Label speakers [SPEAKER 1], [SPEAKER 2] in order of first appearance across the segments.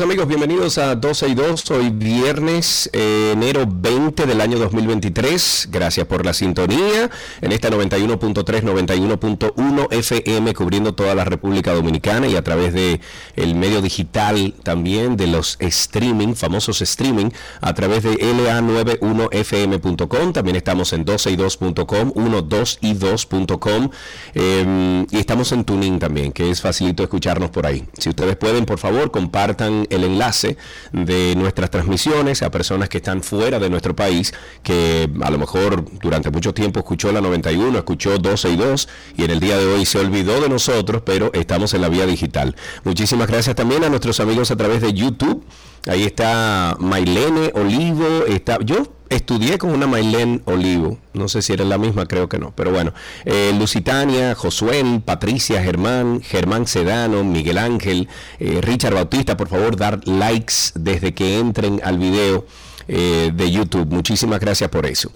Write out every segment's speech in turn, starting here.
[SPEAKER 1] Amigos, bienvenidos a 12 y 2. Hoy viernes, eh, enero 20 del año 2023. Gracias por la sintonía en esta 91.3, 91.1 FM cubriendo toda la República Dominicana y a través de el medio digital también de los streaming, famosos streaming, a través de la91fm.com. También estamos en 12y2.com, 12y2.com eh, y estamos en Tuning también, que es facilito escucharnos por ahí. Si ustedes pueden, por favor, compartan el enlace de nuestras transmisiones a personas que están fuera de nuestro país, que a lo mejor durante mucho tiempo escuchó la 91, escuchó 12 y 2 y en el día de hoy se olvidó de nosotros, pero estamos en la vía digital. Muchísimas gracias también a nuestros amigos a través de YouTube. Ahí está Mailene Olivo, yo estudié con una Mailén Olivo, no sé si era la misma, creo que no, pero bueno, eh, Lusitania, Josuel, Patricia, Germán, Germán Sedano, Miguel Ángel, eh, Richard Bautista, por favor, dar likes desde que entren al video. Eh, de YouTube. Muchísimas gracias por eso.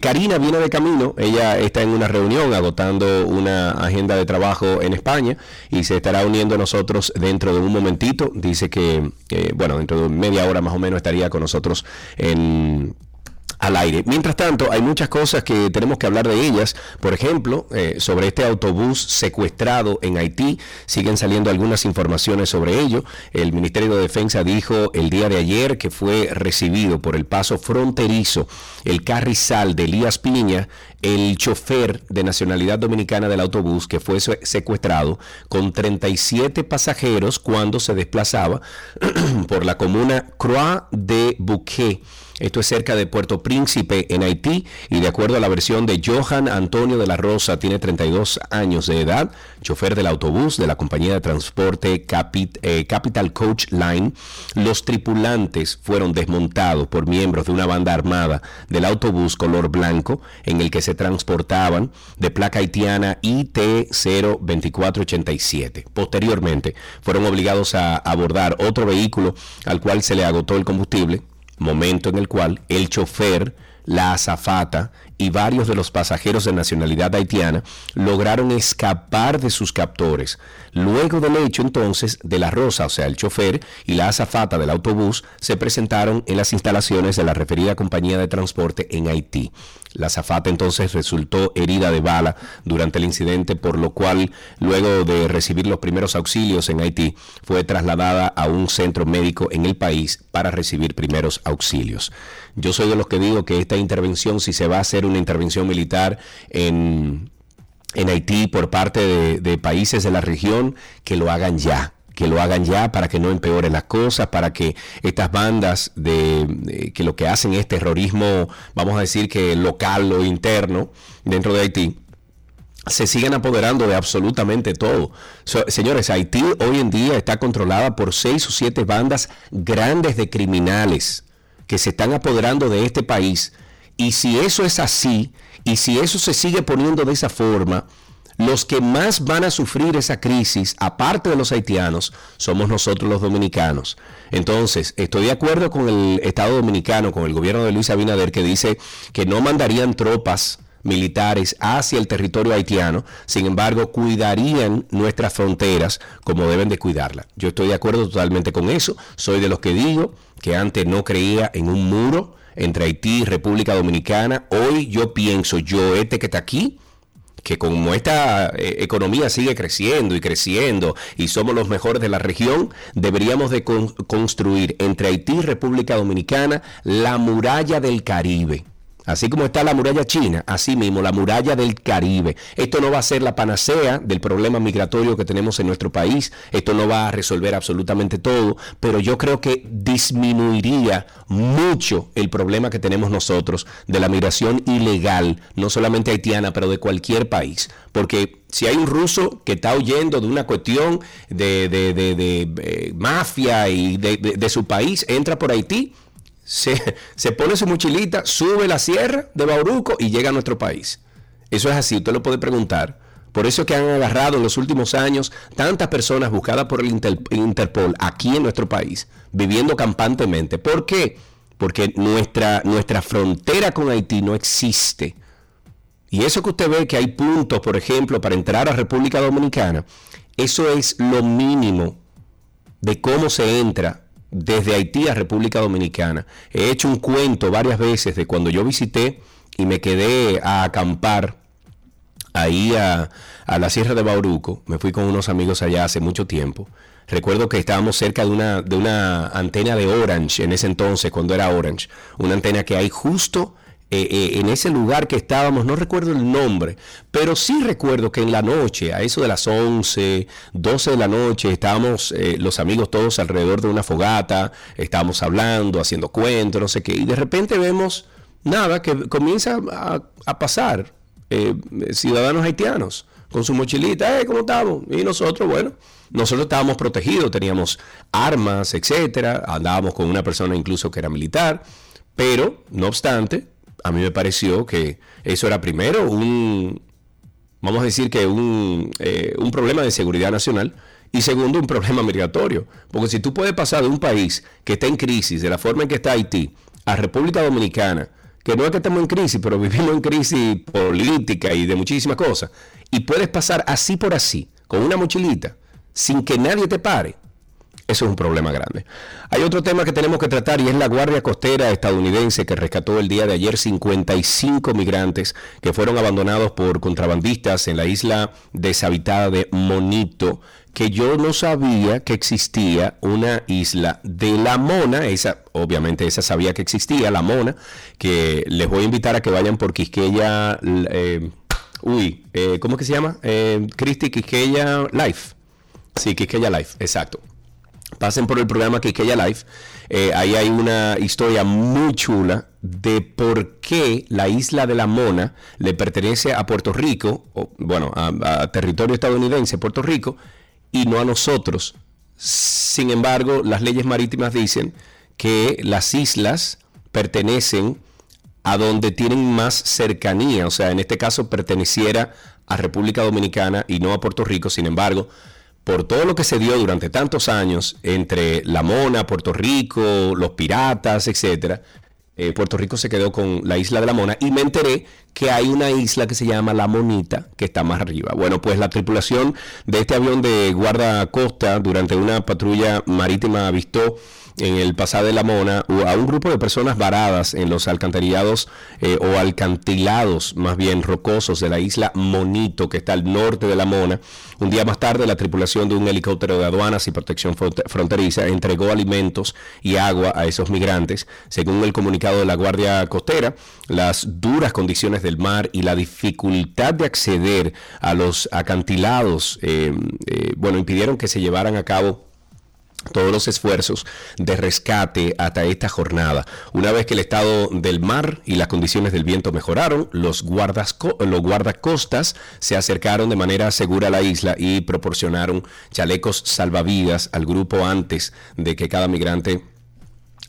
[SPEAKER 1] Karina viene de camino, ella está en una reunión agotando una agenda de trabajo en España y se estará uniendo a nosotros dentro de un momentito. Dice que, bueno, dentro de media hora más o menos estaría con nosotros en al aire. Mientras tanto, hay muchas cosas que tenemos que hablar de ellas. Por ejemplo, eh, sobre este autobús secuestrado en Haití, siguen saliendo algunas informaciones sobre ello. El Ministerio de Defensa dijo el día de ayer que fue recibido por el paso fronterizo el carrizal de Elías Piña, el chofer de nacionalidad dominicana del autobús que fue secuestrado con 37 pasajeros cuando se desplazaba por la comuna Croix de Bouquet esto es cerca de Puerto Príncipe, en Haití, y de acuerdo a la versión de Johan Antonio de la Rosa, tiene 32 años de edad, chofer del autobús de la compañía de transporte eh, Capital Coach Line. Los tripulantes fueron desmontados por miembros de una banda armada del autobús color blanco en el que se transportaban de placa haitiana IT02487. Posteriormente, fueron obligados a abordar otro vehículo al cual se le agotó el combustible momento en el cual el chofer, la azafata y varios de los pasajeros de nacionalidad haitiana lograron escapar de sus captores. Luego del hecho, entonces, de la Rosa, o sea, el chofer y la azafata del autobús se presentaron en las instalaciones de la referida compañía de transporte en Haití. La azafata entonces resultó herida de bala durante el incidente, por lo cual, luego de recibir los primeros auxilios en Haití, fue trasladada a un centro médico en el país para recibir primeros auxilios. Yo soy de los que digo que esta intervención, si se va a hacer una intervención militar en, en Haití por parte de, países de la región, que lo hagan ya que lo hagan ya para que no empeoren las cosas, para que estas bandas de, que lo que hacen es terrorismo, vamos a decir que local o interno dentro de Haití, se sigan apoderando de absolutamente todo. señores, Haití hoy en día está controlada por seis o siete bandas grandes de criminales que se están apoderando de este país y si eso es así, y si eso se sigue poniendo de esa forma, los que más van a sufrir esa crisis, aparte de los haitianos, somos nosotros los dominicanos. Entonces, estoy de acuerdo con el Estado dominicano, con el gobierno de Luis Abinader, que dice que no mandarían tropas militares hacia el territorio haitiano, sin embargo, cuidarían nuestras fronteras como deben de cuidarla. Yo estoy de acuerdo totalmente con eso, soy de los que digo que antes no creía en un muro, entre Haití y República Dominicana. Hoy yo pienso, yo este que está aquí, que como esta eh, economía sigue creciendo y creciendo y somos los mejores de la región, deberíamos de construir entre Haití y República Dominicana la muralla del Caribe. Así como está la muralla china, así mismo la muralla del Caribe. Esto no va a ser la panacea del problema migratorio que tenemos en nuestro país. Esto no va a resolver absolutamente todo, pero yo creo que disminuiría mucho el problema que tenemos nosotros de la migración ilegal, no solamente haitiana, pero de cualquier país. Porque si hay un ruso que está huyendo de una cuestión de, de, de, de eh, mafia y de su país, entra por Haití se, se pone su mochilita, sube la sierra de Bauruco y llega a nuestro país. Eso es así, usted lo puede preguntar. Por eso que han agarrado en los últimos años tantas personas buscadas por el Interpol aquí en nuestro país, viviendo campantemente. ¿Por qué? Porque nuestra, nuestra frontera con Haití no existe. Y eso que usted ve que hay puntos, por ejemplo, para entrar a República Dominicana, eso es lo mínimo de cómo se entra desde Haití a República Dominicana. He hecho un cuento varias veces de cuando yo visité y me quedé a acampar ahí a, la Sierra de Bauruco, me fui con unos amigos allá hace mucho tiempo. Recuerdo que estábamos cerca de una, de una antena de Orange en ese entonces, cuando era Orange, una antena que hay justo eh, eh, en ese lugar que estábamos, no recuerdo el nombre, pero sí recuerdo que en la noche, a eso de las 11, 12 de la noche, estábamos eh, los amigos todos alrededor de una fogata, estábamos hablando, haciendo cuentos, no sé qué, y de repente vemos nada que comienza a, a pasar ciudadanos haitianos con su mochilita, ¿cómo estamos? Y nosotros, bueno, nosotros estábamos protegidos, teníamos armas, etcétera, andábamos con una persona incluso que era militar, pero no obstante, a mí me pareció que eso era primero un, vamos a decir que un, eh, un problema de seguridad nacional y segundo un problema migratorio, porque si tú puedes pasar de un país que está en crisis, de la forma en que está Haití, a República Dominicana, que no es que estemos en crisis, pero vivimos en crisis política y de muchísimas cosas, y puedes pasar así por así, con una mochilita, sin que nadie te pare, eso es un problema grande. Hay otro tema que tenemos que tratar y es la Guardia Costera estadounidense que rescató el día de ayer 55 migrantes que fueron abandonados por contrabandistas en la isla deshabitada de Monito, que yo no sabía que existía una isla de la Mona, esa obviamente esa sabía que existía, la Mona, que les voy a invitar a que vayan por Quisqueya, eh, uy, eh, ¿cómo que se llama? Eh, Cristi Quisqueya Life. Sí, Quisqueya Life, exacto pasen por el programa Kikeya Life. Eh, ahí hay una historia muy chula de por qué la isla de la Mona le pertenece a Puerto Rico, o, bueno, a, territorio estadounidense, Puerto Rico, y no a nosotros. Sin embargo, las leyes marítimas dicen que las islas pertenecen a donde tienen más cercanía, o sea, en este caso perteneciera a República Dominicana y no a Puerto Rico, sin embargo, por todo lo que se dio durante tantos años entre La Mona, Puerto Rico, los piratas, etcétera, eh, Puerto Rico se quedó con la isla de La Mona y me enteré que hay una isla que se llama La Monita que está más arriba. Bueno, pues la tripulación de este avión de guardacosta durante una patrulla marítima avistó en el pasado de la Mona a un grupo de personas varadas en los alcantarillados eh, o alcantilados más bien rocosos de la isla Monito que está al norte de la Mona. Un día más tarde la tripulación de un helicóptero de aduanas y protección fronteriza entregó alimentos y agua a esos migrantes. Según el comunicado de la Guardia Costera, las duras condiciones del mar y la dificultad de acceder a los acantilados, eh, eh, bueno, impidieron que se llevaran a cabo todos los esfuerzos de rescate hasta esta jornada. Una vez que el estado del mar y las condiciones del viento mejoraron, los, guardas, los guardacostas se acercaron de manera segura a la isla y proporcionaron chalecos salvavidas al grupo antes de que cada migrante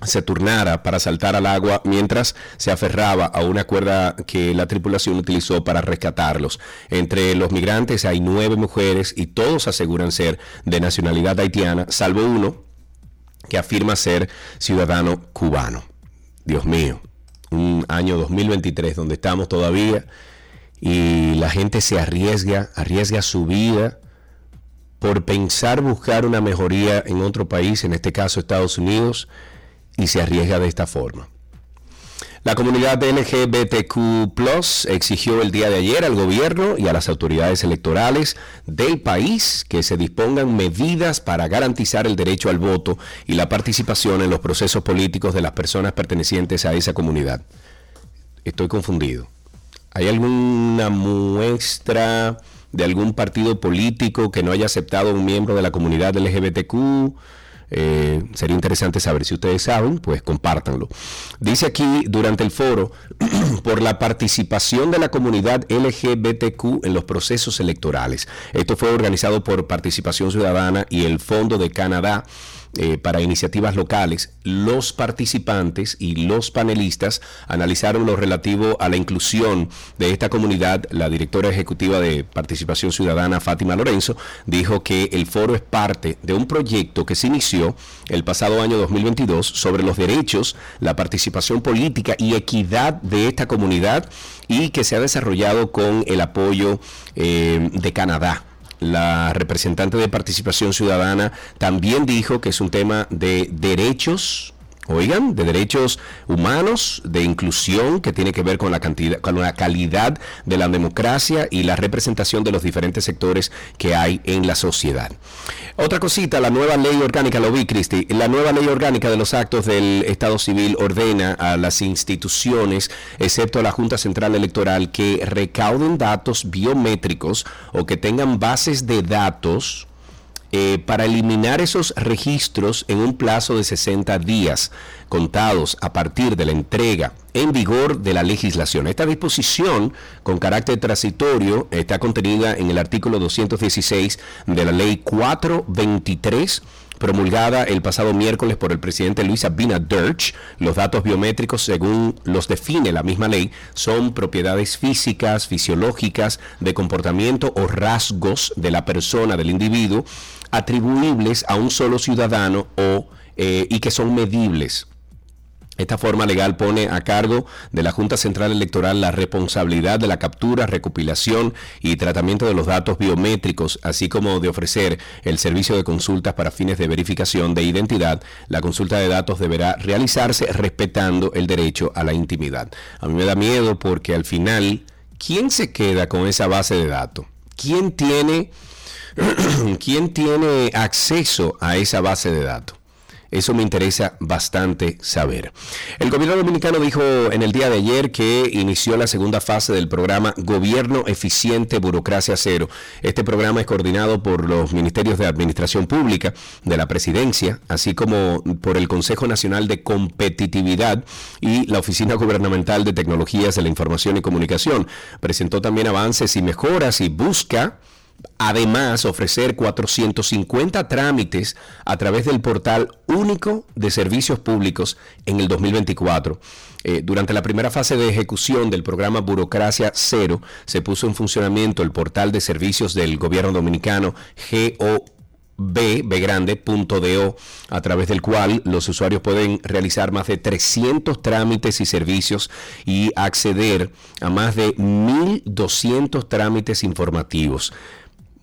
[SPEAKER 1] se turnara para saltar al agua mientras se aferraba a una cuerda que la tripulación utilizó para rescatarlos. Entre los migrantes hay nueve mujeres y todos aseguran ser de nacionalidad haitiana, salvo uno que afirma ser ciudadano cubano. Dios mío, un año 2023 donde estamos todavía y la gente se arriesga, arriesga su vida por pensar buscar una mejoría en otro país, en este caso Estados Unidos y se arriesga de esta forma. La comunidad LGBTQ exigió el día de ayer al gobierno y a las autoridades electorales del país que se dispongan medidas para garantizar el derecho al voto y la participación en los procesos políticos de las personas pertenecientes a esa comunidad. Estoy confundido. ¿Hay alguna muestra de algún partido político que no haya aceptado a un miembro de la comunidad LGBTQ? Eh, sería interesante saber si ustedes saben, pues compártanlo. Dice aquí durante el foro por la participación de la comunidad LGBTQ en los procesos electorales. Esto fue organizado por Participación Ciudadana y el Fondo de Canadá eh, para iniciativas locales, los participantes y los panelistas analizaron lo relativo a la inclusión de esta comunidad. La directora ejecutiva de Participación Ciudadana, Fátima Lorenzo, dijo que el foro es parte de un proyecto que se inició el pasado año 2022 sobre los derechos, la participación política y equidad de esta comunidad y que se ha desarrollado con el apoyo eh, de Canadá la representante de participación ciudadana también dijo que es un tema de derechos oigan, de derechos humanos, de inclusión, que tiene que ver con la, cantidad, con la calidad de la democracia y la representación de los diferentes sectores que hay en la sociedad. Otra cosita, la nueva ley orgánica, lo vi, Cristi, la nueva ley orgánica de los actos del Estado Civil ordena a las instituciones, excepto a la Junta Central Electoral, que recauden datos biométricos o que tengan bases de datos eh, para eliminar esos registros en un plazo de 60 días contados a partir de la entrega en vigor de la legislación. Esta disposición con carácter transitorio está contenida en el artículo 216 de la ley 423 promulgada el pasado miércoles por el presidente Luis Abinader, los datos biométricos, según los define la misma ley, son propiedades físicas, fisiológicas, de comportamiento o rasgos de la persona, del individuo, atribuibles a un solo ciudadano o, eh, y que son medibles. Esta forma legal pone a cargo de la Junta Central Electoral la responsabilidad de la captura, recopilación y tratamiento de los datos biométricos, así como de ofrecer el servicio de consultas para fines de verificación de identidad. La consulta de datos deberá realizarse respetando el derecho a la intimidad. A mí me da miedo porque al final, ¿quién se queda con esa base de datos? ¿Quién tiene, ¿quién tiene acceso a esa base de datos? Eso me interesa bastante saber. El gobierno dominicano dijo en el día de ayer que inició la segunda fase del programa Gobierno Eficiente Burocracia Cero. Este programa es coordinado por los Ministerios de Administración Pública, de la Presidencia, así como por el Consejo Nacional de Competitividad y la Oficina Gubernamental de Tecnologías de la Información y Comunicación. Presentó también avances y mejoras y busca Además, ofrecer 450 trámites a través del portal único de servicios públicos en el 2024. Eh, durante la primera fase de ejecución del programa Burocracia Cero, se puso en funcionamiento el portal de servicios del gobierno dominicano GOB, a través del cual los usuarios pueden realizar más de 300 trámites y servicios y acceder a más de 1.200 trámites informativos.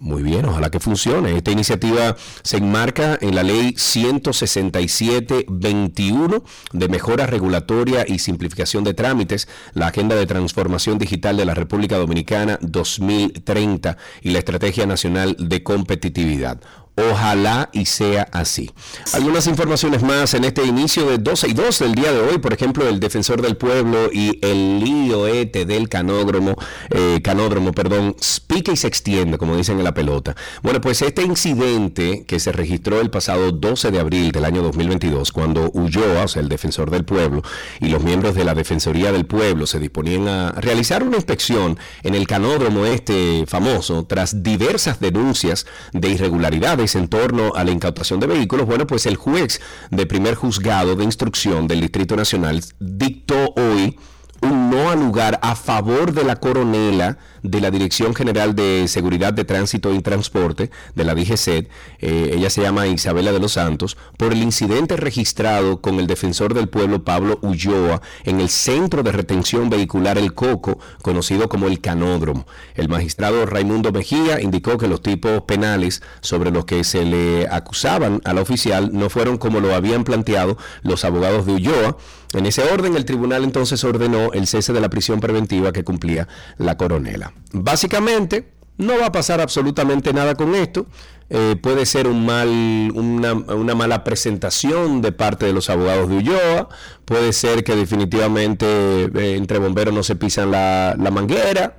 [SPEAKER 1] Muy bien, ojalá que funcione. Esta iniciativa se enmarca en la ley 167-21 de mejora regulatoria y simplificación de trámites, la Agenda de Transformación Digital de la República Dominicana 2030 y la Estrategia Nacional de Competitividad. Ojalá y sea así. Algunas informaciones más en este inicio de 12 y 2 del día de hoy, por ejemplo, el defensor del pueblo y el ETE del canódromo, eh, canódromo, perdón, pica y se extiende, como dicen en la pelota. Bueno, pues este incidente que se registró el pasado 12 de abril del año 2022, cuando Ulloa, o sea, el defensor del pueblo, y los miembros de la Defensoría del Pueblo se disponían a realizar una inspección en el canódromo este famoso, tras diversas denuncias de irregularidades en torno a la incautación de vehículos, bueno, pues el juez de primer juzgado de instrucción del Distrito Nacional dictó hoy un no al lugar a favor de la coronela de la Dirección General de Seguridad de Tránsito y Transporte de la DGCET, eh, ella se llama Isabela de los Santos, por el incidente registrado con el defensor del pueblo Pablo Ulloa en el centro de retención vehicular El Coco, conocido como el Canódromo. El magistrado Raimundo Mejía indicó que los tipos penales sobre los que se le acusaban al oficial no fueron como lo habían planteado los abogados de Ulloa. En ese orden, el tribunal entonces ordenó el cese de la prisión preventiva que cumplía la coronela. Básicamente, no va a pasar absolutamente nada con esto. Eh, puede ser un mal, una, mala presentación de parte de los abogados de Ulloa. Puede ser que definitivamente eh, entre bomberos no se pisan la, manguera.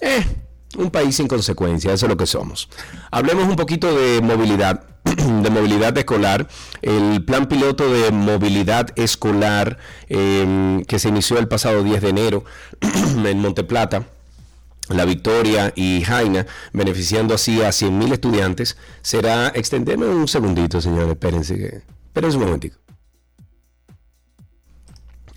[SPEAKER 1] Eh, un país sin consecuencia, eso es lo que somos. Hablemos un poquito de movilidad, de movilidad escolar. El plan piloto de movilidad escolar que se inició el pasado 10 de enero en Monteplata La Victoria y Jaina, beneficiando así a 100.000 estudiantes, será extenderme un segundito, señores, espérense, que, espérense un momentico.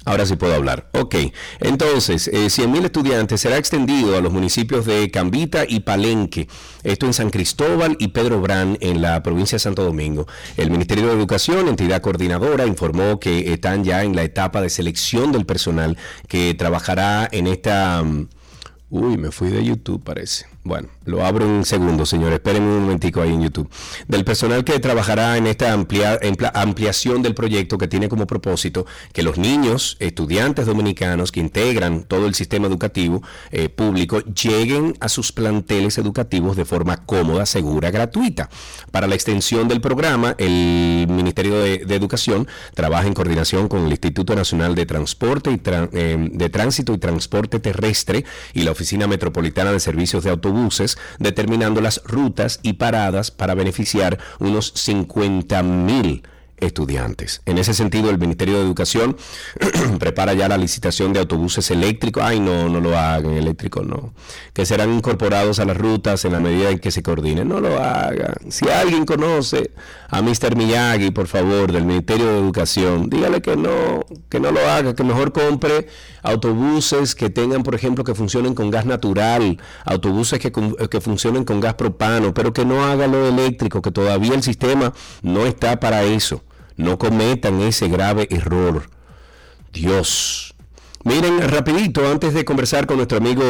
[SPEAKER 1] Ahora sí puedo hablar. Ok, entonces, eh, 100.000 estudiantes será extendido a los municipios de Cambita y Palenque, esto en San Cristóbal y Pedro Brán en la provincia de Santo Domingo. El Ministerio de Educación, entidad coordinadora, informó que están ya en la etapa de selección del personal que trabajará en esta... Mm, uy, me fui de YouTube, parece. Bueno, lo abro un segundo, señor. Espérenme un momentico ahí en YouTube. Del personal que trabajará en esta amplia, ampliación del proyecto que tiene como propósito que los niños, estudiantes dominicanos que integran todo el sistema educativo eh, público, lleguen a sus planteles educativos de forma cómoda, segura, gratuita. Para la extensión del programa, el Ministerio de, Educación trabaja en coordinación con el Instituto Nacional de Transporte y eh, de Tránsito y Transporte Terrestre y la Oficina Metropolitana de Servicios de Autobús determinando las rutas y paradas para beneficiar unos 50 mil estudiantes. En ese sentido, el Ministerio de Educación prepara ya la licitación de autobuses eléctricos. Ay, no, no lo hagan, eléctricos no. Que serán incorporados a las rutas en la medida en que se coordinen. No lo hagan. Si alguien conoce a Mr. Miyagi, por favor, del Ministerio de Educación, dígale que no, que no lo haga, que mejor compre autobuses que tengan, por ejemplo, que funcionen con gas natural, autobuses que, que funcionen con gas propano, pero que no haga lo eléctrico, que todavía el sistema no está para eso. No cometan ese grave error. Dios. Miren, rapidito, antes de conversar con nuestro amigo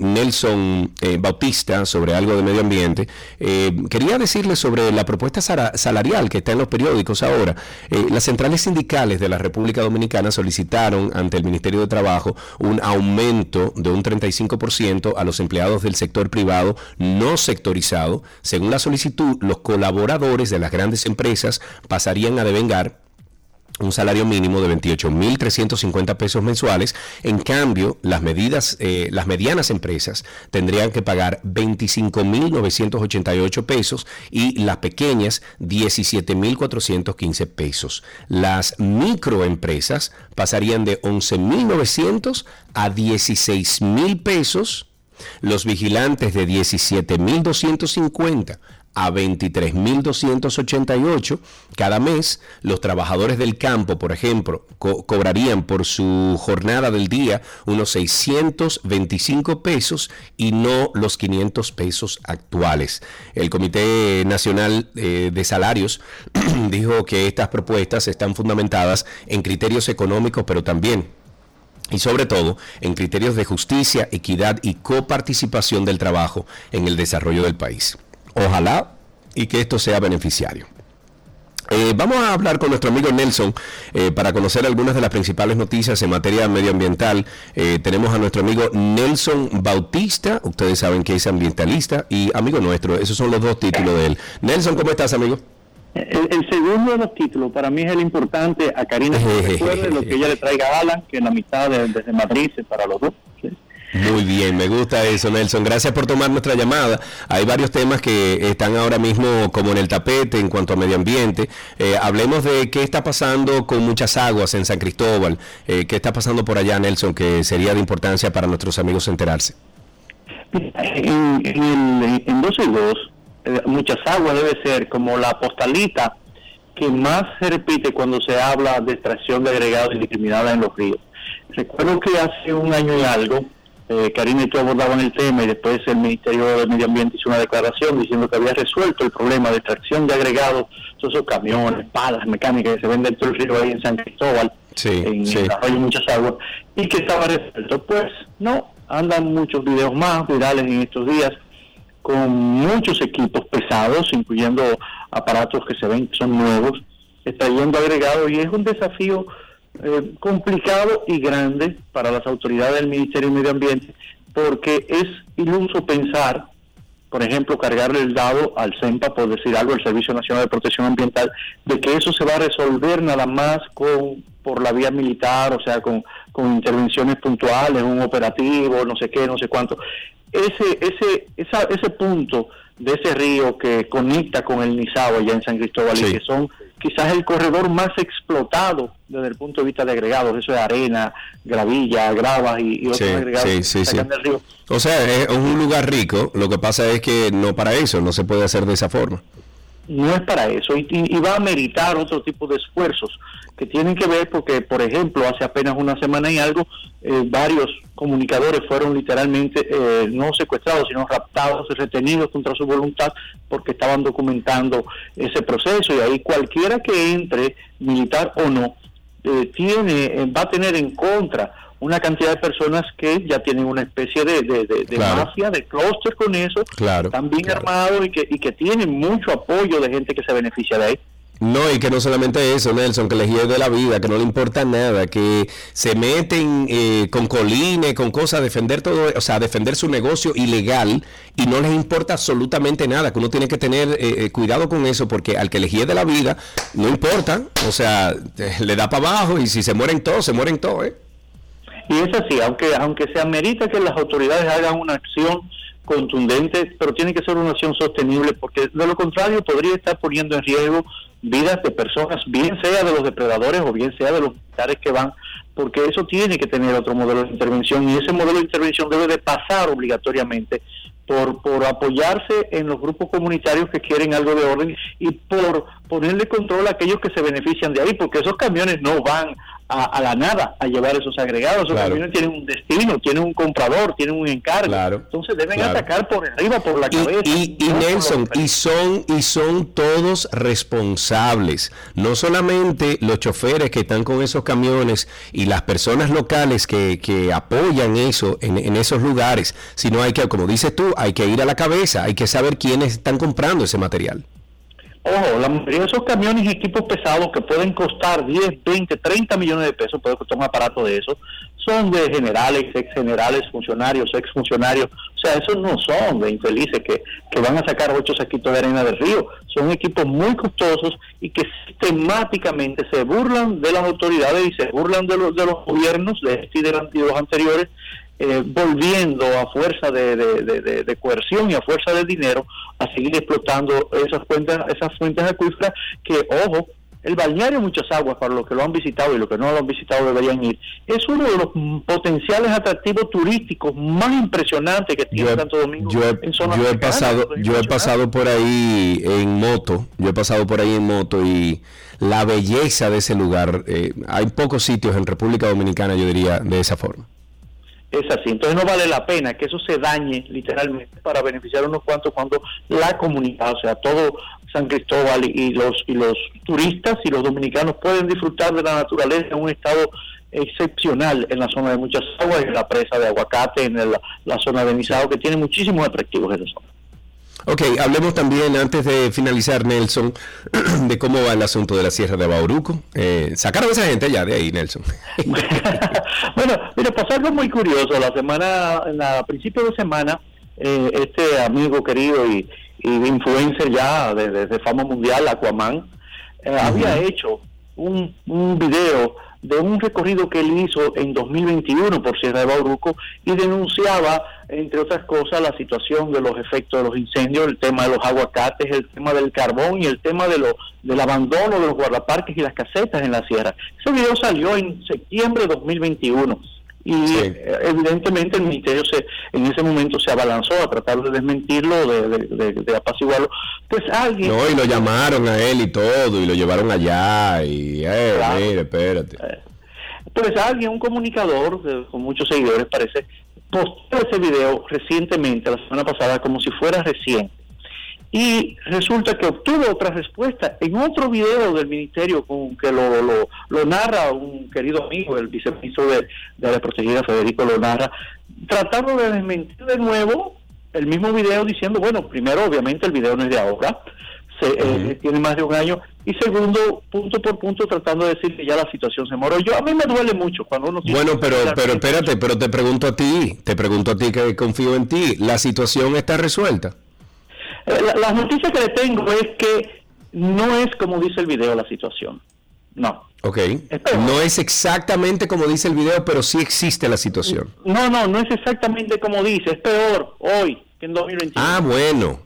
[SPEAKER 1] Nelson eh, Bautista sobre algo de medio ambiente, eh, quería decirle sobre la propuesta salarial que está en los periódicos ahora. Eh, las centrales sindicales de la República Dominicana solicitaron ante el Ministerio de Trabajo un aumento de un 35% a los empleados del sector privado no sectorizado. Según la solicitud, los colaboradores de las grandes empresas pasarían a devengar un salario mínimo de 28.350 pesos mensuales. En cambio, las medidas, eh, las medianas empresas tendrían que pagar 25.988 pesos y las pequeñas 17.415 pesos. Las microempresas pasarían de 11.900 a 16.000 pesos. Los vigilantes de 17.250 a 23.288 cada mes. Los trabajadores del campo, por ejemplo, cobrarían por su jornada del día unos 625 pesos y no los 500 pesos actuales. El Comité Nacional eh, de Salarios dijo que estas propuestas están fundamentadas en criterios económicos, pero también y sobre todo en criterios de justicia, equidad y coparticipación del trabajo en el desarrollo del país. Ojalá y que esto sea beneficiario. Eh, vamos a hablar con nuestro amigo Nelson eh, para conocer algunas de las principales noticias en materia medioambiental. Eh, tenemos a nuestro amigo Nelson Bautista, ustedes saben que es ambientalista y amigo nuestro, esos son los dos títulos de él. Nelson, ¿cómo estás, amigo?
[SPEAKER 2] El, segundo de los títulos para mí es el importante. A Karina recuerde lo que ella le traiga a Alan, que en la mitad de, desde Madrid es para los dos.
[SPEAKER 1] Muy bien, me gusta eso, Nelson. Gracias por tomar nuestra llamada. Hay varios temas que están ahora mismo como en el tapete en cuanto a medio ambiente. Eh, hablemos de qué está pasando con muchas aguas en San Cristóbal. Eh, ¿Qué está pasando por allá, Nelson, que sería de importancia para nuestros amigos enterarse?
[SPEAKER 2] En, en, en 12 y 2, eh, muchas aguas debe ser como la postalita que más se repite cuando se habla de extracción de agregados indiscriminada en los ríos. Recuerdo que hace un año y algo eh, Karina y tú abordaban el tema y después el Ministerio de Medio Ambiente hizo una declaración diciendo que había resuelto el problema de extracción de agregados, todos esos camiones, palas mecánicas que se ven dentro del río ahí en San Cristóbal, en el arroyo Muchas Aguas, y que estaba resuelto. Pues no, andan muchos videos más virales en estos días con muchos equipos pesados, incluyendo aparatos que se ven que son nuevos, extrayendo agregados y es un desafío eh, complicado y grande para las autoridades del Ministerio de Medio Ambiente, porque es iluso pensar, por ejemplo, cargarle el dado al CEMPA, por decir algo, el Servicio Nacional de Protección Ambiental, de que eso se va a resolver nada más con por la vía militar, o sea, con, con intervenciones puntuales, un operativo, no sé qué, no sé cuánto. Ese, ese, esa, ese punto de ese río que conecta con el Nizao allá en San Cristóbal y que son quizás el corredor más explotado desde el punto de vista de agregados, eso es arena, gravilla, gravas y, y otros
[SPEAKER 1] Sí,
[SPEAKER 2] agregados
[SPEAKER 1] sí,
[SPEAKER 2] que sacan del río.
[SPEAKER 1] O sea, es un lugar rico, lo que pasa es que no para eso, no se puede hacer de esa forma.
[SPEAKER 2] No es para eso. Y, y- va a meritar otro tipo de esfuerzos que tienen que ver porque, por ejemplo, hace apenas una semana y algo, eh, varios comunicadores fueron literalmente eh, no secuestrados, sino raptados retenidos contra su voluntad porque estaban documentando ese proceso. Y ahí cualquiera que entre, militar o no, eh, tiene eh, va a tener en contra una cantidad de personas que ya tienen una especie de, de, de- de
[SPEAKER 1] Claro.
[SPEAKER 2] mafia, de clúster con eso,
[SPEAKER 1] Claro,
[SPEAKER 2] están bien
[SPEAKER 1] claro.
[SPEAKER 2] armados y que, y que tienen mucho apoyo de gente que se beneficia de ahí.
[SPEAKER 1] No, y que no solamente eso, Nelson, que les de la vida, que no le importa nada, que se meten eh, con colines, con cosas, a defender todo, o sea, a defender su negocio ilegal y no les importa absolutamente nada, que uno tiene que tener eh, eh, cuidado con eso, porque al que les de la vida, no importa, o sea, eh, le da para abajo y si se mueren todos, se mueren todos, ¿eh?
[SPEAKER 2] Y es así, aunque, aunque se amerita que las autoridades hagan una acción contundente, pero tiene que ser una acción sostenible, porque de lo contrario podría estar poniendo en riesgo vidas de personas, bien sea de los depredadores o bien sea de los militares que van, porque eso tiene que tener otro modelo de intervención y ese modelo de intervención debe de pasar obligatoriamente por, por apoyarse en los grupos comunitarios que quieren algo de orden y por ponerle control a aquellos que se benefician de ahí, porque esos camiones no van a, a la nada a llevar esos agregados, esos
[SPEAKER 1] Claro.
[SPEAKER 2] camiones tienen un destino, tienen un comprador, tienen un encargo,
[SPEAKER 1] Claro,
[SPEAKER 2] entonces deben
[SPEAKER 1] claro.
[SPEAKER 2] atacar por arriba, por la
[SPEAKER 1] Y,
[SPEAKER 2] cabeza.
[SPEAKER 1] y- y
[SPEAKER 2] no por
[SPEAKER 1] Nelson, y son, y son todos responsables, no solamente los choferes que están con esos camiones y las personas locales que, que apoyan eso en, en esos lugares, sino hay que, como dices tú, hay que ir a la cabeza, hay que saber quiénes están comprando ese material.
[SPEAKER 2] Ojo, la mayoría de esos camiones y equipos pesados que pueden costar 10, 20, 30 millones de pesos, puede costar un aparato de eso, son de generales, ex generales, funcionarios, ex funcionarios. O sea, esos no son de infelices que, que van a sacar ocho saquitos de arena del río. Son equipos muy costosos y que sistemáticamente se burlan de las autoridades y se burlan de los, de los gobiernos de este y de los- anteriores eh, volviendo a fuerza de, de- de- de- de coerción y a fuerza de dinero a seguir explotando esas fuentes, esas fuentes acuíferas que, ojo, el balneario Muchas Aguas, para los que lo han visitado y los que no lo han visitado deberían ir, es uno de los potenciales atractivos turísticos más impresionantes que tiene
[SPEAKER 1] he,
[SPEAKER 2] Santo Domingo
[SPEAKER 1] yo he-
[SPEAKER 2] en zona
[SPEAKER 1] yo he pasado, yo he pasado por ahí en moto, yo he pasado por ahí en moto y la belleza de ese lugar, eh, hay pocos sitios en República Dominicana, yo diría, de esa forma.
[SPEAKER 2] Es así, entonces no vale la pena que eso se dañe literalmente para beneficiar unos cuantos cuando la comunidad, o sea, todo San Cristóbal y, los y los turistas y los dominicanos pueden disfrutar de la naturaleza en un estado excepcional en la zona de muchas aguas, en la presa de aguacate, en el- la zona de Nizao, que tiene muchísimos atractivos esa zona.
[SPEAKER 1] Ok, hablemos también, antes de finalizar, Nelson, de cómo va el asunto de la Sierra de Bauruco. Eh, sacaron a esa gente ya de ahí, Nelson.
[SPEAKER 2] bueno, mira, pasó algo muy curioso. La semana, a principio de semana, eh, este amigo querido y, y influencer ya de, de- de fama mundial, Aquaman, eh, había hecho un, un video de un recorrido que él hizo en 2021 por Sierra de Bauruco y denunciaba, entre otras cosas, la situación de los efectos de los incendios, el tema de los aguacates, el tema del carbón y el tema de lo, del abandono de los guardaparques y las casetas en la sierra. Ese video salió en septiembre de 2021 y
[SPEAKER 1] Sí.
[SPEAKER 2] eh, evidentemente el ministerio se en ese momento se abalanzó a tratar de desmentirlo, de, de, de- de apaciguarlo. Pues alguien...
[SPEAKER 1] No, y lo llamaron a él y todo, y lo llevaron allá, y, eh,
[SPEAKER 2] Claro.
[SPEAKER 1] mire, espérate.
[SPEAKER 2] Pues alguien, un comunicador eh, con muchos seguidores, parece, posteó ese video recientemente, la semana pasada, como si fuera reciente. Y resulta que obtuvo otra respuesta en otro video del ministerio con que lo, lo, lo narra un querido amigo, el viceministro de, de la protegida, Federico lo narra, tratando de desmentir de nuevo el mismo video diciendo, bueno, primero obviamente el video no es de ahora, se, eh, tiene más de un año, y segundo, punto por punto, tratando de decir que ya la situación se moró. Yo a mí me duele mucho cuando uno...
[SPEAKER 1] Bueno, pero, pero espérate, pero te pregunto a ti, te pregunto a ti que confío en ti, ¿la situación está resuelta?
[SPEAKER 2] Eh, La, la noticia que le tengo es que no es como dice el video la situación. No.
[SPEAKER 1] Ok.
[SPEAKER 2] Espera.
[SPEAKER 1] No es exactamente como dice el video, pero sí existe la situación.
[SPEAKER 2] No, no, no es exactamente como dice. Es peor hoy que en 2021.
[SPEAKER 1] Ah, bueno.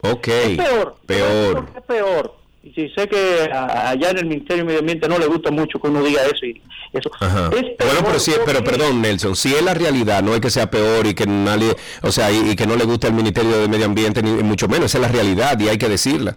[SPEAKER 1] Ok.
[SPEAKER 2] es peor.
[SPEAKER 1] Peor.
[SPEAKER 2] ¿Por qué es peor? Y si sé que allá en el Ministerio de Medio Ambiente no le gusta mucho que uno diga eso y eso.
[SPEAKER 1] bueno, pero sí, pero perdón, Nelson, si es la realidad, no es que sea peor y que nadie, o sea, y, que no le guste el Ministerio de Medio Ambiente ni mucho menos, esa es la realidad y hay que decirla.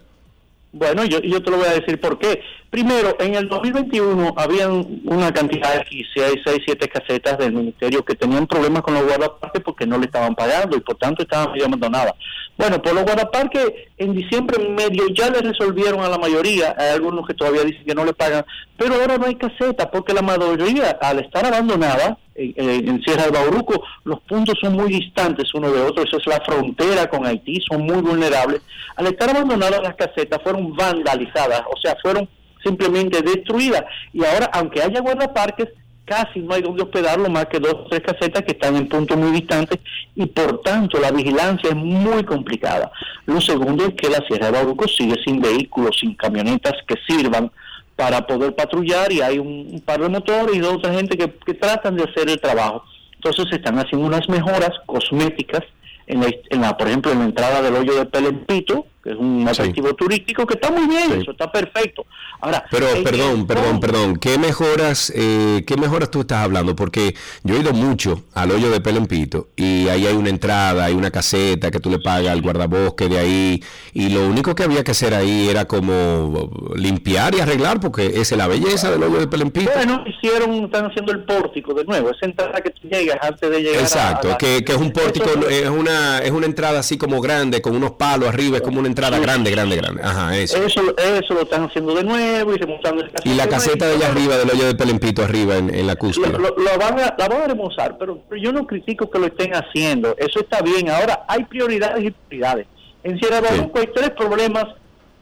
[SPEAKER 2] Bueno, yo, yo te lo voy a decir por qué. Primero, en el 2021 habían una cantidad de 6, 6, 7 casetas del ministerio que tenían problemas con los guardaparques porque no le estaban pagando y por tanto estaban medio abandonadas. Bueno, por los guardaparques en diciembre medio ya le resolvieron a la mayoría, hay algunos que todavía dicen que no le pagan, pero ahora no hay caseta porque la mayoría al estar abandonada en, Sierra del Bauruco, los puntos son muy distantes uno de otro, eso es la frontera con Haití, son muy vulnerables. Al estar abandonadas las casetas fueron vandalizadas, o sea, fueron simplemente destruidas. Y ahora, aunque haya guardaparques, casi no hay donde hospedarlo más que dos o tres casetas que están en puntos muy distantes y por tanto la vigilancia es muy complicada. Lo segundo es que la Sierra de Bauruco sigue sin vehículos, sin camionetas que sirvan para poder patrullar y hay un, par de motores y dos otra gente que, tratan de hacer el trabajo. Entonces se están haciendo unas mejoras cosméticas en la, por ejemplo, en la entrada del hoyo de Pelempito, que es un atractivo turístico que está muy bien, eso está perfecto.
[SPEAKER 1] Ahora, pero perdón, perdón, perdón, ¿qué mejoras, eh, qué mejoras tú estás hablando? Porque yo he ido mucho al hoyo de Pelempito y ahí hay una entrada, hay una caseta que tú le pagas al guardabosque de ahí y lo único que había que hacer ahí era como limpiar y arreglar porque esa es la belleza del hoyo de Pelempito.
[SPEAKER 2] Bueno, hicieron, están haciendo el pórtico de nuevo, esa entrada que tú llegas antes de llegar.
[SPEAKER 1] Exacto, que, que, es un pórtico, es una, es una entrada así como grande, con unos palos arriba, es como una entrada grande, grande, grande. Ajá, eso.
[SPEAKER 2] eso. Eso lo están haciendo de nuevo y remontando
[SPEAKER 1] el Y la caseta de allá arriba, del hoyo de Pelempito arriba en, la cúspide.
[SPEAKER 2] Lo, van a, la van a remozar, pero, yo no critico que lo estén haciendo. Eso está bien. Ahora, hay prioridades y prioridades. En Sierra Bauruco hay tres problemas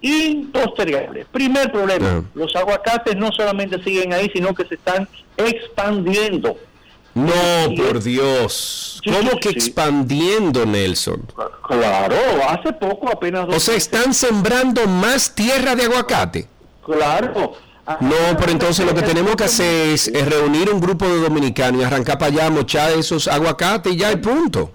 [SPEAKER 2] impostergables. Primer problema, los aguacates no solamente siguen ahí, sino que se están expandiendo.
[SPEAKER 1] No, por Dios. ¿Cómo que expandiendo, Nelson?
[SPEAKER 2] Claro, hace poco apenas...
[SPEAKER 1] O sea, están sembrando más tierra de aguacate.
[SPEAKER 2] Claro.
[SPEAKER 1] No, pero entonces lo que tenemos que hacer es, reunir un grupo de dominicanos y arrancar para allá, mochar esos aguacates y ya hay punto.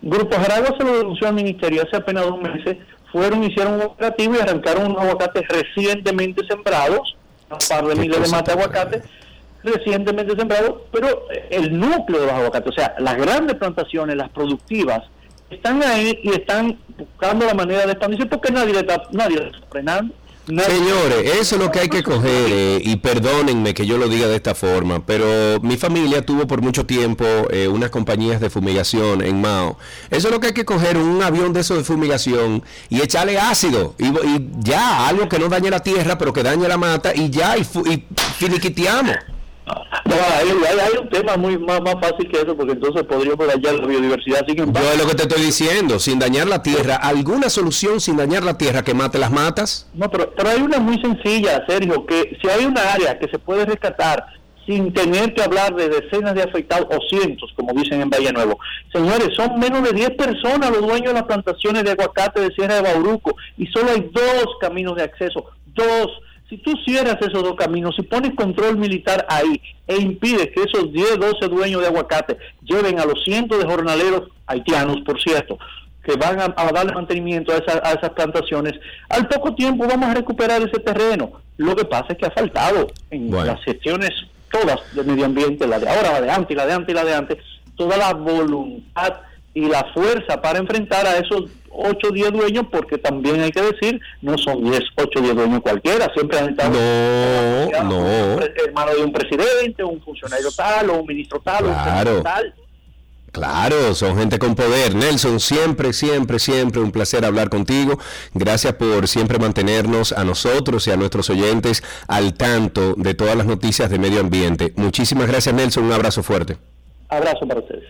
[SPEAKER 2] Grupo Jaragua se lo denunció al ministerio hace apenas dos meses. Fueron, hicieron un operativo y arrancaron unos aguacates recientemente sembrados, un par de miles de mate aguacates recientemente sembrado, pero el núcleo de los aguacates, o sea, las grandes plantaciones, las productivas, están ahí y están buscando la manera de expandirse porque nadie le está, nadie le está frenando.
[SPEAKER 1] Señores, eso es lo que hay que coger, eh, y perdónenme que yo lo diga de esta forma, pero mi familia tuvo por mucho tiempo eh, unas compañías de fumigación en Mao. Eso es lo que hay que coger, un avión de eso de fumigación y echarle ácido, y, ya, algo que no dañe la tierra, pero que dañe la mata, y ya, y, y finiquiteamos.
[SPEAKER 2] No, hay, un tema muy más, fácil que eso, porque entonces podríamos dañar la biodiversidad. Yo
[SPEAKER 1] es lo que te estoy diciendo, sin dañar la tierra. ¿Alguna solución sin dañar la tierra que mate las matas?
[SPEAKER 2] No, pero, pero hay una muy sencilla, Sergio, que si hay una área que se puede rescatar sin tener que hablar de decenas de afectados o cientos, como dicen en Valle Nuevo. Señores, son menos de 10 personas los dueños de las plantaciones de aguacate de Sierra de Bauruco y solo hay dos caminos de acceso, dos si tú cierras esos dos caminos, si pones control militar ahí e impides que esos 10, 12 dueños de aguacate lleven a los cientos de jornaleros haitianos, por cierto, que van a, darle mantenimiento a, esas plantaciones, al poco tiempo vamos a recuperar ese terreno. Lo que pasa es que ha faltado en las secciones todas del medio ambiente, la de ahora, la de antes, la de antes y la de antes, toda la voluntad y la fuerza para enfrentar a esos 8 o 10 dueños, porque también hay que decir, no son 10, 8 o 10 dueños cualquiera, siempre han estado
[SPEAKER 1] no, no.
[SPEAKER 2] hermano de un presidente, un funcionario tal, o un ministro tal,
[SPEAKER 1] claro.
[SPEAKER 2] o un tal.
[SPEAKER 1] Claro, son gente con poder. Nelson, siempre, siempre, siempre un placer hablar contigo. Gracias por siempre mantenernos a nosotros y a nuestros oyentes al tanto de todas las noticias de medio ambiente. Muchísimas gracias, Nelson. Un abrazo fuerte.
[SPEAKER 2] Abrazo para ustedes.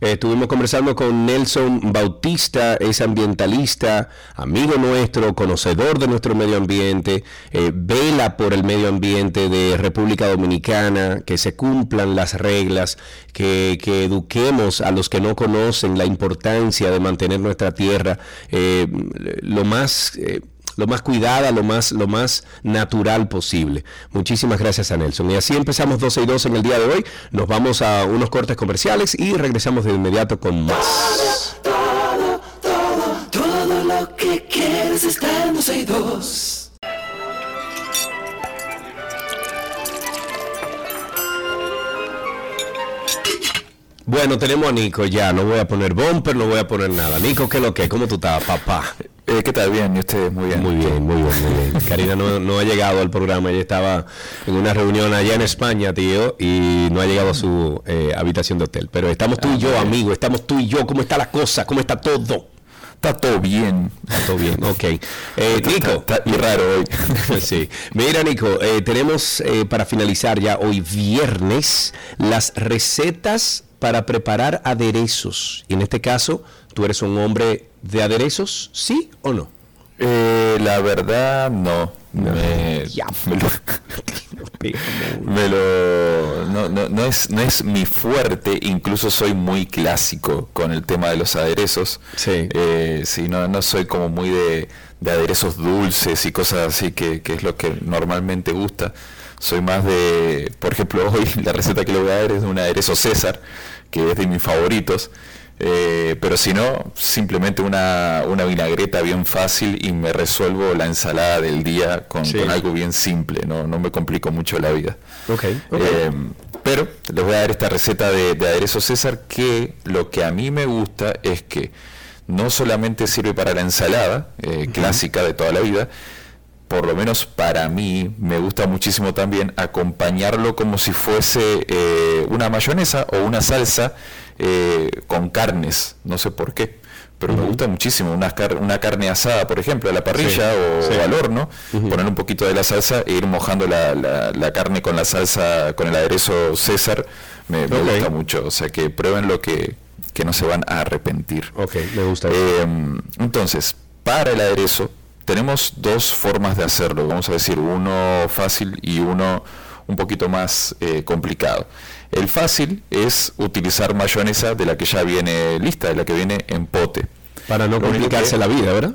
[SPEAKER 1] Estuvimos conversando con Nelson Bautista, es ambientalista, amigo nuestro, conocedor de nuestro medio ambiente, eh, vela por el medio ambiente de República Dominicana, que se cumplan las reglas, que, eduquemos a los que no conocen la importancia de mantener nuestra tierra. Eh, lo más... Lo más cuidada, lo más, lo más natural posible. Muchísimas gracias a Nelson. Y así empezamos 12 y 2 en el día de hoy. Nos vamos a unos cortes comerciales y regresamos de inmediato con más.
[SPEAKER 3] Todo, todo, todo lo que quieres está en 12 y 2.
[SPEAKER 1] Bueno, tenemos a Nico ya. No voy a poner bumper, no voy a poner nada. Nico, ¿qué es lo que? ¿Cómo tú estás, papá?
[SPEAKER 4] Eh, ¿Qué tal? Bien, ¿y ustedes? Muy bien.
[SPEAKER 1] Muy bien, muy bien, muy bien. Karina no, no ha llegado al programa. Ella estaba en una reunión allá en España, tío, y no ha llegado a su eh, habitación de hotel. Pero estamos tú y yo, amigo. Estamos tú y yo. ¿Cómo está la cosa? ¿Cómo está todo?
[SPEAKER 4] Está todo bien.
[SPEAKER 1] Está todo bien, ok. Eh, Nico.
[SPEAKER 4] Está, está- y raro hoy.
[SPEAKER 1] Sí. Mira, Nico, eh, tenemos eh, para finalizar ya hoy viernes las recetas para preparar aderezos. Y en este caso, ¿tú eres un hombre de aderezos? ¿Sí o no?
[SPEAKER 4] Eh, la verdad, no. Me,
[SPEAKER 1] Ya.
[SPEAKER 4] me lo, me lo- no, no- no es, no es mi fuerte, incluso soy muy clásico con el tema de los aderezos.
[SPEAKER 1] Sí.
[SPEAKER 4] Eh, sí, no, no soy como muy de, de aderezos dulces y cosas así, que, que es lo que normalmente gusta. Soy más de, por ejemplo, hoy la receta que le voy a dar es de un aderezo César, que es de mis favoritos. Eh, pero si no, simplemente una, una vinagreta bien fácil y me resuelvo la ensalada del día con,
[SPEAKER 1] Sí.
[SPEAKER 4] con algo bien simple, no, no me complico mucho la vida.
[SPEAKER 1] Ok, ok.
[SPEAKER 4] Eh, pero les voy a dar esta receta de, de aderezo César que lo que a mí me gusta es que no solamente sirve para la ensalada eh, clásica de toda la vida, por lo menos para mí me gusta muchísimo también acompañarlo como si fuese eh, una mayonesa o una salsa eh, con carnes, no sé por qué. Pero me gusta muchísimo una, car- una carne asada, por ejemplo, a la parrilla
[SPEAKER 1] Sí,
[SPEAKER 4] o,
[SPEAKER 1] sí.
[SPEAKER 4] al horno, poner un poquito de la salsa e ir mojando la, la- la carne con la salsa, con el aderezo César, me, gusta mucho. O sea que prueben lo que, que no se van a arrepentir.
[SPEAKER 1] ok, me gusta.
[SPEAKER 4] Eh, entonces, para el aderezo, tenemos dos formas de hacerlo. Vamos a decir, uno fácil y uno un poquito más eh, complicado. El fácil es utilizar mayonesa de la que ya viene lista, de la que viene en pote.
[SPEAKER 1] para no
[SPEAKER 4] lo
[SPEAKER 1] complicarse
[SPEAKER 4] que-
[SPEAKER 1] la vida, ¿verdad?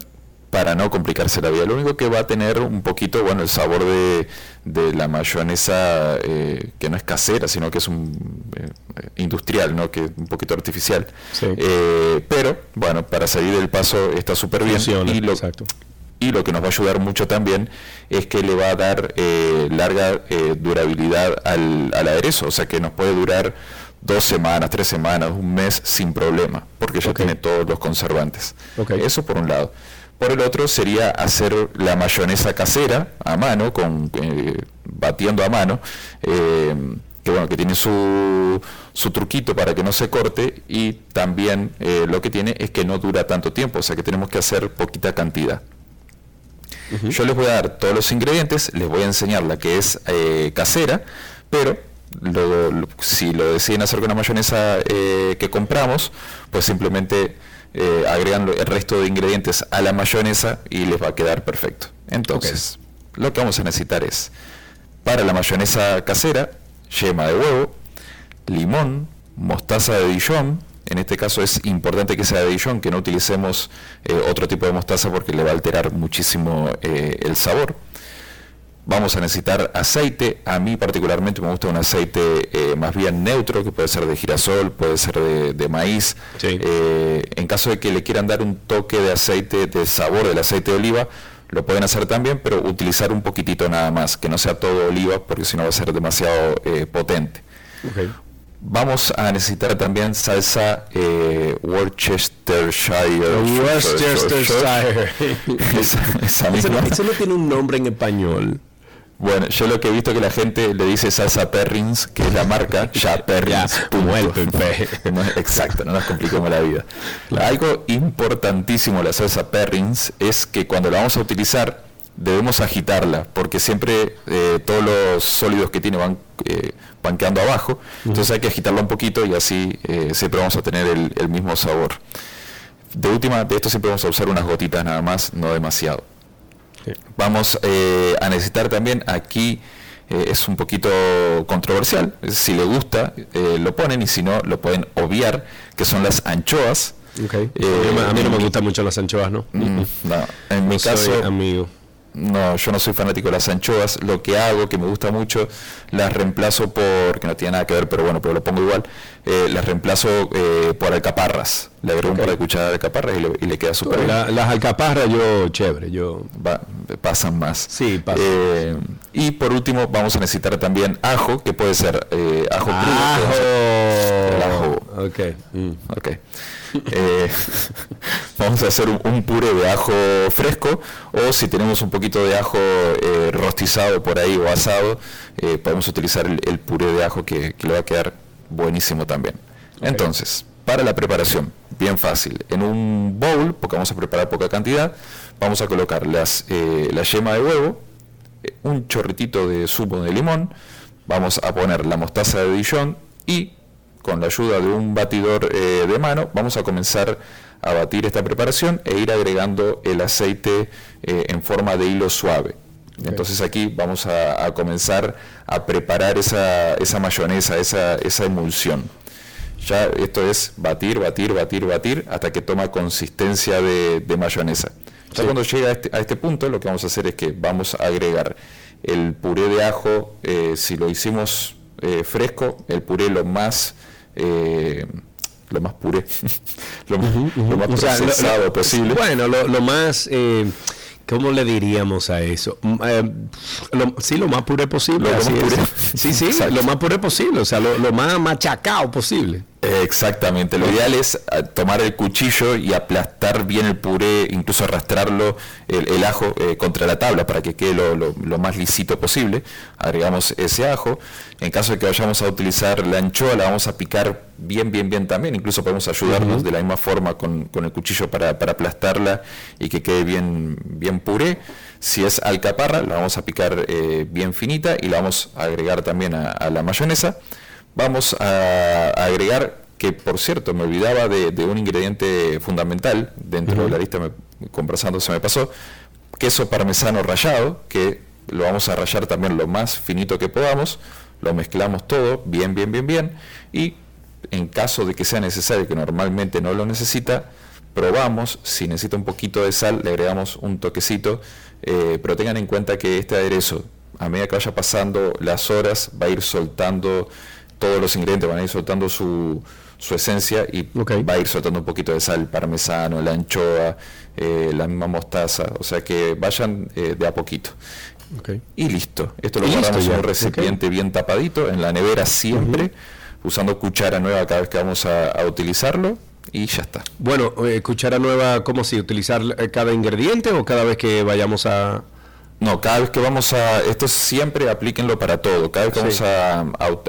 [SPEAKER 4] Para no complicarse la vida. Lo único que va a tener un poquito, bueno, el sabor de, de la mayonesa eh, que no es casera, sino que es un eh, industrial, ¿no? Que un poquito artificial.
[SPEAKER 1] Sí.
[SPEAKER 4] Eh, pero, bueno, para salir del paso está súper bien.
[SPEAKER 1] Funciona,
[SPEAKER 4] Y lo,
[SPEAKER 1] exacto.
[SPEAKER 4] Y lo que nos va a ayudar mucho también es que le va a dar eh, larga eh, durabilidad al, al aderezo, o sea que nos puede durar dos semanas, tres semanas, un mes sin problema, porque ya tiene todos los conservantes.
[SPEAKER 1] Ok.
[SPEAKER 4] Eso por un lado. Por el otro sería hacer la mayonesa casera a mano, con eh, batiendo a mano, eh, que bueno, que tiene su, su truquito para que no se corte y también eh, lo que tiene es que no dura tanto tiempo, o sea que tenemos que hacer poquita cantidad. Yo les voy a dar todos los ingredientes, les voy a enseñar la que es eh, casera, pero lo- lo- si lo deciden hacer con la mayonesa eh, que compramos, pues simplemente eh, agregan el resto de ingredientes a la mayonesa y les va a quedar perfecto. Entonces, lo que vamos a necesitar es, para la mayonesa casera, yema de huevo, limón, mostaza de Dijon. En este caso es importante que sea de Dijon, que no utilicemos eh, otro tipo de mostaza porque le va a alterar muchísimo eh, el sabor. Vamos a necesitar aceite. A mí particularmente me gusta un aceite eh, más bien neutro, que puede ser de girasol, puede ser de, de maíz.
[SPEAKER 1] Sí.
[SPEAKER 4] En caso de que le quieran dar un toque de aceite, de sabor del aceite de oliva, lo pueden hacer también, pero utilizar un poquitito nada más, que no sea todo oliva, porque si no va a ser demasiado potente.
[SPEAKER 1] Ok.
[SPEAKER 4] Vamos a necesitar también salsa eh, Worcestershire.
[SPEAKER 1] Worcestershire.
[SPEAKER 4] Esa, misma.
[SPEAKER 1] eso no tiene un nombre en español.
[SPEAKER 4] Bueno, yo lo que he visto que la gente le dice salsa Perrins, que es la marca, ya Perrins. No, exacto, no nos compliquemos la vida. Algo importantísimo de la salsa Perrins es que cuando la vamos a utilizar debemos agitarla, porque siempre eh, todos los sólidos que tiene van, eh, van quedando abajo, entonces hay que agitarla un poquito y así eh, siempre vamos a tener el, el mismo sabor. De última, de esto siempre vamos a usar unas gotitas nada más, no demasiado.
[SPEAKER 1] Sí.
[SPEAKER 4] Vamos eh, a necesitar también aquí, es un poquito controversial, si le gusta lo ponen y si no lo pueden obviar, que son las anchoas.
[SPEAKER 1] A, mí, no me gustan mucho las anchoas, ¿no?
[SPEAKER 4] Mm, no, en mi
[SPEAKER 1] soy
[SPEAKER 4] caso,
[SPEAKER 1] amigo.
[SPEAKER 4] No, yo no soy fanático de las anchoas. Lo que hago, que me gusta mucho, las reemplazo por, que no tiene nada que ver, pero bueno, pero lo pongo igual, eh, las reemplazo eh, por alcaparras. Le agrego un par de cucharadas de alcaparras y le, y le queda súper bien.
[SPEAKER 1] La- las alcaparras yo, chévere, yo...
[SPEAKER 4] Va- pasan más.
[SPEAKER 1] Sí, pasan.
[SPEAKER 4] Eh, y por último vamos a necesitar también ajo, que puede ser eh, ajo crudo. puede ser- El ajo.
[SPEAKER 1] Ok. mm.
[SPEAKER 4] Ok. Eh, vamos a hacer un, un puré de ajo fresco o si tenemos un poquito de ajo eh, rostizado por ahí o asado, eh, podemos utilizar el, el puré de ajo que, que le va a quedar buenísimo también. Entonces, para la preparación, bien fácil. En un bowl, porque vamos a preparar poca cantidad, vamos a colocar las, la yema de huevo, un chorritito de zumo de limón, vamos a poner la mostaza de Dijon y con la ayuda de un batidor eh, de mano vamos a comenzar a batir esta preparación e ir agregando el aceite eh, en forma de hilo suave. Entonces aquí vamos a, a comenzar a preparar esa, esa mayonesa, esa, esa emulsión. Ya esto es batir, batir, batir, batir hasta que toma consistencia de, de mayonesa. Ya cuando llega a este, a este punto, lo que vamos a hacer es que vamos a agregar el puré de ajo, eh, si lo hicimos eh, fresco, el puré lo más, eh, lo más puré, lo, más- lo más
[SPEAKER 1] O sea, lo-
[SPEAKER 4] procesado
[SPEAKER 1] lo-
[SPEAKER 4] posible.
[SPEAKER 1] Bueno, lo, lo más, eh, ¿cómo le diríamos a eso? Mm, eh, sí, lo más puré posible.
[SPEAKER 4] Más puré.
[SPEAKER 1] Sí, sí,
[SPEAKER 4] Exacto.
[SPEAKER 1] lo más puré posible, o sea, lo más machacado posible.
[SPEAKER 4] Exactamente, lo ideal es eh, tomar el cuchillo y aplastar bien el puré, incluso arrastrarlo, el, el ajo eh, contra la tabla para que quede lo, lo- lo más lisito posible. Agregamos ese ajo. En caso de que vayamos a utilizar la anchoa, la vamos a picar bien, bien, bien también. Incluso podemos ayudarnos de la misma forma con, con el cuchillo para, para aplastarla y que quede bien, bien puré. Si es alcaparra, la vamos a picar eh, bien finita y la vamos a agregar también a- a la mayonesa. Vamos a agregar, que por cierto me olvidaba de, de un ingrediente fundamental, dentro de la lista me- conversando se me pasó, queso parmesano rallado, que lo vamos a rallar también lo más finito que podamos, lo mezclamos todo bien, bien, bien, bien, y en caso de que sea necesario, que normalmente no lo necesita, probamos, si necesita un poquito de sal, le agregamos un toquecito, eh, pero tengan en cuenta que este aderezo, a medida que vaya pasando las horas, va a ir soltando todos los ingredientes, van a ir soltando su, su esencia y va a ir soltando un poquito de sal, parmesano, la anchoa, eh, la misma mostaza, o sea que vayan eh, de a poquito. Y listo, esto lo
[SPEAKER 1] Y
[SPEAKER 4] guardamos en un recipiente bien tapadito, en la nevera siempre, usando cuchara nueva cada vez que vamos a, a utilizarlo y ya está.
[SPEAKER 1] Bueno, eh, cuchara nueva, ¿cómo si? ¿Utilizar cada ingrediente o cada vez que vayamos a...?
[SPEAKER 4] No, cada vez que vamos a, esto siempre aplíquenlo para todo, cada vez que
[SPEAKER 1] Sí.
[SPEAKER 4] vamos a,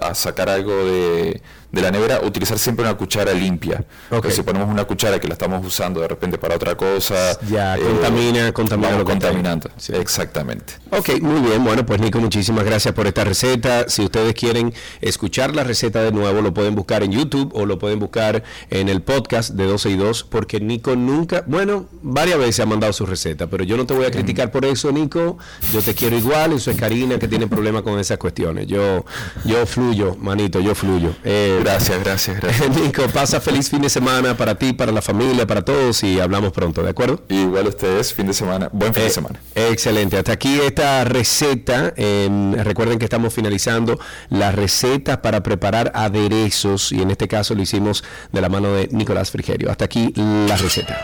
[SPEAKER 4] a- a sacar algo de, de la nevera, utilizar siempre una cuchara limpia.
[SPEAKER 1] Ok.
[SPEAKER 4] Porque si ponemos una cuchara que la estamos usando de repente para otra cosa,
[SPEAKER 1] Ya, contamina- contamina lo ahí.
[SPEAKER 4] contaminando.
[SPEAKER 1] Sí.
[SPEAKER 4] Exactamente.
[SPEAKER 1] Ok, muy bien. Bueno, pues Nico, muchísimas gracias por esta receta. Si ustedes quieren escuchar la receta de nuevo, lo pueden buscar en YouTube o lo pueden buscar en el podcast de 12 y 2, porque Nico nunca, bueno, varias veces ha mandado su receta, pero yo no te voy a criticar por eso, Nico. Yo te quiero igual, eso es Karina que tiene problemas con esas cuestiones. Yo, yo fluyo, manito, yo fluyo. Eh,
[SPEAKER 4] Gracias, gracias, gracias.
[SPEAKER 1] Nico, pasa feliz fin de semana para ti, para la familia, para todos y hablamos pronto, ¿de acuerdo?
[SPEAKER 4] Igual ustedes, fin de semana, buen fin
[SPEAKER 1] Eh,
[SPEAKER 4] de semana.
[SPEAKER 1] Excelente. Hasta aquí esta receta. eh, recuerden que estamos finalizando las recetas para preparar aderezos y en este caso lo hicimos de la mano de Nicolás Frigerio. Hasta aquí la receta.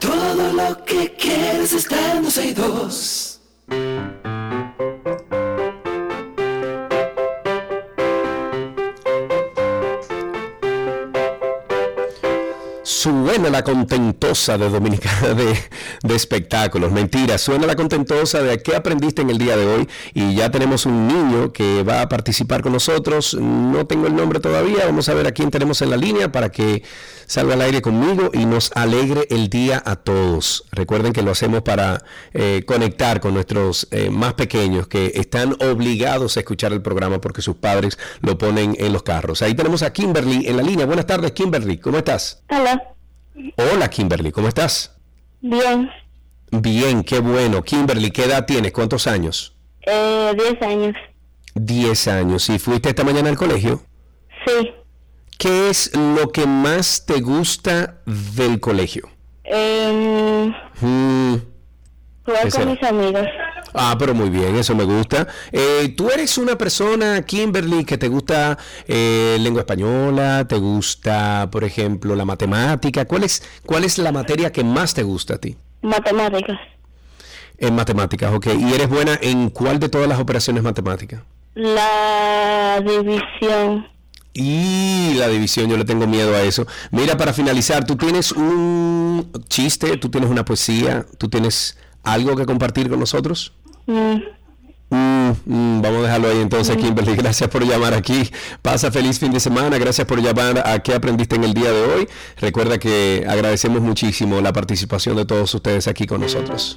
[SPEAKER 3] Todo lo que quieres está en 12 y 2.
[SPEAKER 1] Suena la contentosa de Dominicana de, Espectáculos. Mentira, suena la contentosa de qué aprendiste en el día de hoy. Y ya tenemos un niño que va a participar con nosotros. No tengo el nombre todavía. Vamos a ver a quién tenemos en la línea para que salga al aire conmigo y nos alegre el día a todos. Recuerden que lo hacemos para eh, conectar con nuestros eh, más pequeños que están obligados a escuchar el programa porque sus padres lo ponen en los carros. Ahí tenemos a Kimberly en la línea. Buenas tardes, Kimberly. ¿Cómo estás?
[SPEAKER 5] Hola,
[SPEAKER 1] Hola Kimberly, ¿cómo estás?
[SPEAKER 5] bien,
[SPEAKER 1] Bien, qué bueno. Kimberly, ¿qué edad tienes? ¿Cuántos años?
[SPEAKER 5] eh, 10 años.
[SPEAKER 1] 10 años. ¿Y fuiste esta mañana al colegio?
[SPEAKER 5] Sí,
[SPEAKER 1] ¿Qué es lo que más te gusta del colegio?
[SPEAKER 5] Em,
[SPEAKER 1] Mm,
[SPEAKER 5] jugar
[SPEAKER 1] ¿Qué
[SPEAKER 5] con
[SPEAKER 1] será?
[SPEAKER 5] mis amigos.
[SPEAKER 1] Ah, pero muy bien, eso me gusta. Eh, ¿Tú eres una persona, Kimberly, que te gusta eh, lengua española? ¿Te gusta, por ejemplo, la matemática? ¿Cuál es, ¿Cuál es la materia que más te gusta a ti?
[SPEAKER 5] Matemáticas.
[SPEAKER 1] En matemáticas, ok. ¿Y eres buena en cuál de todas las operaciones matemáticas?
[SPEAKER 5] La división.
[SPEAKER 1] Y la división, yo le tengo miedo a eso. Mira, para finalizar, tú tienes un chiste, tú tienes una poesía, tú tienes algo que compartir con nosotros.
[SPEAKER 5] Mm,
[SPEAKER 1] Mm, mm, vamos a dejarlo ahí entonces, Kimberly. Gracias por llamar aquí. Pasa feliz fin de semana. Gracias por llamar a qué aprendiste en el día de hoy. Recuerda que agradecemos muchísimo la participación de todos ustedes aquí con nosotros.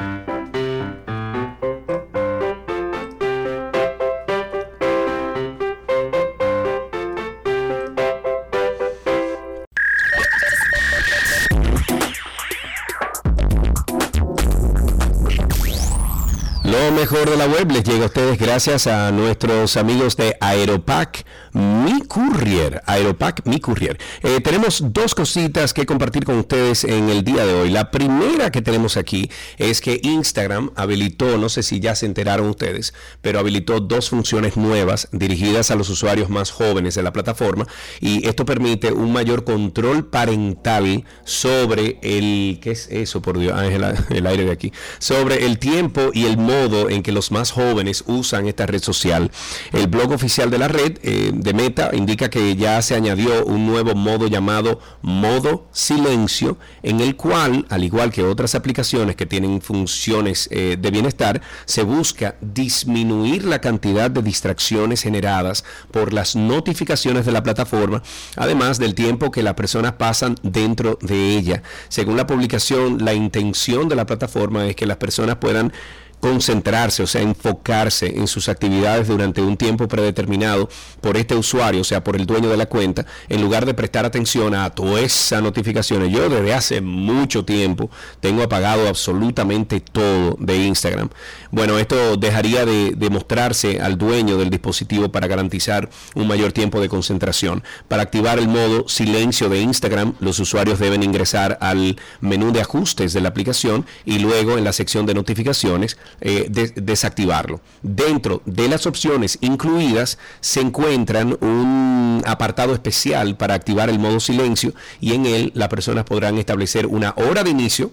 [SPEAKER 1] Mejor de la web. Les llega a ustedes gracias a nuestros amigos de Aeropack Mi Courier. Aeropack Mi Courier. Eh, tenemos dos cositas que compartir con ustedes en el día de hoy. La primera que tenemos aquí es que Instagram habilitó, no sé si ya se enteraron ustedes, pero habilitó dos funciones nuevas dirigidas a los usuarios más jóvenes de la plataforma y esto permite un mayor control parental sobre el, ¿qué es eso por Dios? Ah, el aire de aquí. Sobre el tiempo y el modo en que los más jóvenes usan esta red social. El blog oficial de la red eh, de Meta indica que ya se añadió un nuevo modo llamado modo silencio, en el cual, al igual que otras aplicaciones que tienen funciones eh, de bienestar, se busca disminuir la cantidad de distracciones generadas por las notificaciones de la plataforma, además del tiempo que las personas pasan dentro de ella. Según la publicación, la intención de la plataforma es que las personas puedan concentrarse, o sea, enfocarse en sus actividades durante un tiempo predeterminado por este usuario, o sea, por el dueño de la cuenta, en lugar de prestar atención a todas esas notificaciones. Yo desde hace mucho tiempo tengo apagado absolutamente todo de Instagram. Bueno, esto dejaría de, de mostrarse al dueño del dispositivo para garantizar un mayor tiempo de concentración. Para activar el modo silencio de Instagram, los usuarios deben ingresar al menú de ajustes de la aplicación y luego en la sección de notificaciones eh, de- desactivarlo. Dentro de las opciones incluidas se encuentran un apartado especial para activar el modo silencio y en él las personas podrán establecer una hora de inicio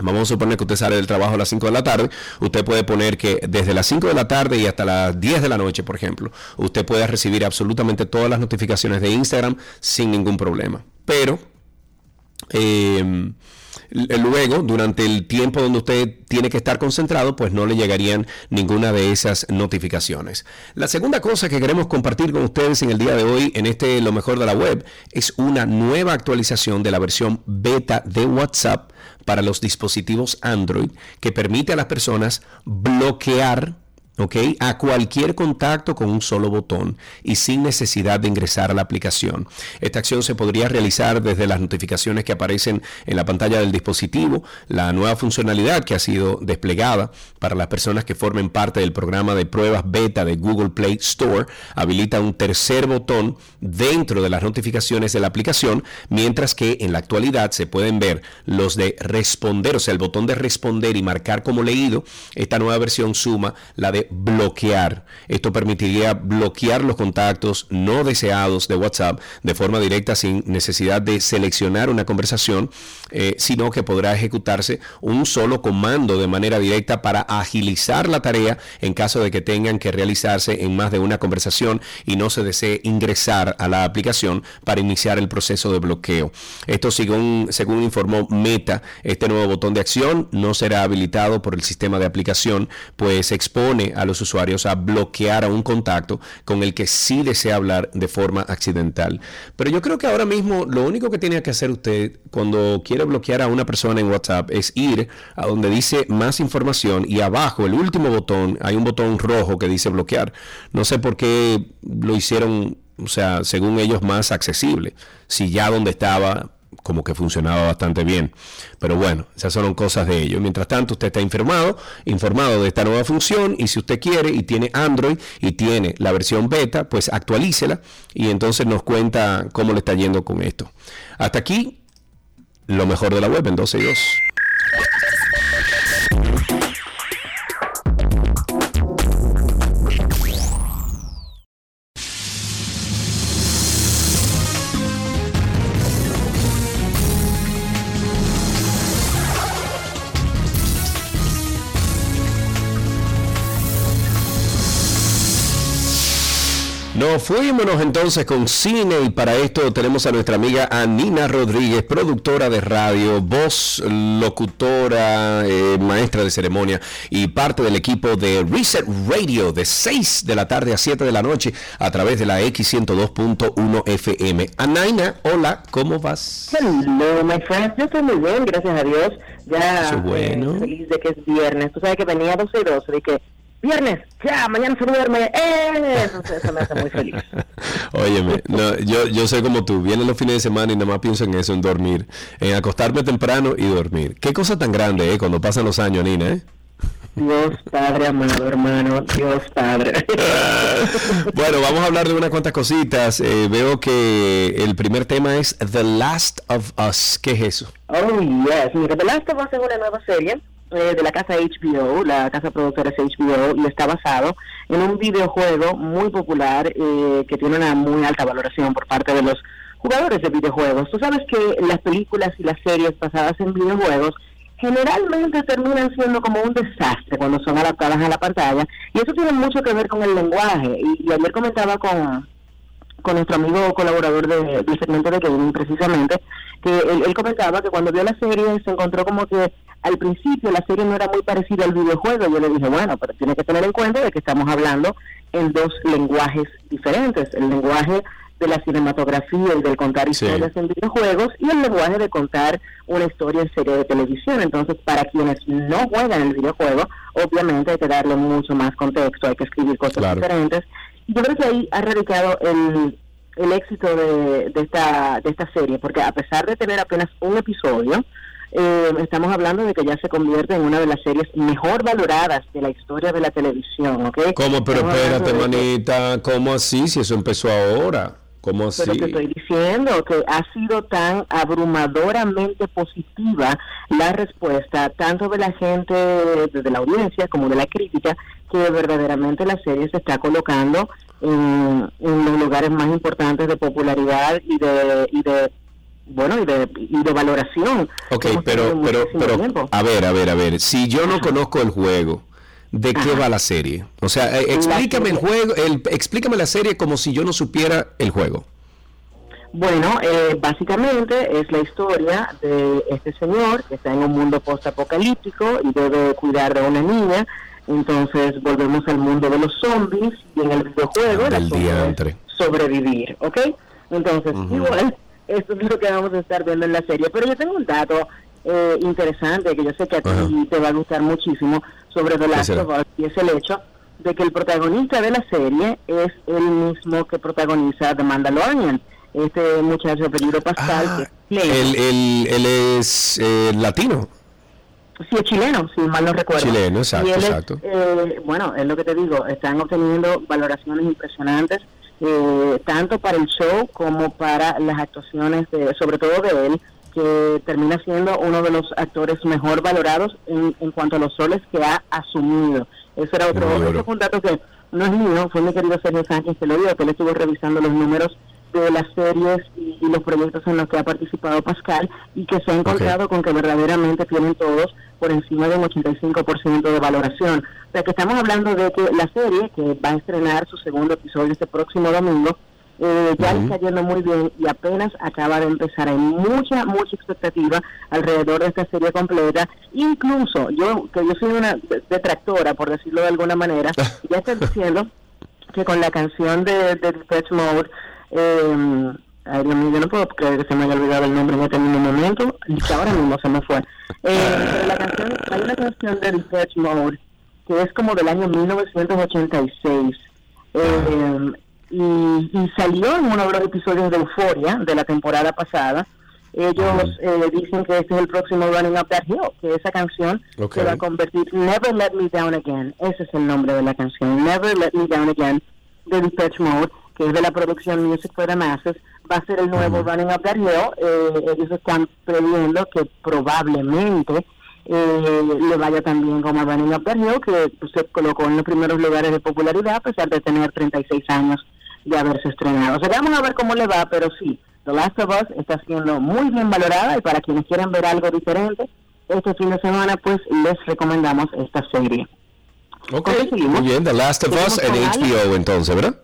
[SPEAKER 1] Vamos a suponer que usted sale del trabajo a las 5 de la tarde. Usted puede poner que desde las 5 de la tarde y hasta las 10 de la noche, por ejemplo, usted puede recibir absolutamente todas las notificaciones de Instagram sin ningún problema. Pero eh, luego, durante el tiempo donde usted tiene que estar concentrado, pues no le llegarían ninguna de esas notificaciones. La segunda cosa que queremos compartir con ustedes en el día de hoy, en este Lo mejor de la web, es una nueva actualización de la versión beta de WhatsApp para los dispositivos Android que permite a las personas bloquear ¿ok? A cualquier contacto con un solo botón y sin necesidad de ingresar a la aplicación. Esta acción se podría realizar desde las notificaciones que aparecen en la pantalla del dispositivo, la nueva funcionalidad que ha sido desplegada para las personas que formen parte del programa de pruebas beta de Google Play Store, habilita un tercer botón dentro de las notificaciones de la aplicación, mientras que en la actualidad se pueden ver los de responder, o sea, el botón de responder y marcar como leído. Esta nueva versión suma la de bloquear. Esto permitiría bloquear los contactos no deseados de WhatsApp de forma directa sin necesidad de seleccionar una conversación, eh, sino que podrá ejecutarse un solo comando de manera directa para agilizar la tarea en caso de que tengan que realizarse en más de una conversación y no se desee ingresar a la aplicación para iniciar el proceso de bloqueo. Esto según, según informó Meta, este nuevo botón de acción no será habilitado por el sistema de aplicación, pues expone a los usuarios a bloquear a un contacto con el que sí desea hablar de forma accidental. Pero yo creo que ahora mismo lo único que tiene que hacer usted cuando quiere bloquear a una persona en WhatsApp es ir a donde dice más información y abajo, el último botón, hay un botón rojo que dice bloquear. No sé por qué lo hicieron, o sea, según ellos más accesible. Si ya donde estaba como que funcionaba bastante bien. Pero bueno, esas son cosas de ellos. Mientras tanto, usted está informado, informado de esta nueva función y si usted quiere y tiene Android y tiene la versión beta, pues actualícela y entonces nos cuenta cómo le está yendo con esto. Hasta aquí, lo mejor de la web en 12 y 2. Nos fuimos entonces con cine y para esto tenemos a nuestra amiga Anina Rodríguez, productora de radio, voz, locutora, eh, maestra de ceremonia y parte del equipo de Reset Radio de 6 de la tarde a 7 de la noche a través de la X102.1 FM. Anaina, hola, ¿cómo vas?
[SPEAKER 6] Hello, my friends. Yo estoy muy bien, gracias a Dios. Ya
[SPEAKER 1] es bueno.
[SPEAKER 6] eh, feliz de que es viernes. Tú sabes que venía 12 y 12, de que viernes, ya, mañana se duerme. ¡Eh! Entonces eso me hace muy feliz.
[SPEAKER 1] Óyeme, no, yo, yo soy como tú, vienen los fines de semana y nada más pienso en eso, en dormir, en acostarme temprano y dormir. Qué cosa tan grande, ¿eh? Cuando pasan los años, Nina, ¿eh?
[SPEAKER 6] Dios Padre amado, hermano. Dios Padre.
[SPEAKER 1] Bueno, vamos a hablar de unas cuantas cositas. Eh, veo que el primer tema es The Last of Us. ¿Qué es eso?
[SPEAKER 6] Oh, yes. Mira, The Last of Us es una nueva serie eh, de la casa HBO, la casa productora es HBO, y está basado en un videojuego muy popular eh, que tiene una muy alta valoración por parte de los jugadores de videojuegos. Tú sabes que las películas y las series basadas en videojuegos generalmente terminan siendo como un desastre cuando son adaptadas a la pantalla, y eso tiene mucho que ver con el lenguaje. Y, y ayer comentaba con, con nuestro amigo colaborador de, del segmento de gaming precisamente, que él, él comentaba que cuando vio la serie se encontró como que al principio la serie no era muy parecida al videojuego. Yo le dije, bueno, pero tiene que tener en cuenta de que estamos hablando en dos lenguajes diferentes, el lenguaje de la cinematografía y del contar
[SPEAKER 1] Sí.
[SPEAKER 6] historias en videojuegos y el lenguaje de contar una historia en serie de televisión. Entonces, para quienes no juegan el videojuego, obviamente hay que darle mucho más contexto, hay que escribir cosas
[SPEAKER 1] Claro.
[SPEAKER 6] diferentes. Yo creo que ahí ha radicado el, el éxito de, de esta, de esta serie, porque a pesar de tener apenas un episodio, eh, estamos hablando de que ya se convierte en una de las series mejor valoradas de la historia de la televisión, ¿ok?
[SPEAKER 1] ¿Cómo? Pero
[SPEAKER 6] Estamos
[SPEAKER 1] espérate, manita. ¿Cómo así? Si eso empezó ahora. ¿Cómo así?
[SPEAKER 6] pero te estoy diciendo que ha sido tan abrumadoramente positiva la respuesta, tanto de la gente, de la audiencia como de la crítica, que verdaderamente la serie se está colocando en, en los lugares más importantes de popularidad y de, y de bueno, y de, y de valoración.
[SPEAKER 1] Ok,
[SPEAKER 6] hemos
[SPEAKER 1] pero, pero, pero,
[SPEAKER 6] tiempo.
[SPEAKER 1] a ver, a ver, a ver. Si yo no conozco el juego, ¿de qué va la serie? O sea, eh, explícame el juego, el, explícame la serie como si yo no supiera el juego.
[SPEAKER 6] Bueno, eh, básicamente es la historia de este señor que está en un mundo post-apocalíptico y debe cuidar de una niña. Entonces volvemos al mundo de los zombies y en el videojuego el
[SPEAKER 1] Del diantre.
[SPEAKER 6] sobrevivir, ¿ok? Entonces, igual, esto es lo que vamos a estar viendo en la serie. Pero yo tengo un dato eh, interesante que yo sé que a ti te va a gustar muchísimo sobre The Last of Us y es el hecho de que el protagonista de la serie es el mismo que protagoniza The Mandalorian. Este muchacho apellido Pascal,
[SPEAKER 1] Ah,
[SPEAKER 6] que es
[SPEAKER 1] él, él- él es eh, latino.
[SPEAKER 6] Sí, es chileno, si mal no recuerdo.
[SPEAKER 1] Chileno, exacto,
[SPEAKER 6] Y él es,
[SPEAKER 1] exacto.
[SPEAKER 6] eh, bueno, es lo que te digo, están obteniendo valoraciones impresionantes, eh, tanto para el show como para las actuaciones, de, sobre todo de él, que termina siendo uno de los actores mejor valorados en, en cuanto a los soles que ha asumido. Eso era otro, dato que no es mío, fue mi querido Sergio Sánchez que lo dio, que él estuvo revisando los números de las series y, y los proyectos en los que ha participado Pascal y que se ha encontrado con que verdaderamente tienen todos por encima de un 85% de valoración. O sea que estamos hablando de que la serie, que va a estrenar su segundo episodio este próximo domingo, eh, ya
[SPEAKER 1] Ujú.
[SPEAKER 6] está yendo muy bien y apenas acaba de empezar. Hay mucha, mucha expectativa alrededor de esta serie completa. Incluso yo, que yo soy una de- detractora, por decirlo de alguna manera, ya estoy diciendo que con la canción de, de Depeche Mode, eh, ay, Dios mío, yo no puedo creer que se me haya olvidado el nombre en este mismo momento, y que ahora mismo se me fue. Eh, pero la canción, hay una canción de Depeche Mode que es como del año 1986. Eh, y, y salió en uno de los episodios de Euforia de la temporada pasada. Ellos eh, dicen que este es el próximo Running Up That Hill, que esa canción se va a convertir Never Let Me Down Again. Ese es el nombre de la canción, Never Let Me Down Again, de Depeche Mode, que es de la producción Music for the Masses. Va a ser el nuevo Running Up That Hill. Eh, ellos están previendo que probablemente eh, le vaya también como a Running Up That Hill, que se colocó en los primeros lugares de popularidad a pesar de tener 36 años de haberse estrenado. O sea, vamos a ver cómo le va, pero sí, The Last of Us está siendo muy bien valorada y para quienes quieran ver algo diferente, este fin de semana pues les recomendamos esta serie.
[SPEAKER 1] Ok, muy bien. The Last of Us en HBO entonces, ¿verdad?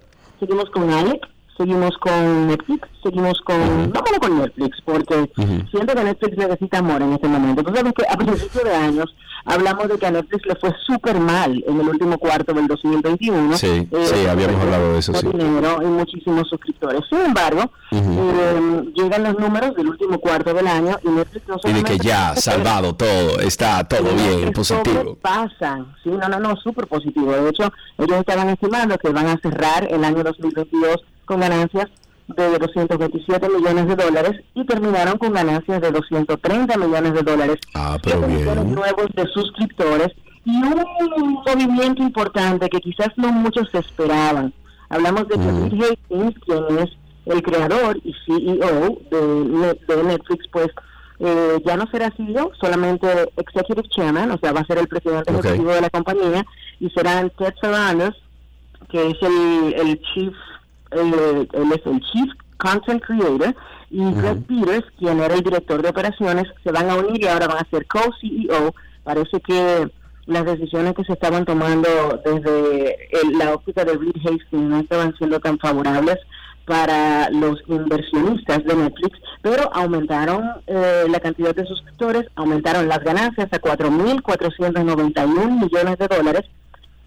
[SPEAKER 6] seguimos con Alec, seguimos con Netflix, seguimos con... Vámonos con Netflix, porque siento que Netflix necesita amor en este momento. Tú sabes que a principios de años hablamos de que a Netflix le fue súper mal en el último cuarto del 2021.
[SPEAKER 1] Sí, sí, habíamos hablado de eso, sí.
[SPEAKER 6] dinero y muchísimos suscriptores. Sin embargo, eh, llegan los números del último cuarto del año y Netflix no
[SPEAKER 1] Y de que ya, salvado todo, está todo bien, positivo.
[SPEAKER 6] sobrepasan. Sí, no, no, no, súper positivo. De hecho, ellos estaban estimando que van a cerrar el año 2022 con ganancias de 227 millones de dólares y terminaron con ganancias de 230 millones de dólares.
[SPEAKER 1] Ah, pero bien.
[SPEAKER 6] nuevos de suscriptores y un movimiento importante que quizás no muchos esperaban. Hablamos de que
[SPEAKER 1] Mm.
[SPEAKER 6] Reed Hastings, quien es el creador y CEO de, de Netflix, pues eh, ya no será CEO, solamente Executive Chairman, o sea, va a ser el presidente ejecutivo de la compañía, y serán Ted Sarandos, que es el, el chief, el, él es el chief content creator, y Greg Peters, quien era el director de operaciones, se van a unir y ahora van a ser co-CEO. Parece que las decisiones que se estaban tomando desde el- la óptica de Reed Hastings no estaban siendo tan favorables para los inversionistas de Netflix, pero aumentaron eh, la cantidad de suscriptores, aumentaron las ganancias a 4.491 millones de dólares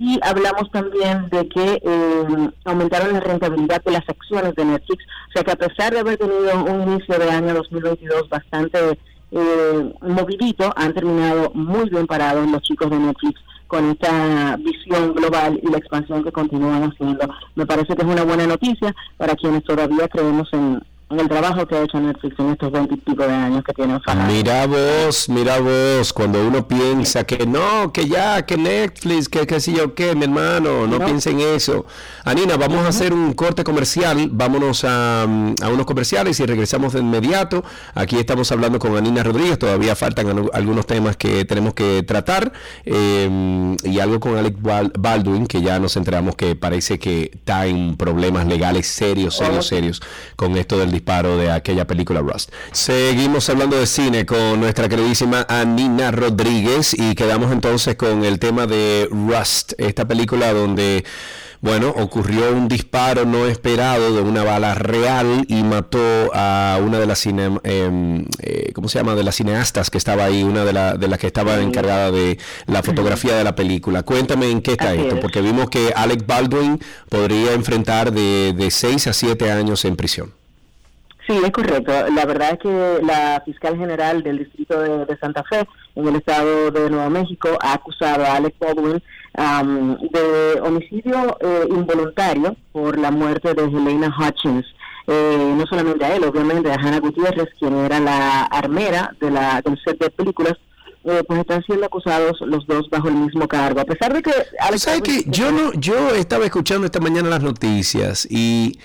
[SPEAKER 6] y hablamos también de que eh, aumentaron la rentabilidad de las acciones de Netflix, o sea que a pesar de haber tenido un inicio de año 2022 bastante eh, movidito, han terminado muy bien parados los chicos de Netflix con esta visión global y la expansión que continúan haciendo. Me parece que es una buena noticia para quienes todavía creemos en, en el trabajo que ha hecho Netflix en estos 20 y pico de años que Farhad.
[SPEAKER 1] Mira vos, mira vos, cuando uno piensa que no, que ya, que Netflix, que qué sé yo qué, mi hermano, no,
[SPEAKER 6] No.
[SPEAKER 1] piensa en eso. Anina, vamos a hacer un corte comercial, vámonos a, a unos comerciales y regresamos de inmediato. Aquí estamos hablando con Anina Rodríguez, todavía faltan algunos temas que tenemos que tratar eh, y algo con Alec Bal- Baldwin, que ya nos enteramos que parece que está en problemas legales serios, serios, serios con esto del disparo de aquella película Rust. Seguimos hablando de cine con nuestra queridísima Anina Rodríguez y quedamos entonces con el tema de Rust, esta película donde bueno, ocurrió un disparo no esperado de una bala real y mató a una de las cine, em, eh, ¿cómo se llama? De las cineastas que estaba ahí, una de, la- de las que estaba encargada de la fotografía de la película. Cuéntame en qué está
[SPEAKER 6] Así
[SPEAKER 1] esto,
[SPEAKER 6] es.
[SPEAKER 1] porque vimos que Alec Baldwin podría enfrentar de, de 6 a 7 años en prisión.
[SPEAKER 6] Sí, es correcto. La verdad es que la fiscal general del distrito de, de Santa Fe, en el estado de Nuevo México, ha acusado a Alec Baldwin am, de homicidio eh, involuntario por la muerte de Helena Hutchins. Eh, no solamente a él, obviamente a Hannah Gutiérrez, quien era la armera de la, del set de películas, eh, pues están siendo acusados los dos bajo el mismo cargo. A pesar de que
[SPEAKER 1] ¿Sabes que Yo no, yo estaba escuchando esta mañana las noticias y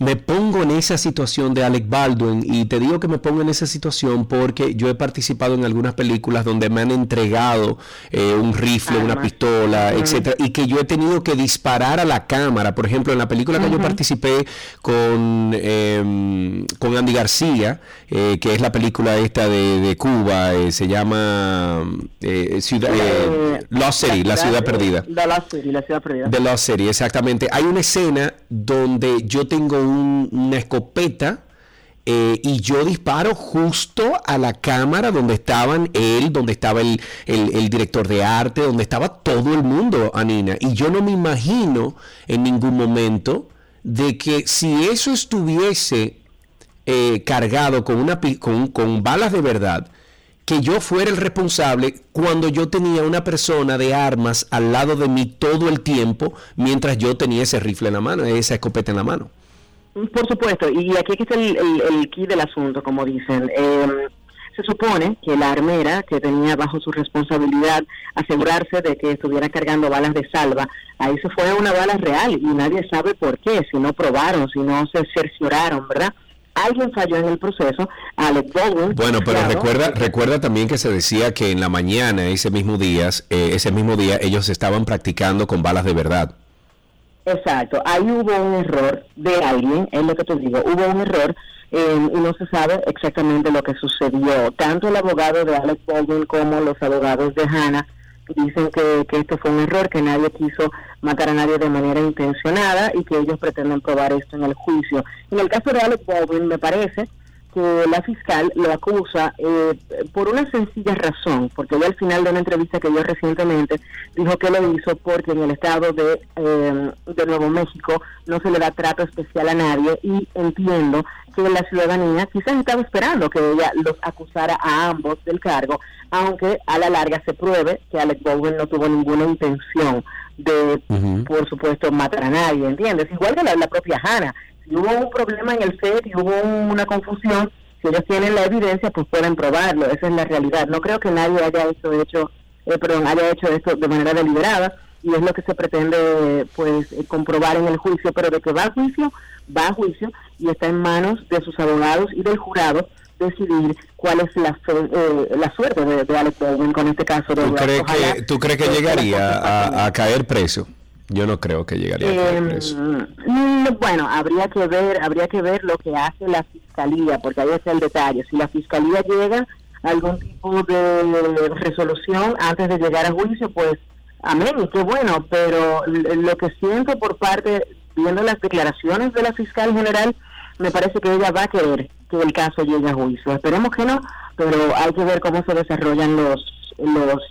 [SPEAKER 1] me pongo en esa situación de Alec Baldwin y te digo que me pongo en esa situación porque yo he participado en algunas películas donde me han entregado eh, un rifle, una pistola, etcétera, y que yo he tenido que disparar a la cámara. Por ejemplo, en la película que yo participé con eh, con Andy García, eh, que es la película esta de, de Cuba, eh, se llama eh, ciudad, eh,
[SPEAKER 6] Eh,
[SPEAKER 1] Lost City, la ciudad perdida.
[SPEAKER 6] La Lost City, la ciudad perdida.
[SPEAKER 1] De Lost City, exactamente. Hay una escena donde yo tengo un- una escopeta eh, y yo disparo justo a la cámara donde estaban él, donde estaba el, el- director de arte, donde estaba todo el mundo, Anina. Y yo no me imagino en ningún momento de que si eso estuviese eh, cargado con, una, con, con balas de verdad, que yo fuera el responsable cuando yo tenía una persona de armas al lado de mí todo el tiempo mientras yo tenía ese rifle en la mano, esa escopeta en la mano.
[SPEAKER 6] Por supuesto, y aquí es el, el, el key del asunto, como dicen. Eh, se supone que la armera, que tenía bajo su responsabilidad asegurarse de que estuviera cargando balas de salva, ahí se fue una bala real y nadie sabe por qué, si no probaron, si no se cercioraron, ¿verdad? Alguien falló en el proceso, Alec Baldwin.
[SPEAKER 1] Bueno, pero
[SPEAKER 6] claro,
[SPEAKER 1] recuerda, recuerda también que se decía que en la mañana, ese mismo día, eh, ese mismo día, ellos estaban practicando con balas de verdad.
[SPEAKER 6] Exacto, ahí hubo un error de alguien, es lo que te digo, hubo un error eh, y no se sabe exactamente lo que sucedió. Tanto el abogado de Alex Baldwin como los abogados de Hannah Dicen que, que esto fue un error, que nadie quiso matar a nadie de manera intencionada y que ellos pretenden probar esto en el juicio. En el caso de Alec Baldwin, me parece que la fiscal lo acusa eh, por una sencilla razón, porque ella al final de una entrevista que dio recientemente dijo que lo hizo porque en el estado de, eh, de Nuevo México no se le da trato especial a nadie y entiendo que la ciudadanía quizás estaba esperando que ella los acusara a ambos del cargo, aunque a la larga se pruebe que Alec Baldwin no tuvo ninguna intención de, por supuesto, matar a nadie, ¿entiendes? Igual que la, la propia Hannah si hubo un problema en el set y hubo una confusión, si ellos tienen la evidencia, pues pueden probarlo. Esa es la realidad. No creo que nadie haya hecho, hecho eh, perdón, haya hecho esto de manera deliberada y es lo que se pretende pues eh, comprobar en el juicio, pero de que va a juicio, va a juicio y está en manos de sus abogados y del jurado decidir cuál es la, eh, la suerte de, de Alex Baldwin con este caso. De
[SPEAKER 1] ¿Tú, crees que, ¿Tú crees que llegaría a, a caer preso? Yo no creo que llegaría a
[SPEAKER 6] Em, mm, bueno, habría que ver, habría que ver lo que hace la fiscalía, porque ahí está el detalle. Si la fiscalía llega a algún tipo de resolución antes de llegar a juicio, pues amén, qué bueno. Pero lo que siento por parte, viendo las declaraciones de la fiscal general, me parece que ella va a querer que el caso llegue a juicio. Esperemos que no, pero hay que ver cómo se desarrollan los los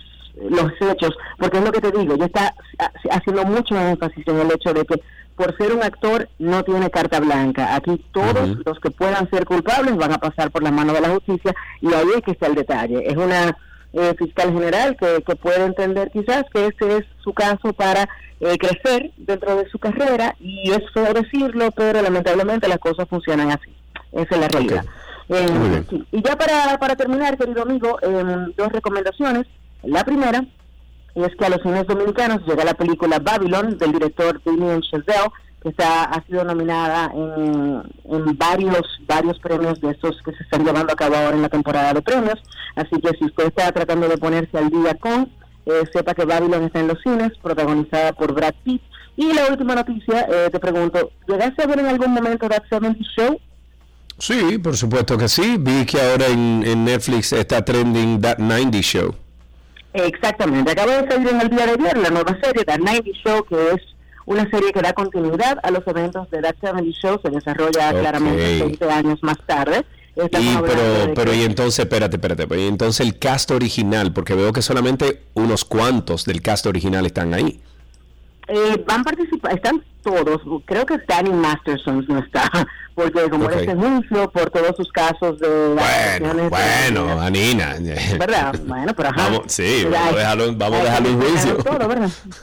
[SPEAKER 6] los hechos, porque es lo que te digo, ella está ha- haciendo mucho énfasis en el hecho de que por ser un actor no tiene carta blanca. Aquí todos los que puedan ser culpables van a pasar por la mano de la justicia y ahí es que está el detalle. Es una eh, fiscal general que, que puede entender quizás que este es su caso para eh, crecer dentro de su carrera y es feo decirlo, pero lamentablemente las cosas funcionan así. Esa es la realidad. Eh, sí. Y ya para, para terminar, querido amigo, em, dos recomendaciones. La primera es que a los cines dominicanos llega la película Babylon del director Damien Chazelle, que está, ha sido nominada en, en varios varios premios de estos que se están llevando a cabo ahora en la temporada de premios. Así que si usted está tratando de ponerse al día con, eh, sepa que Babylon está en los cines, protagonizada por Brad Pitt. Y la última noticia, eh, te pregunto, ¿llegaste a ver en algún momento That 70 Show?
[SPEAKER 1] Sí, por supuesto que sí. Vi que ahora en, en Netflix está trending That 90 Show.
[SPEAKER 6] Exactamente, acaba de salir en el día de ayer la nueva serie, The 90 Show, que es una serie que da continuidad a los eventos de That 70 Show, se desarrolla claramente 20 años más tarde.
[SPEAKER 1] Y, pero, pero
[SPEAKER 6] que-
[SPEAKER 1] y entonces, espérate, espérate, pero y entonces el cast original, porque veo que solamente unos cuantos del cast original están ahí.
[SPEAKER 6] Eh, van a participar, están todos, creo que Danny Masterson no está, porque como
[SPEAKER 1] Ok.
[SPEAKER 6] este juicio por todos sus casos de
[SPEAKER 1] Bueno,
[SPEAKER 6] acusaciones de-
[SPEAKER 1] bueno, Anina.
[SPEAKER 6] ¿Verdad? Bueno, pero ajá.
[SPEAKER 1] Vamos, sí, vamos a dejarlo, vamos a dejarlo en juicio.
[SPEAKER 6] todo, ¿verdad?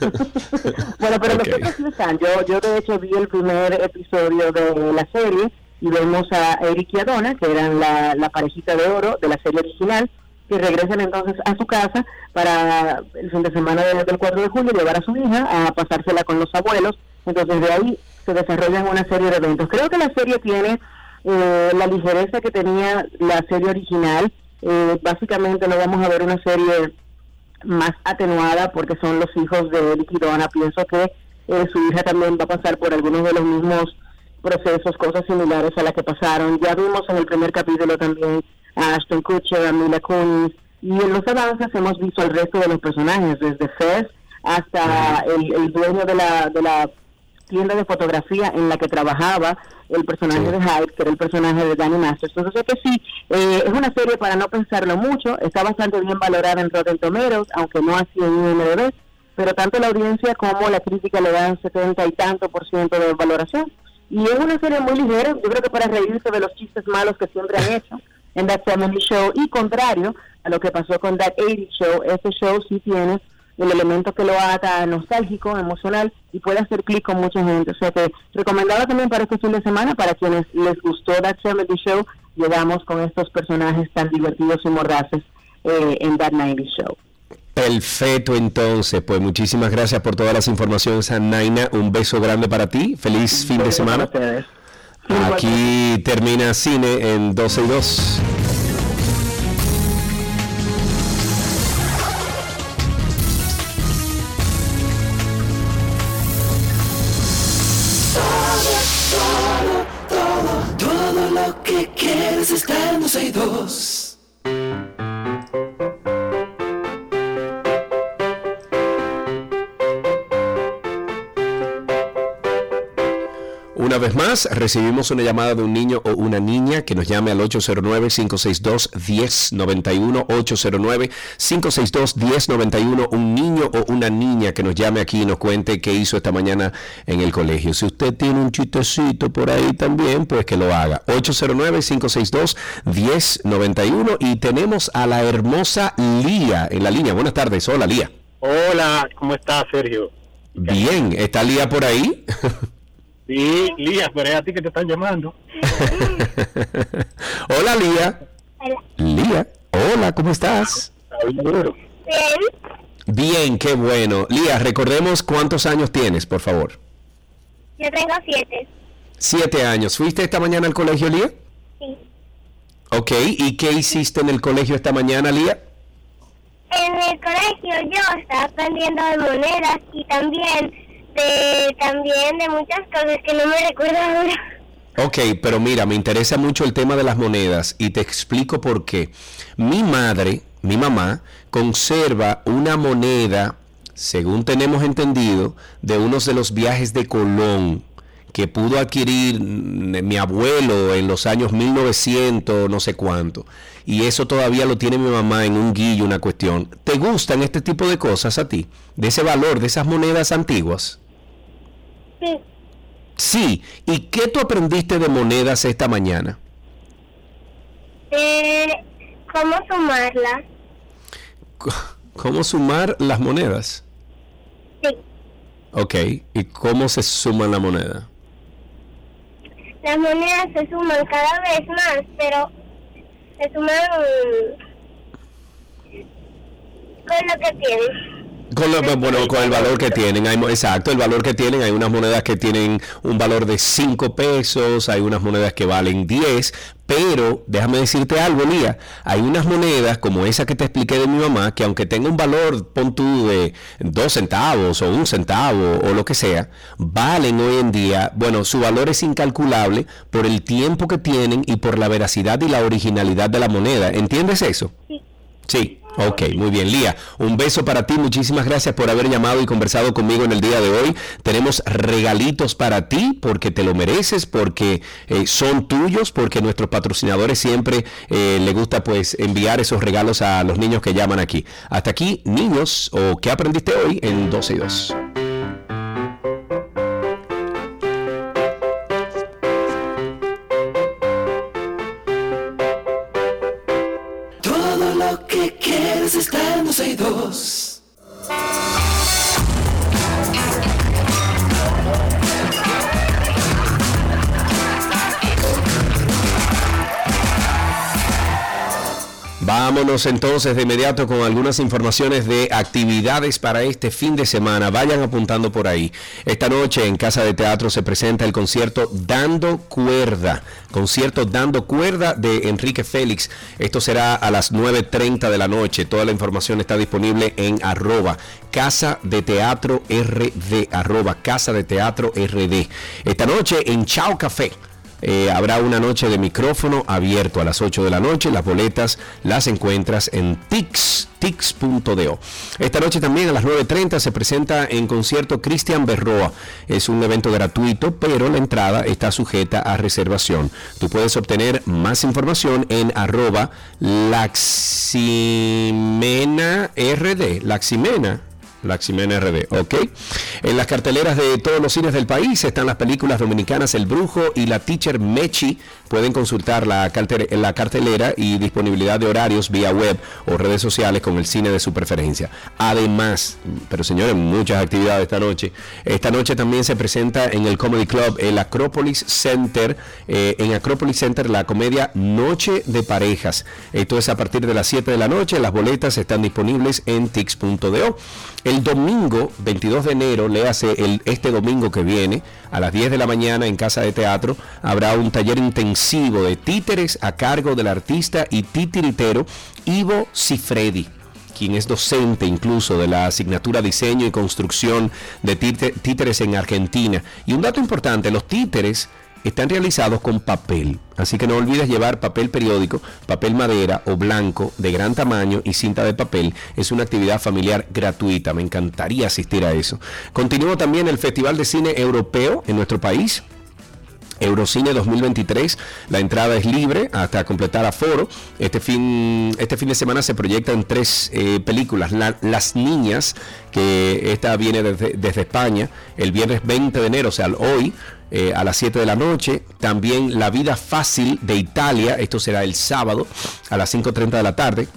[SPEAKER 6] bueno, pero
[SPEAKER 1] Ok.
[SPEAKER 6] los otros están. Yo, yo de hecho vi el primer episodio de la serie y vemos a Eric y Adona, que eran la, la parejita de oro de la serie original, que regresan entonces a su casa para el fin de semana de- del 4 de julio llevar a su hija a pasársela con los abuelos. Entonces de ahí se desarrollan una serie de eventos. Creo que la serie tiene eh, la ligereza que tenía la serie original. Eh, básicamente no vamos a ver una serie más atenuada porque son los hijos de Eric y Donna. Pienso que eh, su hija también va a pasar por algunos de los mismos procesos, cosas similares a las que pasaron. Ya vimos en el primer capítulo también a Ashton Kutcher, a Mila Kunis, y en los avances hemos visto al resto de los personajes, desde Fez hasta el, el dueño de la, de la tienda de fotografía en la que trabajaba el personaje
[SPEAKER 1] Sí.
[SPEAKER 6] de Hyde, que era el personaje de Danny Masters. Entonces, que sí, eh, es una serie para no pensarlo mucho, está bastante bien valorada en Rotten Tomatoes, aunque no así en IMDb, pero tanto la audiencia como la crítica le dan 70 y tanto por ciento de valoración. Y es una serie muy ligera, yo creo que para reírse de los chistes malos que siempre han hecho en That 70 Show, y contrario a lo que pasó con That 80 Show, este show sí tiene el elemento que lo ata nostálgico, emocional y puede hacer clic con mucha gente. O sea que recomendado también para este fin de semana, para quienes les gustó That 70 Show, llegamos con estos personajes tan divertidos y mordaces eh, en That 90 Show.
[SPEAKER 1] Perfecto, entonces, pues muchísimas gracias por todas las informaciones, Naina. Un beso grande para ti. Feliz fin de semana. Aquí termina cine en 12 y 2. Vez más, recibimos una llamada de un niño o una niña que nos llame al 809-562-1091, 809-562-1091, un niño o una niña que nos llame aquí y nos cuente qué hizo esta mañana en el colegio. Si usted tiene un chistecito por ahí también, pues que lo haga. 809-562-1091 y tenemos a la hermosa Lía en la línea. Buenas tardes, hola Lía.
[SPEAKER 7] Hola, ¿cómo estás, Sergio?
[SPEAKER 1] Bien, ¿está Lía por ahí?
[SPEAKER 7] Sí, Lía, pero es a ti que te están llamando.
[SPEAKER 1] hola Lía. Lía, hola, ¿cómo estás? Bien, qué bueno. Lía, recordemos cuántos años tienes, por favor.
[SPEAKER 5] Yo tengo siete.
[SPEAKER 1] Siete años. ¿Fuiste esta mañana al colegio, Lía?
[SPEAKER 5] Sí.
[SPEAKER 1] Ok, ¿y qué hiciste en el colegio esta mañana, Lía?
[SPEAKER 5] En el colegio yo estaba aprendiendo de monedas y también de, también de muchas cosas que no me recuerdo ahora.
[SPEAKER 1] Ok, pero mira, me interesa mucho el tema de las monedas y te explico por qué. Mi madre, mi mamá, conserva una moneda, según tenemos entendido, de unos de los viajes de Colón que pudo adquirir mm, mi abuelo en los años 1900, no sé cuánto. Y eso todavía lo tiene mi mamá en un guillo, una cuestión. ¿Te gustan este tipo de cosas a ti? ¿De ese valor, de esas monedas antiguas?
[SPEAKER 5] Sí.
[SPEAKER 1] Sí. ¿Y qué tú aprendiste de monedas esta mañana?
[SPEAKER 5] De cómo sumarlas.
[SPEAKER 1] ¿Cómo sumar las monedas?
[SPEAKER 5] Sí.
[SPEAKER 1] Ok. ¿Y cómo se suma la moneda?
[SPEAKER 5] Las monedas se suman cada vez más, pero se suman con lo que tienen.
[SPEAKER 1] Con lo- bueno, con el valor que tienen, hay, exacto, el valor que tienen, hay unas monedas que tienen un valor de 5 pesos, hay unas monedas que valen 10, pero déjame decirte algo, Lía, hay unas monedas como esa que te expliqué de mi mamá, que aunque tenga un valor, pon tú, de 2 centavos o un centavo o lo que sea, valen hoy en día, bueno, su valor es incalculable por el tiempo que tienen y por la veracidad y la originalidad de la moneda, ¿entiendes eso?
[SPEAKER 5] Sí.
[SPEAKER 1] Sí, ok, muy bien. Lía, un beso para ti. Muchísimas gracias por haber llamado y conversado conmigo en el día de hoy. Tenemos regalitos para ti porque te lo mereces, porque eh, son tuyos, porque nuestros patrocinadores siempre eh, le gusta pues enviar esos regalos a los niños que llaman aquí. Hasta aquí, niños, o qué aprendiste hoy en 12 y 2.
[SPEAKER 3] Thank you.
[SPEAKER 1] Vámonos entonces de inmediato con algunas informaciones de actividades para este fin de semana. Vayan apuntando por ahí. Esta noche en Casa de Teatro se presenta el concierto Dando Cuerda. Concierto Dando Cuerda de Enrique Félix. Esto será a las 9.30 de la noche. Toda la información está disponible en arroba Casa de Teatro RD. Arroba Casa de Teatro RD. Esta noche en Chao Café. Eh, habrá una noche de micrófono abierto a las 8 de la noche. Las boletas las encuentras en Tix. Esta noche también a las 9.30 se presenta en concierto Cristian Berroa. Es un evento gratuito, pero la entrada está sujeta a reservación. Tú puedes obtener más información en arroba laximena rd. Laximena. Laximena RD, ¿ok? En las carteleras de todos los cines del país están las películas dominicanas El Brujo y La Teacher Mechi. Pueden consultar la, la cartelera y disponibilidad de horarios vía web o redes sociales con el cine de su preferencia. Además, pero señores, muchas actividades esta noche. Esta noche también se presenta en el Comedy Club el Acropolis Center. eh, en Acropolis Center la comedia Noche de Parejas. Esto es a partir de las 7 de la noche. Las boletas están disponibles en tix.do. El domingo 22 de enero, le hace el, este domingo que viene, a las 10 de la mañana en Casa de Teatro, habrá un taller intensivo de títeres a cargo del artista y titiritero Ivo Cifredi quien es docente incluso de la asignatura Diseño y Construcción de títe- títeres en Argentina. Y un dato importante, los títeres están realizados con papel, así que no olvides llevar papel periódico, papel madera o blanco de gran tamaño y cinta de papel. Es una actividad familiar gratuita, me encantaría asistir a eso. Continúa también el Festival de Cine Europeo en nuestro país. Eurocine 2023. La entrada es libre hasta completar aforo. Este fin, este fin de semana se proyectan tres eh, películas. La- Las Niñas, que esta viene desde, desde España, el viernes 20 de enero, o sea, hoy. Eh, a las 7 de la noche, también La Vida Fácil de Italia, esto será el sábado a las 5.30 de la tarde,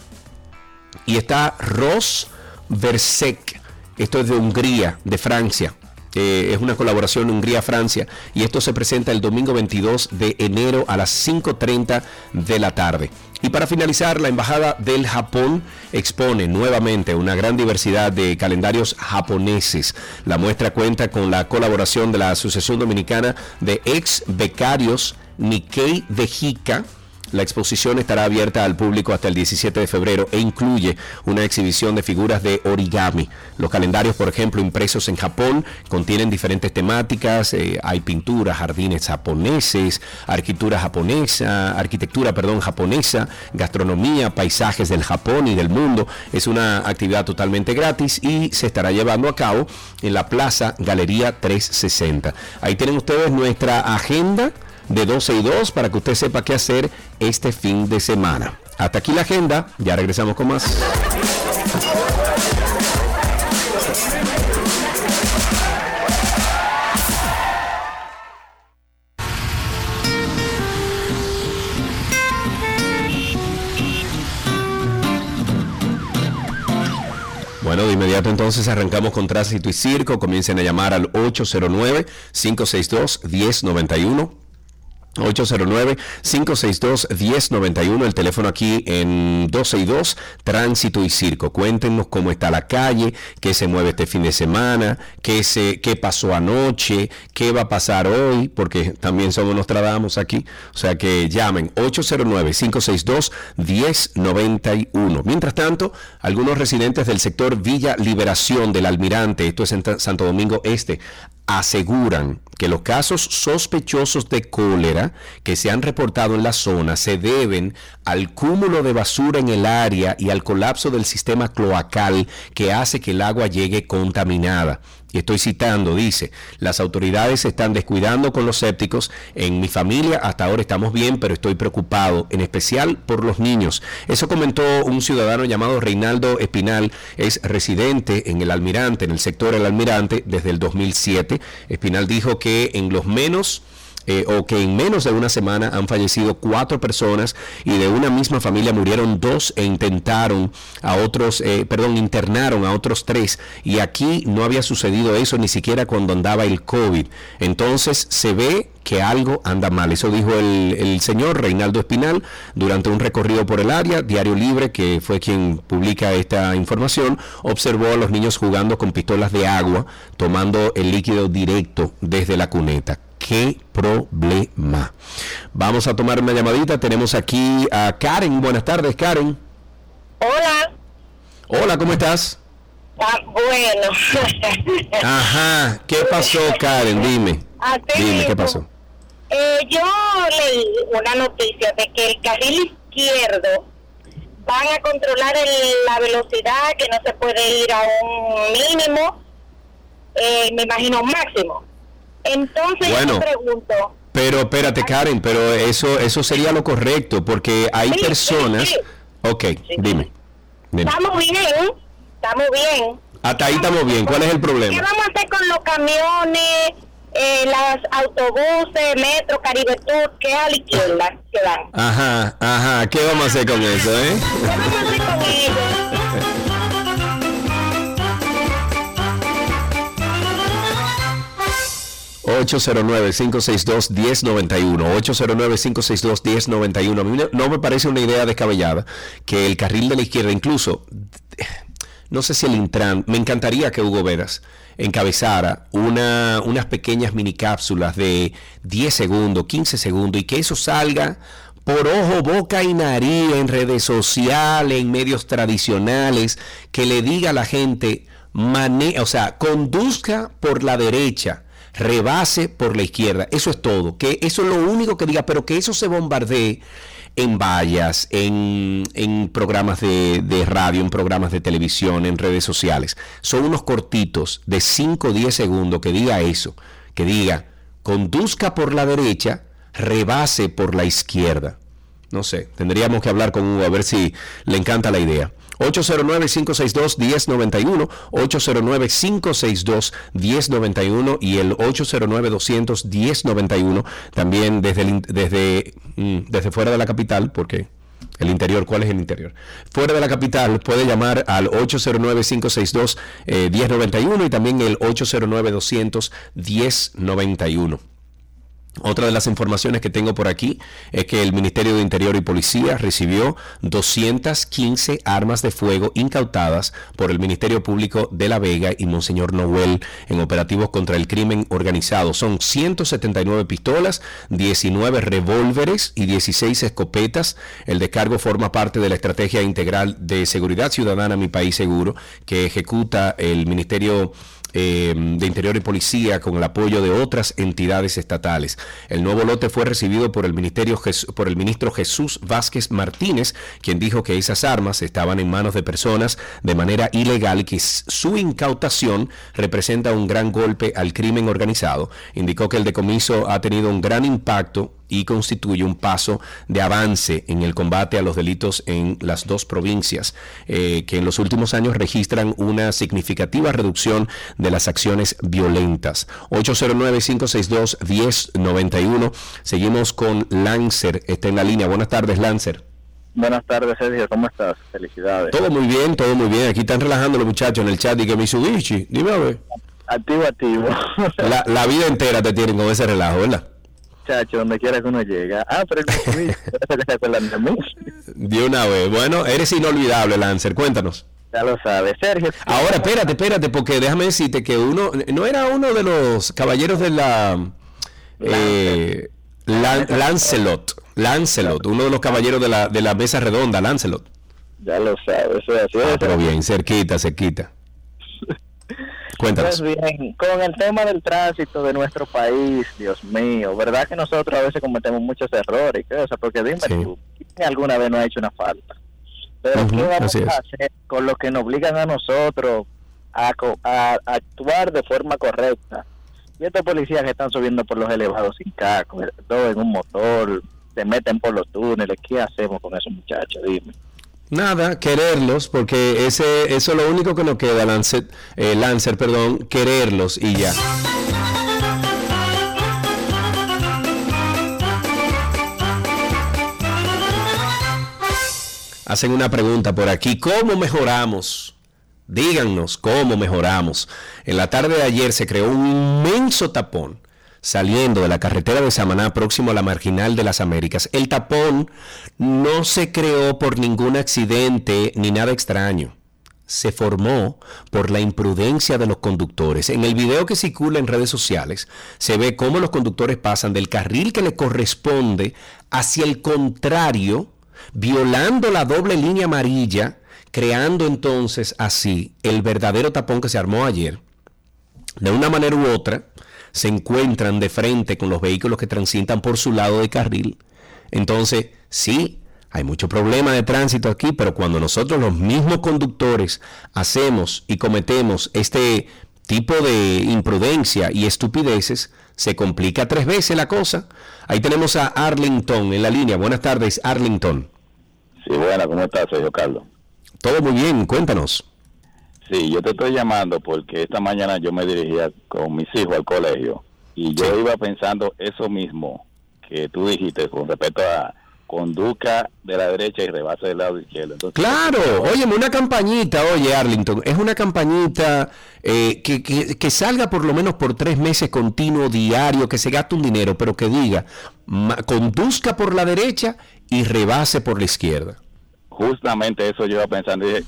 [SPEAKER 1] y está Ros Versek. Esto es de Hungría, de Francia. Eh, es una colaboración Hungría-Francia. Y esto se presenta el domingo 22 de enero a las 5.30 de la tarde. Y para finalizar, la Embajada del Japón expone nuevamente una gran diversidad de calendarios japoneses. La muestra cuenta con la colaboración de la Asociación Dominicana de Ex Becarios Nikkei de Hika, la exposición estará abierta al público hasta el 17 de febrero e incluye una exhibición de figuras de origami. Los calendarios, por ejemplo, impresos en Japón, contienen diferentes temáticas. eh, hay pinturas, jardines japoneses, arquitectura japonesa, arquitectura, perdón, japonesa, gastronomía, paisajes del Japón y del mundo. Es una actividad totalmente gratis y se estará llevando a cabo en la Plaza Galería 360. Ahí tienen ustedes nuestra agenda de 12 y 2 para que usted sepa qué hacer este fin de semana. Hasta aquí la agenda, ya regresamos con más. Bueno, de inmediato entonces arrancamos con Tránsito y Circo. Comiencen a llamar al 809-562-1091. 809-562-1091, el teléfono aquí en 12 y 2, Tránsito y Circo. Cuéntenos cómo está la calle, qué se mueve este fin de semana, qué, se, qué pasó anoche, qué va a pasar hoy, porque también somos Nostradamus aquí. O sea que llamen 809-562-1091. Mientras tanto, algunos residentes del sector Villa Liberación del Almirante, esto es en Santo Domingo Este, aseguran que los casos sospechosos de cólera que se han reportado en la zona se deben al cúmulo de basura en el área y al colapso del sistema cloacal que hace que el agua llegue contaminada. Y estoy citando, dice, las autoridades se están descuidando con los sépticos. En mi familia hasta ahora estamos bien, pero estoy preocupado, en especial por los niños. Eso comentó un ciudadano llamado Reinaldo Espinal, es residente en el Almirante, en el sector El Almirante, desde el 2007. Espinal dijo que en los menos eh, o que en menos de una semana han fallecido cuatro personas y de una misma familia murieron dos e intentaron a otros, eh, perdón, internaron a otros tres y aquí no había sucedido eso ni siquiera cuando andaba el COVID. Entonces se ve que algo anda mal. Eso dijo el, el señor Reinaldo Espinal durante un recorrido por el área. Diario Libre, que fue quien publica esta información, observó a los niños jugando con pistolas de agua, tomando el líquido directo desde la cuneta. Qué problema. Vamos a tomar una llamadita. Tenemos aquí a Karen. Buenas tardes, Karen.
[SPEAKER 8] Hola.
[SPEAKER 1] Hola, ¿cómo estás?
[SPEAKER 8] Ah, bueno.
[SPEAKER 1] Ajá. ¿Qué pasó, Karen? Dime.
[SPEAKER 8] Así
[SPEAKER 1] Dime, ¿qué pasó?
[SPEAKER 8] Eh, yo leí una noticia de que el carril izquierdo van a controlar el- la velocidad, que no se puede ir a un mínimo, eh, me imagino un máximo. Entonces
[SPEAKER 1] Bueno.
[SPEAKER 8] yo me pregunto,
[SPEAKER 1] Pero espérate, Karen, pero eso eso sería lo correcto, porque hay
[SPEAKER 8] Sí,
[SPEAKER 1] personas...
[SPEAKER 8] sí.
[SPEAKER 1] Ok, dime. dime.
[SPEAKER 8] estamos bien, estamos bien.
[SPEAKER 1] Hasta ahí estamos bien. ¿Cuál es el
[SPEAKER 8] ¿Qué
[SPEAKER 1] problema?
[SPEAKER 8] vamos a hacer con los camiones, eh, los autobuses, metro, Caribe Tour, que a la izquierda que van?
[SPEAKER 1] Ajá, ajá. ¿Qué vamos a hacer con eso, eh?
[SPEAKER 8] ¿Qué vamos a hacer con ellos?
[SPEAKER 1] 809-562-1091. 809-562-1091. A mí no- me parece una idea descabellada que el carril de la izquierda, incluso, no sé si el Intran, me encantaría que Hugo Veras encabezara una, unas pequeñas mini cápsulas de 10 segundos, 15 segundos y que eso salga por ojo, boca y nariz en redes sociales, en medios tradicionales, que le diga a la gente, mane o sea, conduzca por la derecha, rebase por la izquierda. Eso es todo. Que eso es lo único que diga, pero que eso se bombardee en vallas, en, en programas de, de radio, en programas de televisión, en redes sociales. Son unos cortitos de 5 o 10 segundos que diga eso, que diga, conduzca por la derecha, rebase por la izquierda. No sé, tendríamos que hablar con Hugo a ver si le encanta la idea. 809-562-1091, 809-562-1091 y el 809-200-1091 también desde, el desde, mm, desde fuera de la capital, porque el interior, ¿cuál es el interior? Fuera de la capital puede llamar al 809-562-1091 y también el 809-200-1091. Otra de las informaciones que tengo por aquí es que el Ministerio de Interior y Policía recibió 215 armas de fuego incautadas por el Ministerio Público de La Vega y Monseñor Noel en operativos contra el crimen organizado. Son 179 pistolas, 19 revólveres y 16 escopetas. El descargo forma parte de la estrategia integral de seguridad ciudadana Mi País Seguro que ejecuta el Ministerio eh, de Interior y Policía con el apoyo de otras entidades estatales. El nuevo lote fue recibido por el, Ministerio por el ministro Jesús Vázquez Martínez, quien dijo que esas armas estaban en manos de personas de manera ilegal y que su incautación representa un gran golpe al crimen organizado. Indicó que el decomiso ha tenido un gran impacto y constituye un paso de avance en el combate a los delitos en las dos provincias, eh, que en los últimos años registran una significativa reducción de las acciones violentas. 809-562-1091. Seguimos con Lancer, está en la línea. Buenas tardes, Lancer.
[SPEAKER 7] Buenas tardes, Sergio. ¿Cómo estás? Felicidades.
[SPEAKER 1] Todo muy bien, todo muy bien. Aquí están relajando los muchachos en el chat y que Mitsubishi, dime a ver.
[SPEAKER 7] Activo, activo.
[SPEAKER 1] La, la vida entera te tienen con ese relajo, ¿verdad?
[SPEAKER 7] Chacho, donde quiera que uno llega. Ah, pero el se acuerdan de mí.
[SPEAKER 1] De una vez. Bueno, eres inolvidable, Lancer. Cuéntanos.
[SPEAKER 7] Ya lo sabes. Sergio.
[SPEAKER 1] Ahora, espérate, espérate, porque déjame decirte que uno, no era uno de los caballeros de la... Eh, Lan- Lancelot, Lancelot, uno de los caballeros de la, de la mesa redonda, Lancelot.
[SPEAKER 7] Ya lo sabes. Eso es así.
[SPEAKER 1] Ah, pero bien, cerquita, cerquita. Cuéntanos.
[SPEAKER 7] Pues bien, con el tema del tránsito de nuestro país, Dios mío, ¿verdad que nosotros a veces cometemos muchos errores y cosas? Porque dime
[SPEAKER 1] Sí.
[SPEAKER 7] tú, ¿quién alguna vez nos ha hecho una falta? Pero ¿qué vamos a hacer con lo que nos obligan a nosotros a, co- a- a actuar de forma correcta? Y estos policías que están subiendo por los elevados sin casco, todo en un motor, se meten por los túneles, ¿qué hacemos con esos muchachos? Dime.
[SPEAKER 1] Nada, quererlos, porque ese, eso es lo único que nos queda, Lancer, eh, Lancer, perdón, quererlos y ya. Hacen una pregunta por aquí, ¿cómo mejoramos? Díganos cómo mejoramos. En la tarde de ayer se creó un inmenso tapón saliendo de la carretera de Samaná próximo a la marginal de las Américas. El tapón no se creó por ningún accidente ni nada extraño. Se formó por la imprudencia de los conductores. En el video que circula en redes sociales se ve cómo los conductores pasan del carril que le corresponde hacia el contrario, violando la doble línea amarilla, creando entonces así el verdadero tapón que se armó ayer. De una manera u otra, se encuentran de frente con los vehículos que transitan por su lado de carril. Entonces, sí, hay mucho problema de tránsito aquí, pero cuando nosotros los mismos conductores hacemos y cometemos este tipo de imprudencia y estupideces, se complica tres veces la cosa. Ahí tenemos a Arlington en la línea. Buenas tardes, Arlington.
[SPEAKER 9] Sí, buena, ¿cómo estás, Sergio Carlos?
[SPEAKER 1] Todo muy bien, cuéntanos.
[SPEAKER 9] Sí, yo te estoy llamando porque esta mañana yo me dirigía con mis hijos al colegio y yo iba pensando eso mismo que tú dijiste con respecto a conduzca de la derecha y rebase del lado izquierdo. Entonces,
[SPEAKER 1] Claro, óyeme, una campañita, oye Arlington, es una campañita eh, que, que- que salga por lo menos por tres meses continuo, diario, que se gaste un dinero, pero que diga, ma- conduzca por la derecha y rebase por la izquierda.
[SPEAKER 9] Justamente eso yo iba pensando. Dije,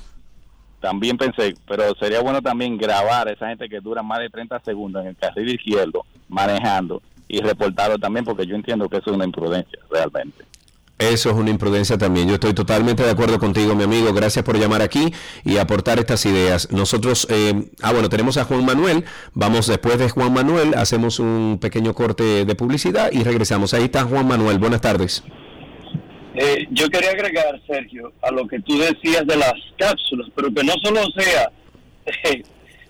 [SPEAKER 9] también pensé, pero sería bueno también grabar a esa gente que dura más de 30 segundos en el carril izquierdo manejando y reportarlo también porque yo entiendo que eso es una imprudencia realmente.
[SPEAKER 1] Eso es una imprudencia también. Yo estoy totalmente de acuerdo contigo, mi amigo. Gracias por llamar aquí y aportar estas ideas. Nosotros, eh, ah, bueno, tenemos a Juan Manuel. Vamos después de Juan Manuel, hacemos un pequeño corte de publicidad y regresamos. Ahí está Juan Manuel. Buenas tardes.
[SPEAKER 10] Eh, yo quería agregar, Sergio, a lo que tú decías de las cápsulas, pero que no solo sea eh,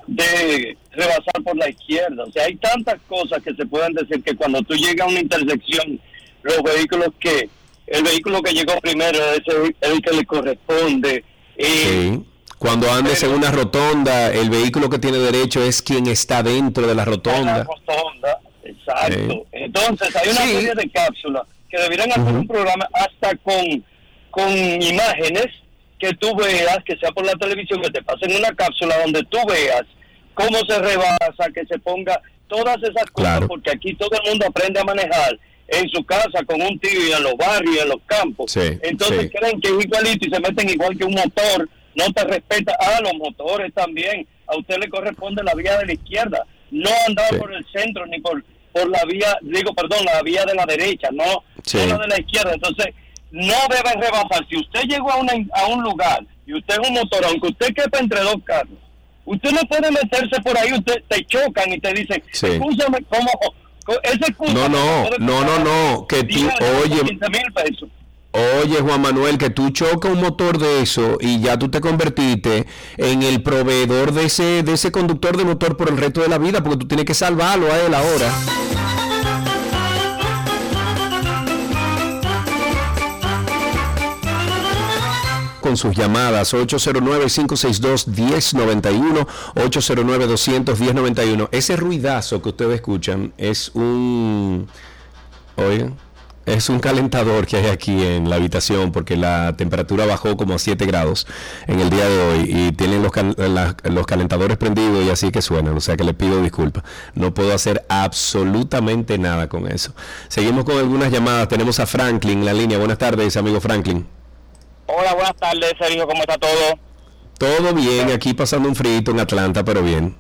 [SPEAKER 10] de rebasar por la izquierda. O sea, hay tantas cosas que se pueden decir que cuando tú llegas a una intersección, los vehículos que, el vehículo que llegó primero es el, el que le corresponde. Eh,
[SPEAKER 1] Sí. Cuando andes en una rotonda, el vehículo que tiene derecho es quien está dentro de la rotonda.
[SPEAKER 10] rotonda, exacto.
[SPEAKER 1] Sí.
[SPEAKER 10] Entonces, hay una
[SPEAKER 1] Sí.
[SPEAKER 10] serie de cápsulas que deberían hacer un programa hasta con, con imágenes que tú veas, que sea por la televisión, que te pasen una cápsula donde tú veas cómo se rebasa, que se ponga todas esas cosas,
[SPEAKER 1] Claro.
[SPEAKER 10] porque aquí todo el mundo aprende a manejar en su casa con un tío y en los barrios y en los campos.
[SPEAKER 1] Sí,
[SPEAKER 10] Entonces
[SPEAKER 1] sí.
[SPEAKER 10] creen que es igualito y se meten igual que un motor, no te respeta. Ah, los motores también. A usted le corresponde la vía de la izquierda, no andar
[SPEAKER 1] Sí.
[SPEAKER 10] por el centro ni por por la vía, digo, perdón, la vía de la derecha, no,
[SPEAKER 1] Sí.
[SPEAKER 10] de la izquierda. Entonces, no debe rebasar. Si usted llegó a, una, a un lugar y usted es un motor, aunque usted quepa entre dos carros, usted no puede meterse por ahí, usted te chocan y te dicen,
[SPEAKER 1] Sí.
[SPEAKER 10] escúchame, ¿cómo? Ese
[SPEAKER 1] No, no, no, no, no, que tú,
[SPEAKER 10] 10,
[SPEAKER 1] oye,
[SPEAKER 10] 15 mil pesos.
[SPEAKER 1] Oye, Juan Manuel, que tú chocas un motor de eso y ya tú te convertiste en el proveedor de ese, de ese conductor de motor por el resto de la vida, porque tú tienes que salvarlo a él ahora. Con sus llamadas 809-562-1091, 809-200-1091. Ese ruidazo que ustedes escuchan es un... Oigan, es un calentador que hay aquí en la habitación porque la temperatura bajó como a 7 grados en el día de hoy y tienen los, los calentadores prendidos y así que suenan, o sea que les pido disculpas. No puedo hacer absolutamente nada con eso. Seguimos con algunas llamadas. Tenemos a Franklin en la línea. Buenas tardes, amigo Franklin.
[SPEAKER 11] Hola, buenas tardes, Sergio, ¿cómo está todo?
[SPEAKER 1] Todo bien, aquí pasando un frito en Atlanta, pero bien.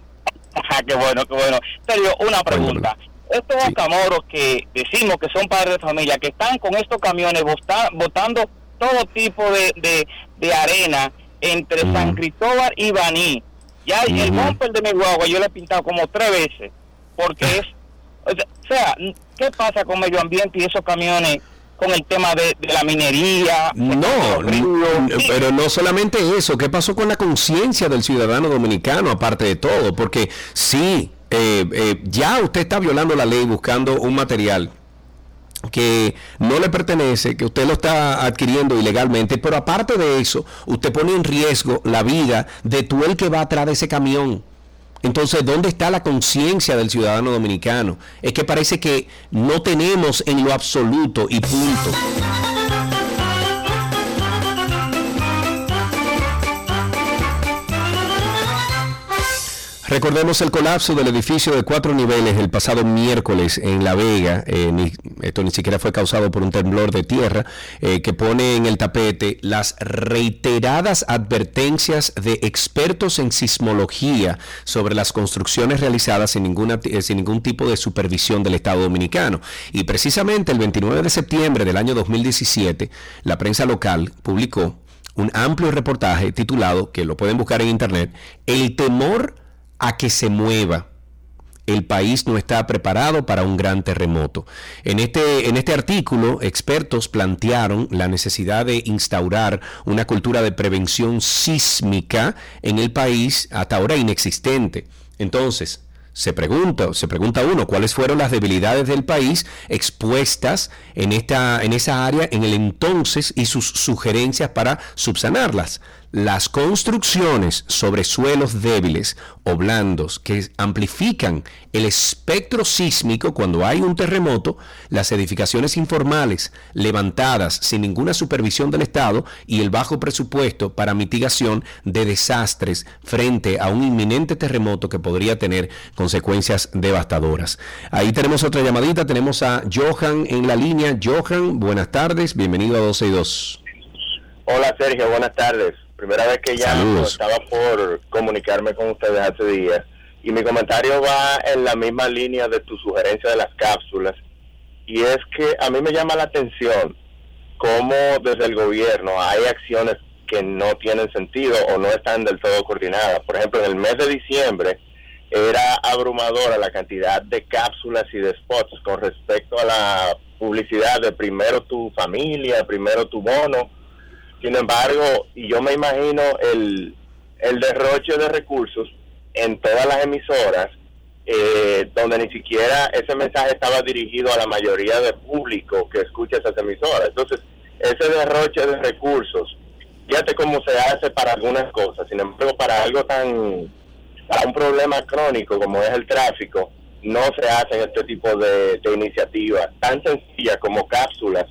[SPEAKER 11] Qué bueno, qué bueno. Sergio, una pregunta. Estos acamoros que decimos que son padres de familia, que están con estos camiones bota- botando todo tipo de, de, de arena entre San Cristóbal y Baní. Ya el
[SPEAKER 1] Ujú.
[SPEAKER 11] bumper de mi guagua yo lo he pintado como tres veces, porque es... O sea, o sea, ¿qué pasa con medio ambiente y esos camiones con el tema de, de la minería?
[SPEAKER 1] No, n- pero no solamente eso, ¿qué pasó con la conciencia del ciudadano dominicano aparte de todo? Porque sí, eh, eh, ya usted está violando la ley buscando un material que no le pertenece, que usted lo está adquiriendo ilegalmente, pero aparte de eso, usted pone en riesgo la vida de tú el que va atrás de ese camión. Entonces, ¿dónde está la conciencia del ciudadano dominicano? Es que parece que no tenemos en lo absoluto y punto. Recordemos el colapso del edificio de cuatro niveles el pasado miércoles en La Vega. Eh, ni- esto ni siquiera fue causado por un temblor de tierra eh, que pone en el tapete las reiteradas advertencias de expertos en sismología sobre las construcciones realizadas sin, ninguna, eh, sin ningún tipo de supervisión del Estado Dominicano. Y precisamente el 29 de septiembre del año 2017, la prensa local publicó un amplio reportaje titulado, que lo pueden buscar en internet, El temor a que se mueva. El país no está preparado para un gran terremoto. En este, en este artículo, expertos plantearon la necesidad de instaurar una cultura de prevención sísmica en el país hasta ahora inexistente. Entonces, se pregunta, se pregunta uno, ¿cuáles fueron las debilidades del país expuestas en esta en esa área en el entonces y sus sugerencias para subsanarlas? Las construcciones sobre suelos débiles o blandos que amplifican el espectro sísmico cuando hay un terremoto, las edificaciones informales levantadas sin ninguna supervisión del Estado y el bajo presupuesto para mitigación de desastres frente a un inminente terremoto que podría tener consecuencias devastadoras. Ahí tenemos otra llamadita, tenemos a Johan en la línea. Johan, buenas tardes, bienvenido a 12 y 2.
[SPEAKER 12] Hola Sergio, buenas tardes. Primera vez que
[SPEAKER 1] Saludos.
[SPEAKER 12] estaba por comunicarme con ustedes hace días. Y mi comentario va en la misma línea de tu sugerencia de las cápsulas. Y es que a mí me llama la atención cómo desde el gobierno hay acciones que no tienen sentido o no están del todo coordinadas. Por ejemplo, en el mes de diciembre era abrumadora la cantidad de cápsulas y de spots con respecto a la publicidad de primero tu familia, primero tu bono. Sin embargo, y yo me imagino el, el derroche de recursos en todas las emisoras, eh, donde ni siquiera ese mensaje estaba dirigido a la mayoría del público que escucha esas emisoras. Entonces, ese derroche de recursos, fíjate cómo se hace para algunas cosas, sin embargo, para algo tan, para un problema crónico como es el tráfico, no se hacen este tipo de, de iniciativas tan sencillas como cápsulas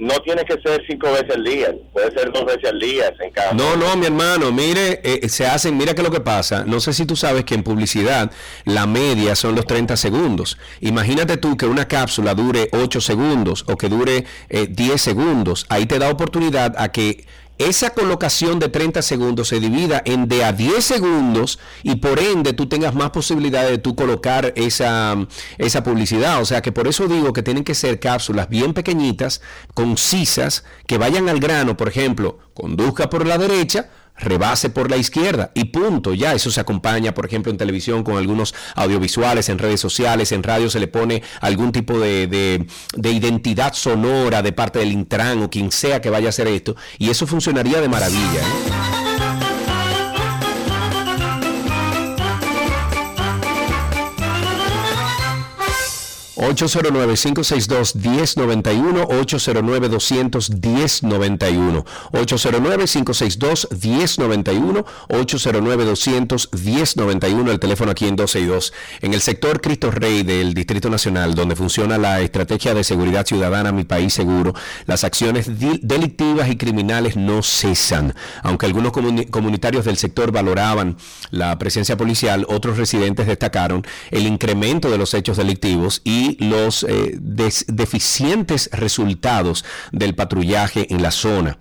[SPEAKER 12] no tiene que ser cinco veces al día, puede ser dos veces al día en cada.
[SPEAKER 1] No, no, mi hermano, mire, eh, se hacen, mira qué es lo que pasa. No sé si tú sabes que en publicidad la media son los 30 segundos. Imagínate tú que una cápsula dure 8 segundos o que dure eh, 10 segundos. Ahí te da oportunidad a que esa colocación de 30 segundos se divida en de a 10 segundos y por ende tú tengas más posibilidades de tú colocar esa, esa publicidad. O sea que por eso digo que tienen que ser cápsulas bien pequeñitas, concisas, que vayan al grano. Por ejemplo, conduzca por la derecha, rebase por la izquierda y punto, ya eso se acompaña, por ejemplo, en televisión con algunos audiovisuales, en redes sociales, en radio se le pone algún tipo de, de, de identidad sonora de parte del Intran o quien sea que vaya a hacer esto y eso funcionaría de maravilla. ¿eh? 809-562-1091, 809-200-1091, 809-562-1091, 809-200-1091, el teléfono aquí en 12 y 2. En el sector Cristo Rey del Distrito Nacional, donde funciona la estrategia de seguridad ciudadana Mi País Seguro, las acciones delictivas y criminales no cesan. Aunque algunos comunitarios del sector valoraban la presencia policial, otros residentes destacaron el incremento de los hechos delictivos y los eh, deficientes resultados del patrullaje en la zona.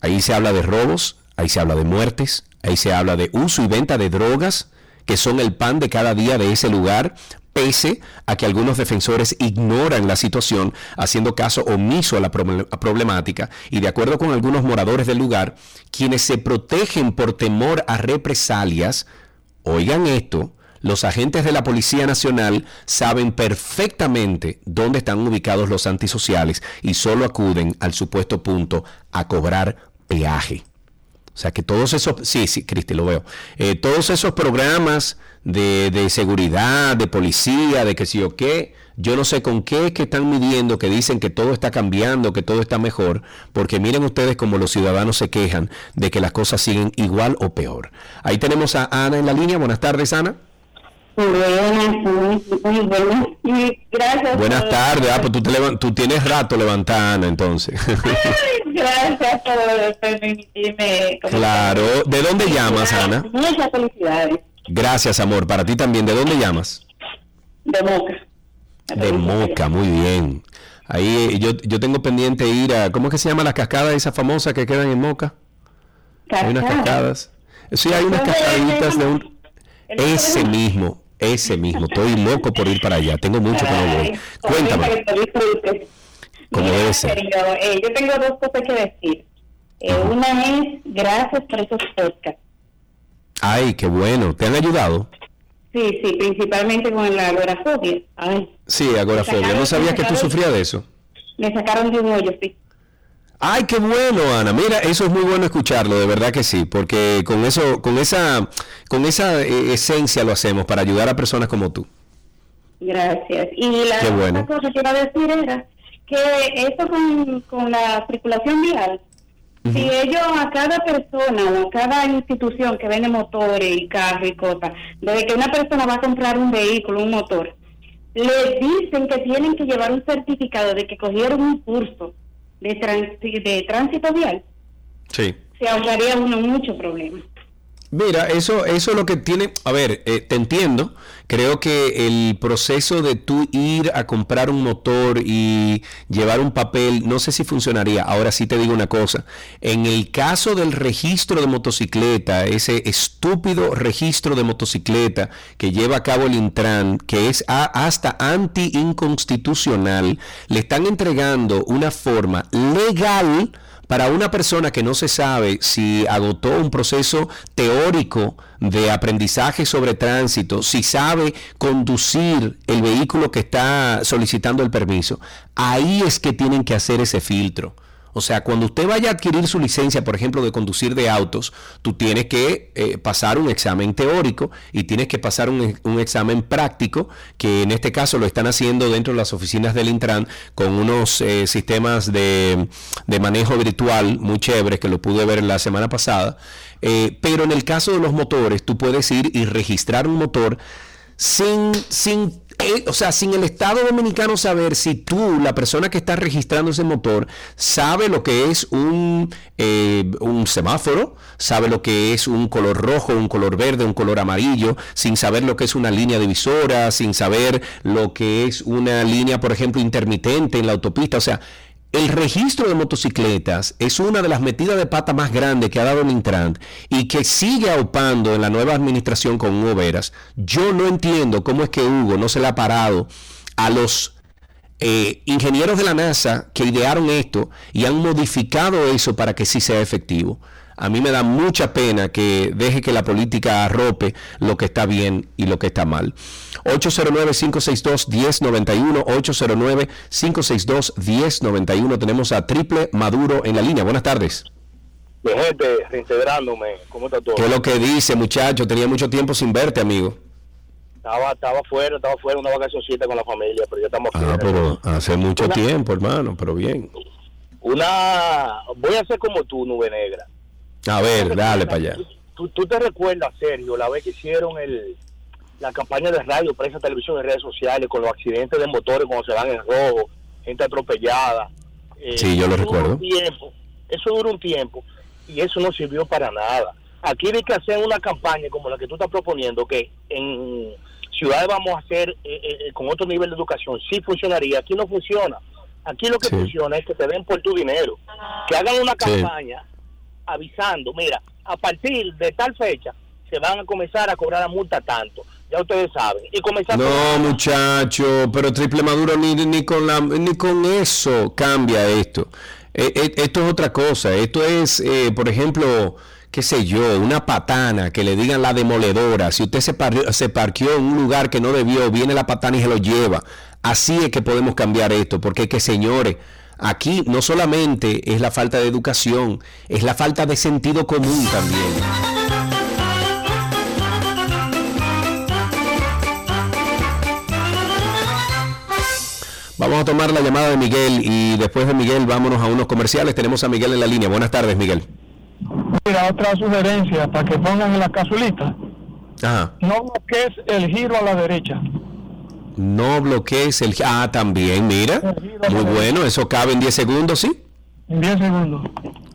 [SPEAKER 1] Ahí se habla de robos, ahí se habla de muertes, ahí se habla de uso y venta de drogas, que son el pan de cada día de ese lugar, pese a que algunos defensores ignoran la situación, haciendo caso omiso a la problemática, y de acuerdo con algunos moradores del lugar, quienes se protegen por temor a represalias, oigan esto, los agentes de la Policía Nacional saben perfectamente dónde están ubicados los antisociales y solo acuden al supuesto punto a cobrar peaje. O sea que todos esos, sí, sí, Cristi, lo veo. Eh, todos esos programas de, de, seguridad, de policía, de que sí o qué, yo no sé con qué es que están midiendo, que dicen que todo está cambiando, que todo está mejor, porque miren ustedes como los ciudadanos se quejan de que las cosas siguen igual o peor. Ahí tenemos a Ana en la línea. Buenas tardes, Ana.
[SPEAKER 13] Buenas, muy, buenas. gracias.
[SPEAKER 1] Buenas tardes. Ah, pues tú, te tú tienes rato levantada, Ana, entonces.
[SPEAKER 13] gracias por permitirme.
[SPEAKER 1] Claro. ¿De dónde llamas, Ana?
[SPEAKER 13] Muchas felicidades.
[SPEAKER 1] Gracias, amor. Para ti también. ¿De dónde llamas?
[SPEAKER 13] De Moca.
[SPEAKER 1] De Moca, muy bien. Ahí yo, yo tengo pendiente ir a, ¿cómo es que se llama las cascadas esas famosas que quedan en Moca? Hay unas cascadas. Sí, hay unas cascaditas de un... Ese mismo, ese mismo. Estoy loco por ir para allá. Tengo mucho que no voy. Cuéntame. Como debe ser.
[SPEAKER 13] Eh, yo tengo dos cosas que decir. Eh, una es, gracias por esos podcasts.
[SPEAKER 1] Ay, qué bueno. ¿Te han ayudado?
[SPEAKER 13] Sí, sí, principalmente con la agorafobia. Ay.
[SPEAKER 1] Sí, agorafobia. ¿No sabías que tú sufrías de eso?
[SPEAKER 13] Me sacaron de un hoyo, sí.
[SPEAKER 1] Ay, qué bueno, Ana. Mira, eso es muy bueno escucharlo, de verdad que sí, porque con eso, con esa, con esa eh, esencia lo hacemos para ayudar a personas como tú.
[SPEAKER 13] Gracias. Y la otra cosa que iba a decir era que eso con, con la circulación vial, si ellos a cada persona o a cada institución que vende motores y carros y cosas, desde que una persona va a comprar un vehículo, un motor, le dicen que tienen que llevar un certificado de que cogieron un curso de, de tránsito vial,
[SPEAKER 1] sí.
[SPEAKER 13] se ahorraría uno mucho problema.
[SPEAKER 1] Mira, eso, eso es lo que tiene, a ver, eh, te entiendo, creo que el proceso de tú ir a comprar un motor y llevar un papel, no sé si funcionaría, ahora sí te digo una cosa, en el caso del registro de motocicleta, ese estúpido registro de motocicleta que lleva a cabo el Intran, que es hasta anti-inconstitucional, le están entregando una forma legal, para una persona que no se sabe si agotó un proceso teórico de aprendizaje sobre tránsito, si sabe conducir el vehículo que está solicitando el permiso, ahí es que tienen que hacer ese filtro. O sea, cuando usted vaya a adquirir su licencia, por ejemplo, de conducir de autos, tú tienes que eh, pasar un examen teórico y tienes que pasar un, examen práctico, que en este caso lo están haciendo dentro de las oficinas del Intran con unos eh, sistemas de, de, manejo virtual muy chéveres que lo pude ver la semana pasada. Eh, pero en el caso de los motores, tú puedes ir y registrar un motor sin, sin eh, o sea, sin el Estado Dominicano saber si tú, la persona que está registrando ese motor, sabe lo que es un, eh, un semáforo, sabe lo que es un color rojo, un color verde, un color amarillo, sin saber lo que es una línea divisora, sin saber lo que es una línea, por ejemplo, intermitente en la autopista, o sea, el registro de motocicletas es una de las metidas de pata más grandes que ha dado el Intran y que sigue aupando en la nueva administración con Hugo Veras. Yo no entiendo cómo es que Hugo no se le ha parado a los eh, ingenieros de la NASA que idearon esto y han modificado eso para que sí sea efectivo. A mí me da mucha pena que deje que la política arrope lo que está bien y lo que está mal. 809-562-1091, 809-562-1091. Tenemos a Triple Maduro en la línea. Buenas tardes.
[SPEAKER 14] Mi gente, reintegrándome, ¿cómo está todo?
[SPEAKER 1] ¿Qué es lo que dice, muchacho? Tenía mucho tiempo sin verte, amigo.
[SPEAKER 14] Estaba, estaba fuera, estaba fuera una vacacioncita con la familia, pero ya estamos
[SPEAKER 1] Ah, pero hace mucho tiempo, hermano, pero bien.
[SPEAKER 14] Una, voy a ser como tú, Nube Negra.
[SPEAKER 1] A ver, dale para allá.
[SPEAKER 14] ¿Tú, tú te recuerdas, Sergio, la vez que hicieron el, la campaña de radio, prensa, televisión y redes sociales con los accidentes de motores cuando se van en rojo, gente atropellada.
[SPEAKER 1] Eh, sí, yo lo recuerdo.
[SPEAKER 14] Tiempo, eso duró un tiempo y eso no sirvió para nada. Aquí hay que hacer una campaña como la que tú estás proponiendo, que en ciudades vamos a hacer eh, eh, con otro nivel de educación, sí funcionaría. Aquí no funciona. Aquí lo que funciona es que te den por tu dinero, que hagan una campaña avisando, mira, a partir de tal fecha se van a comenzar a cobrar la multa tanto ya ustedes saben. Y comenzar
[SPEAKER 1] no, muchacho, pero Triple Maduro ni, ni, con la, ni con eso cambia esto. Eh, eh, esto es otra cosa. Esto es, eh, por ejemplo, qué sé yo, una patana, que le digan la demoledora. Si usted se, se parqueó en un lugar que no debió, viene la patana y se lo lleva. Así es que podemos cambiar esto, porque es que, señores, aquí no solamente es la falta de educación, es la falta de sentido común también. Vamos a tomar la llamada de Miguel y después de Miguel vámonos a unos comerciales. Tenemos a Miguel en la línea. Buenas tardes, Miguel.
[SPEAKER 15] Mira, otra sugerencia para que pongan en la casulita. Ajá. No bloquees el giro a la derecha.
[SPEAKER 1] No bloquees el... Ah, también, mira. Muy bueno, eso cabe en 10 segundos, ¿sí?
[SPEAKER 15] En 10 segundos.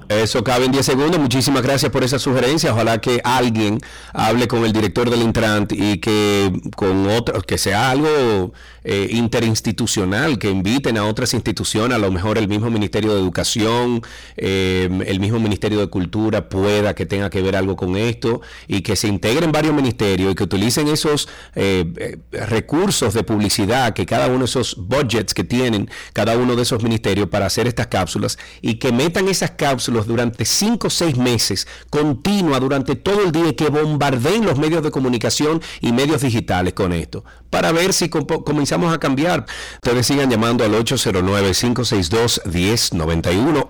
[SPEAKER 1] Eso cabe en 10 segundos. Muchísimas gracias por esa sugerencia. Ojalá que alguien hable con el director del Intrant y que con otros, que sea algo eh, interinstitucional, que inviten a otras instituciones, a lo mejor el mismo Ministerio de Educación, eh, el mismo Ministerio de Cultura pueda que tenga que ver algo con esto y que se integren varios ministerios y que utilicen esos eh, recursos de publicidad que cada uno de esos budgets que tienen cada uno de esos ministerios para hacer estas cápsulas y que metan esas cápsulas durante cinco o seis meses, continua durante todo el día que bombardeen los medios de comunicación y medios digitales con esto, para ver si comenzamos a cambiar. Ustedes sigan llamando al 809-562-1091,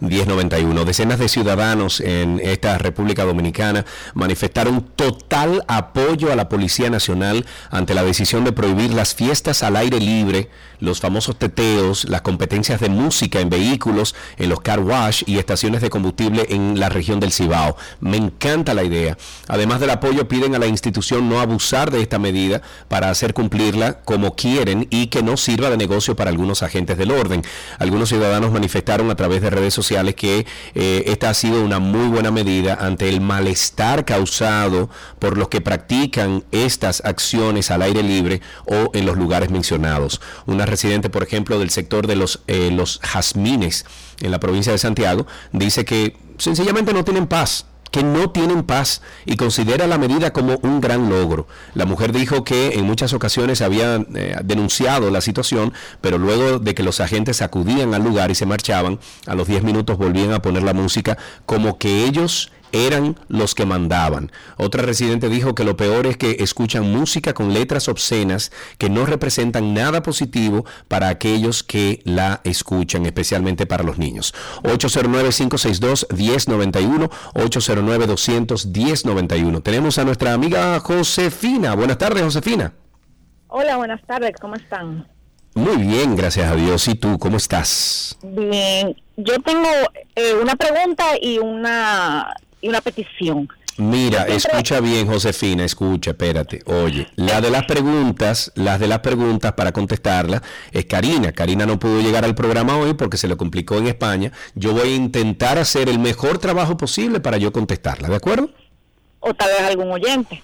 [SPEAKER 1] 809-200-1091. Decenas de ciudadanos en esta República Dominicana manifestaron total apoyo a la Policía Nacional ante la decisión de prohibir las fiestas al aire libre, los famosos teteos, las competencias de música en vehículos, en los car wash y estaciones de combustible en la región del Cibao. Me encanta la idea. Además del apoyo, piden a la institución no abusar de esta medida para hacer cumplirla como quieren y que no sirva de negocio para algunos agentes del orden. Algunos ciudadanos manifestaron a través de redes sociales que eh, esta ha sido una muy buena medida ante el malestar causado por los que practican estas acciones al aire libre o en los lugares mencionados. Una residente, por ejemplo, del sector de los, eh, los jazmines en la provincia de Santiago, dice que sencillamente no tienen paz que no tienen paz y considera la medida como un gran logro. La mujer dijo que en muchas ocasiones había eh, denunciado la situación, pero luego de que los agentes acudían al lugar y se marchaban, a los 10 minutos volvían a poner la música como que ellos eran los que mandaban. Otra residente dijo que lo peor es que escuchan música con letras obscenas que no representan nada positivo para aquellos que la escuchan, especialmente para los niños. 809-562-1091, 809-200-1091. Tenemos a nuestra amiga Josefina. Buenas tardes, Josefina.
[SPEAKER 6] Hola, buenas tardes, ¿cómo están?
[SPEAKER 1] Muy bien, gracias a Dios. ¿Y tú, cómo estás?
[SPEAKER 6] Bien, yo tengo eh, una pregunta y una, y una petición.
[SPEAKER 1] Mira, escucha bien, Josefina, escucha, espérate. Oye, la de las preguntas, las de las preguntas para contestarlas es Karina. Karina no pudo llegar al programa hoy porque se le complicó en España. Yo voy a intentar hacer el mejor trabajo posible para yo contestarla, ¿de acuerdo?
[SPEAKER 6] O tal vez algún oyente.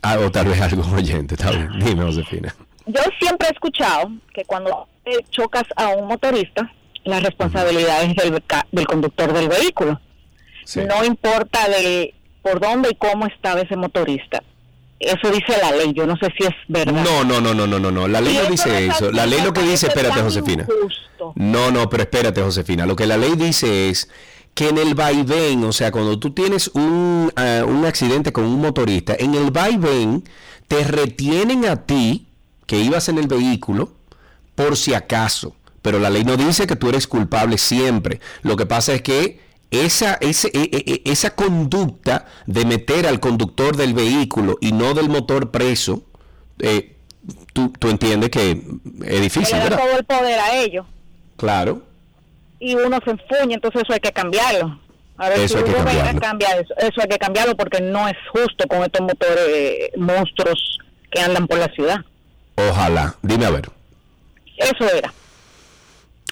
[SPEAKER 1] Ah, o tal vez algún oyente, está bien. Dime, Josefina.
[SPEAKER 6] Yo siempre he escuchado que cuando chocas a un motorista, la responsabilidad es del, del conductor del vehículo. No importa del por dónde y cómo estaba ese motorista. Eso dice la ley, yo no sé si es verdad.
[SPEAKER 1] No, no, no, no, no, no, no. la ley no dice eso. La ley lo que dice, espérate, Josefina. No, no, pero espérate, Josefina. Lo que la ley dice es que en el vaivén, o sea, cuando tú tienes un, uh, un accidente con un motorista, en el vaivén te retienen a ti, que ibas en el vehículo, por si acaso. Pero la ley no dice que tú eres culpable siempre. Lo que pasa es que esa, ese, e, e, e, esa conducta de meter al conductor del vehículo y no del motor preso, eh, tú, tú, entiendes que es difícil.
[SPEAKER 6] Le da todo el poder a ellos.
[SPEAKER 1] Claro.
[SPEAKER 6] Y uno se enfuña, entonces eso hay que cambiarlo. A ver eso si hay que cambiarlo. Cambia eso. eso hay que cambiarlo porque no es justo con estos motores eh, monstruos que andan por la ciudad.
[SPEAKER 1] Ojalá. Dime a ver.
[SPEAKER 6] Eso era.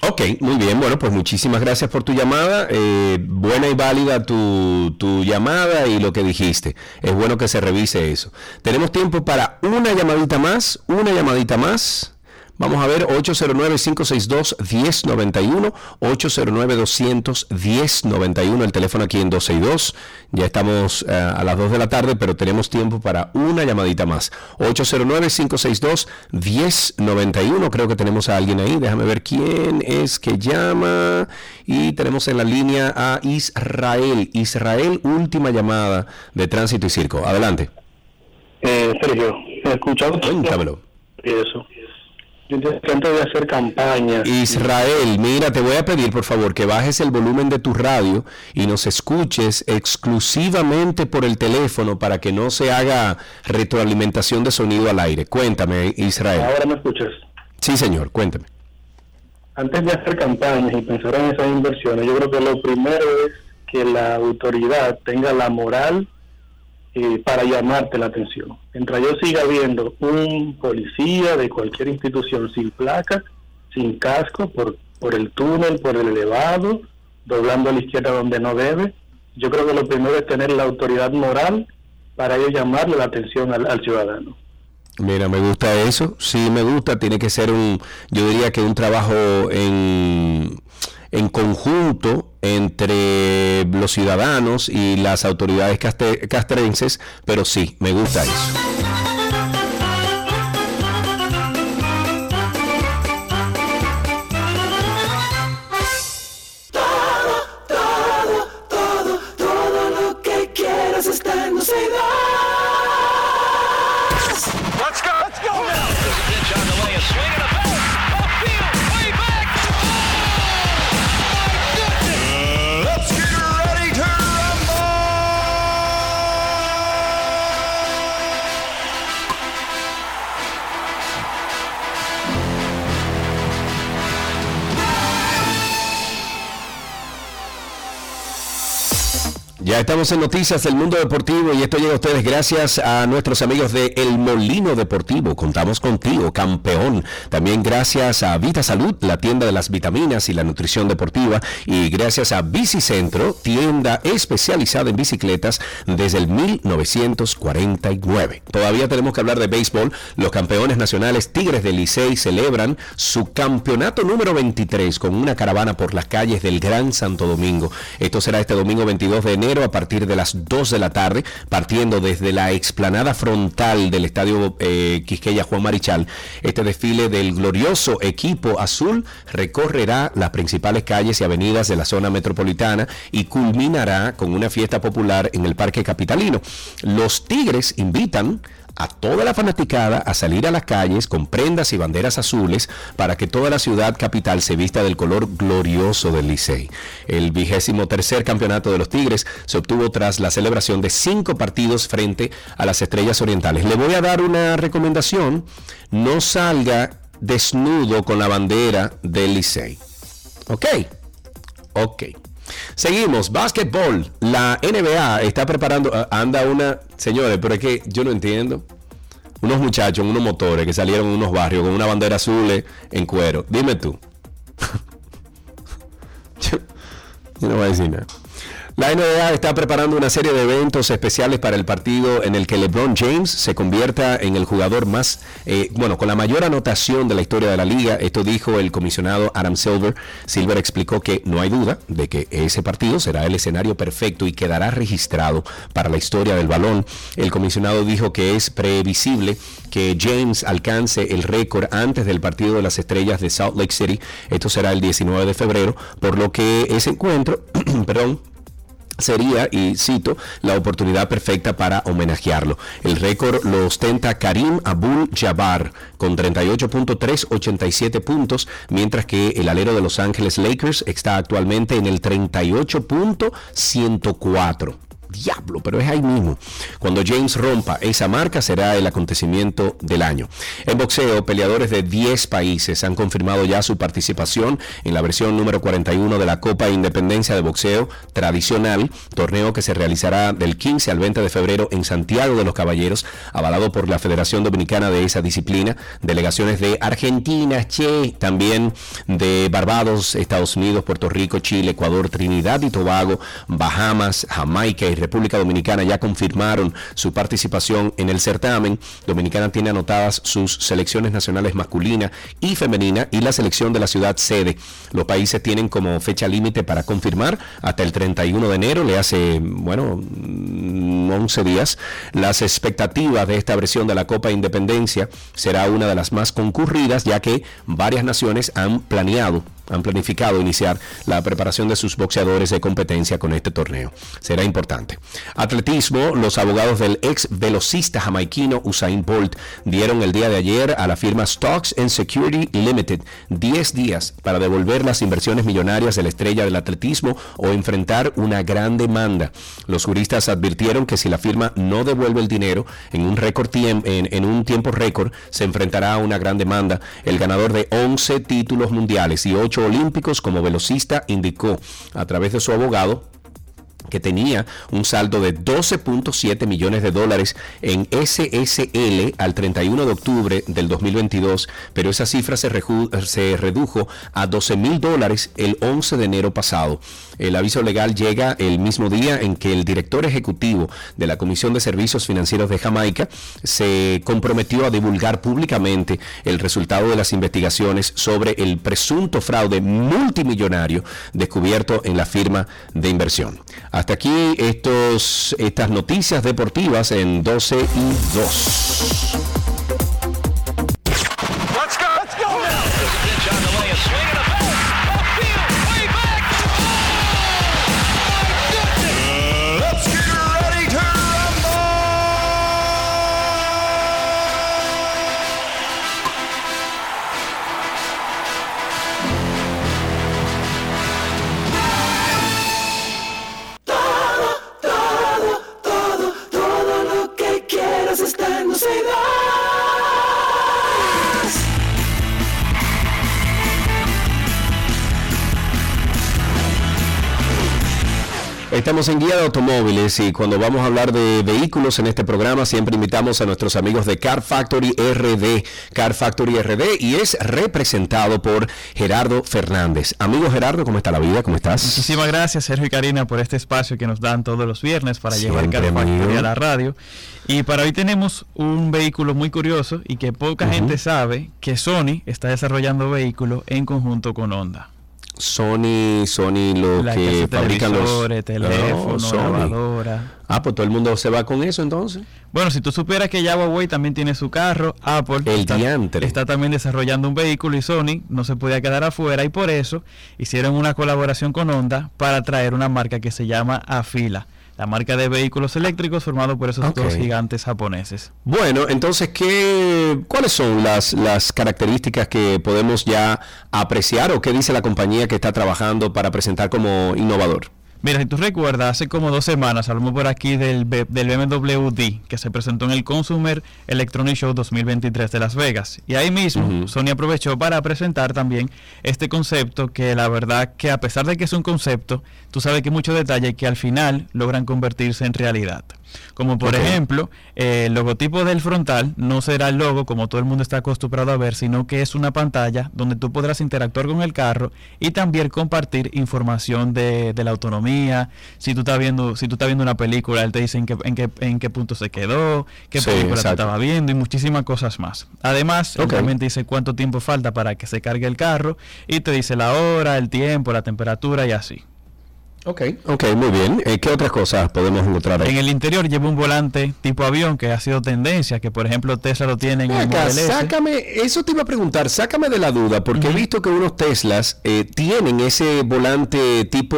[SPEAKER 1] Ok, muy bien. Bueno, pues muchísimas gracias por tu llamada. Eh, buena y válida tu, tu, llamada y lo que dijiste. Es bueno que se revise eso. Tenemos tiempo para una llamadita más, una llamadita más. Vamos a ver, 809-562-1091, 809-200-1091, el teléfono aquí en 262. Ya estamos uh, a las 2 de la tarde, pero tenemos tiempo para una llamadita más. 809-562-1091, creo que tenemos a alguien ahí. Déjame ver quién es que llama. Y tenemos en la línea a Israel. Israel, última llamada de Tránsito y Circo. Adelante.
[SPEAKER 16] Eh, Sergio, escuchado.
[SPEAKER 1] Cuéntamelo.
[SPEAKER 16] Eso yo antes de hacer campaña.
[SPEAKER 1] Israel, mira, te voy a pedir por favor que bajes el volumen de tu radio y nos escuches exclusivamente por el teléfono para que no se haga retroalimentación de sonido al aire. Cuéntame, Israel.
[SPEAKER 16] Ahora me escuchas.
[SPEAKER 1] Sí, señor, cuéntame.
[SPEAKER 16] Antes de hacer campañas y pensar en esas inversiones, yo creo que lo primero es que la autoridad tenga la moral eh, para llamarte la atención. Mientras yo siga viendo un policía de cualquier institución sin placa, sin casco, por, por el túnel, por el elevado, doblando a la izquierda donde no debe, yo creo que lo primero es tener la autoridad moral para ello llamarle la atención al, al ciudadano.
[SPEAKER 1] Mira, me gusta eso, sí me gusta, tiene que ser un, yo diría que un trabajo en en conjunto entre los ciudadanos y las autoridades castrenses, pero sí, me gusta eso. Ya estamos en Noticias del Mundo Deportivo y esto llega a ustedes gracias a nuestros amigos de El Molino Deportivo. Contamos contigo, campeón. También gracias a Vita Salud, la tienda de las vitaminas y la nutrición deportiva. Y gracias a Bicicentro, tienda especializada en bicicletas desde el 1949. Todavía tenemos que hablar de béisbol. Los campeones nacionales Tigres del Licey celebran su campeonato número 23 con una caravana por las calles del Gran Santo Domingo. Esto será este domingo 22 de enero a partir de las 2 de la tarde, partiendo desde la explanada frontal del Estadio eh, Quisqueya Juan Marichal. Este desfile del glorioso equipo azul recorrerá las principales calles y avenidas de la zona metropolitana y culminará con una fiesta popular en el Parque Capitalino. Los Tigres invitan a toda la fanaticada a salir a las calles con prendas y banderas azules para que toda la ciudad capital se vista del color glorioso del Licey. El vigésimo tercer campeonato de los Tigres se obtuvo tras la celebración de cinco partidos frente a las Estrellas Orientales. Le voy a dar una recomendación, no salga desnudo con la bandera del Licey. ¿Ok? Ok. Seguimos, básquetbol. La NBA está preparando, anda una, señores, pero es que yo no entiendo. Unos muchachos, unos motores que salieron en unos barrios con una bandera azul en cuero. Dime tú. yo, yo no voy a decir nada. La NBA está preparando una serie de eventos especiales para el partido en el que LeBron James se convierta en el jugador más, eh, bueno, con la mayor anotación de la historia de la liga. Esto dijo el comisionado Adam Silver. Silver explicó que no hay duda de que ese partido será el escenario perfecto y quedará registrado para la historia del balón. El comisionado dijo que es previsible que James alcance el récord antes del partido de las estrellas de Salt Lake City. Esto será el 19 de febrero, por lo que ese encuentro, perdón, sería, y cito, la oportunidad perfecta para homenajearlo. El récord lo ostenta Karim Abul Jabbar con 38.387 puntos, mientras que el alero de Los Ángeles Lakers está actualmente en el 38.104 diablo, pero es ahí mismo. Cuando James rompa esa marca será el acontecimiento del año. En boxeo, peleadores de 10 países han confirmado ya su participación en la versión número 41 de la Copa Independencia de Boxeo tradicional, torneo que se realizará del 15 al 20 de febrero en Santiago de los Caballeros, avalado por la Federación Dominicana de esa disciplina, delegaciones de Argentina, Che, también de Barbados, Estados Unidos, Puerto Rico, Chile, Ecuador, Trinidad y Tobago, Bahamas, Jamaica y República Dominicana ya confirmaron su participación en el certamen. Dominicana tiene anotadas sus selecciones nacionales masculina y femenina y la selección de la ciudad sede. Los países tienen como fecha límite para confirmar hasta el 31 de enero, le hace, bueno, 11 días. Las expectativas de esta versión de la Copa Independencia será una de las más concurridas, ya que varias naciones han planeado han planificado iniciar la preparación de sus boxeadores de competencia con este torneo. Será importante. Atletismo, los abogados del ex velocista jamaiquino Usain Bolt dieron el día de ayer a la firma Stocks and Security Limited 10 días para devolver las inversiones millonarias de la estrella del atletismo o enfrentar una gran demanda. Los juristas advirtieron que si la firma no devuelve el dinero en un, récord en, en un tiempo récord, se enfrentará a una gran demanda. El ganador de 11 títulos mundiales y 8 olímpicos como velocista, indicó a través de su abogado que tenía un saldo de 12.7 millones de dólares en SSL al 31 de octubre del 2022, pero esa cifra se, redujo a 12 mil dólares el 11 de enero pasado. El aviso legal llega el mismo día en que el director ejecutivo de la Comisión de Servicios Financieros de Jamaica se comprometió a divulgar públicamente el resultado de las investigaciones sobre el presunto fraude multimillonario descubierto en la firma de inversión. Hasta aquí estos, estas noticias deportivas en 12 y 2. Estamos en Guía de Automóviles y cuando vamos a hablar de vehículos en este programa siempre invitamos a nuestros amigos de Car Factory RD. Car Factory RD y es representado por Gerardo Fernández. Amigo Gerardo, ¿cómo está la vida? ¿Cómo estás?
[SPEAKER 17] Muchísimas gracias Sergio y Karina por este espacio que nos dan todos los viernes para llevar Car Factory a la radio. Y para hoy tenemos un vehículo muy curioso y que poca gente sabe que Sony está desarrollando vehículos en conjunto con Honda.
[SPEAKER 1] Sony, Sony lo que fabrican los
[SPEAKER 17] teléfonos,
[SPEAKER 1] Ah, pues todo el mundo se va con eso entonces.
[SPEAKER 17] Bueno, si tú supieras que ya Huawei también tiene su carro, Apple
[SPEAKER 1] el
[SPEAKER 17] está, está, también desarrollando un vehículo y Sony no se podía quedar afuera y por eso hicieron una colaboración con Honda para traer una marca que se llama Afila la marca de vehículos eléctricos formado por esos dos gigantes japoneses.
[SPEAKER 1] Bueno, entonces, ¿qué, ¿cuáles son las, las características que podemos ya apreciar o qué dice la compañía que está trabajando para presentar como innovador?
[SPEAKER 17] Mira, si tú recuerdas, hace como dos semanas hablamos por aquí del, del BMW D, que se presentó en el Consumer Electronic Show 2023 de Las Vegas. Y ahí mismo, Sony aprovechó para presentar también este concepto que la verdad que a pesar de que es un concepto, tú sabes que hay muchos detalles que al final logran convertirse en realidad. Como por ejemplo, eh, el logotipo del frontal no será el logo como todo el mundo está acostumbrado a ver, sino que es una pantalla donde tú podrás interactuar con el carro y también compartir información de, la autonomía. Si tú estás viendo, si tú estás viendo una película, él te dice en qué, en qué, en qué punto se quedó, qué película tú estabas viendo y muchísimas cosas más. Además, también te dice cuánto tiempo falta para que se cargue el carro y te dice la hora, el tiempo, la temperatura y así.
[SPEAKER 1] Ok, ok, muy bien. Eh, ¿Qué otras cosas podemos encontrar
[SPEAKER 17] ahí? En el interior lleva un volante tipo avión que ha sido tendencia, que por ejemplo Tesla lo tiene en el Model
[SPEAKER 1] Sácame, eso te iba a preguntar, sácame de la duda, porque he visto que unos Teslas eh, tienen ese volante tipo...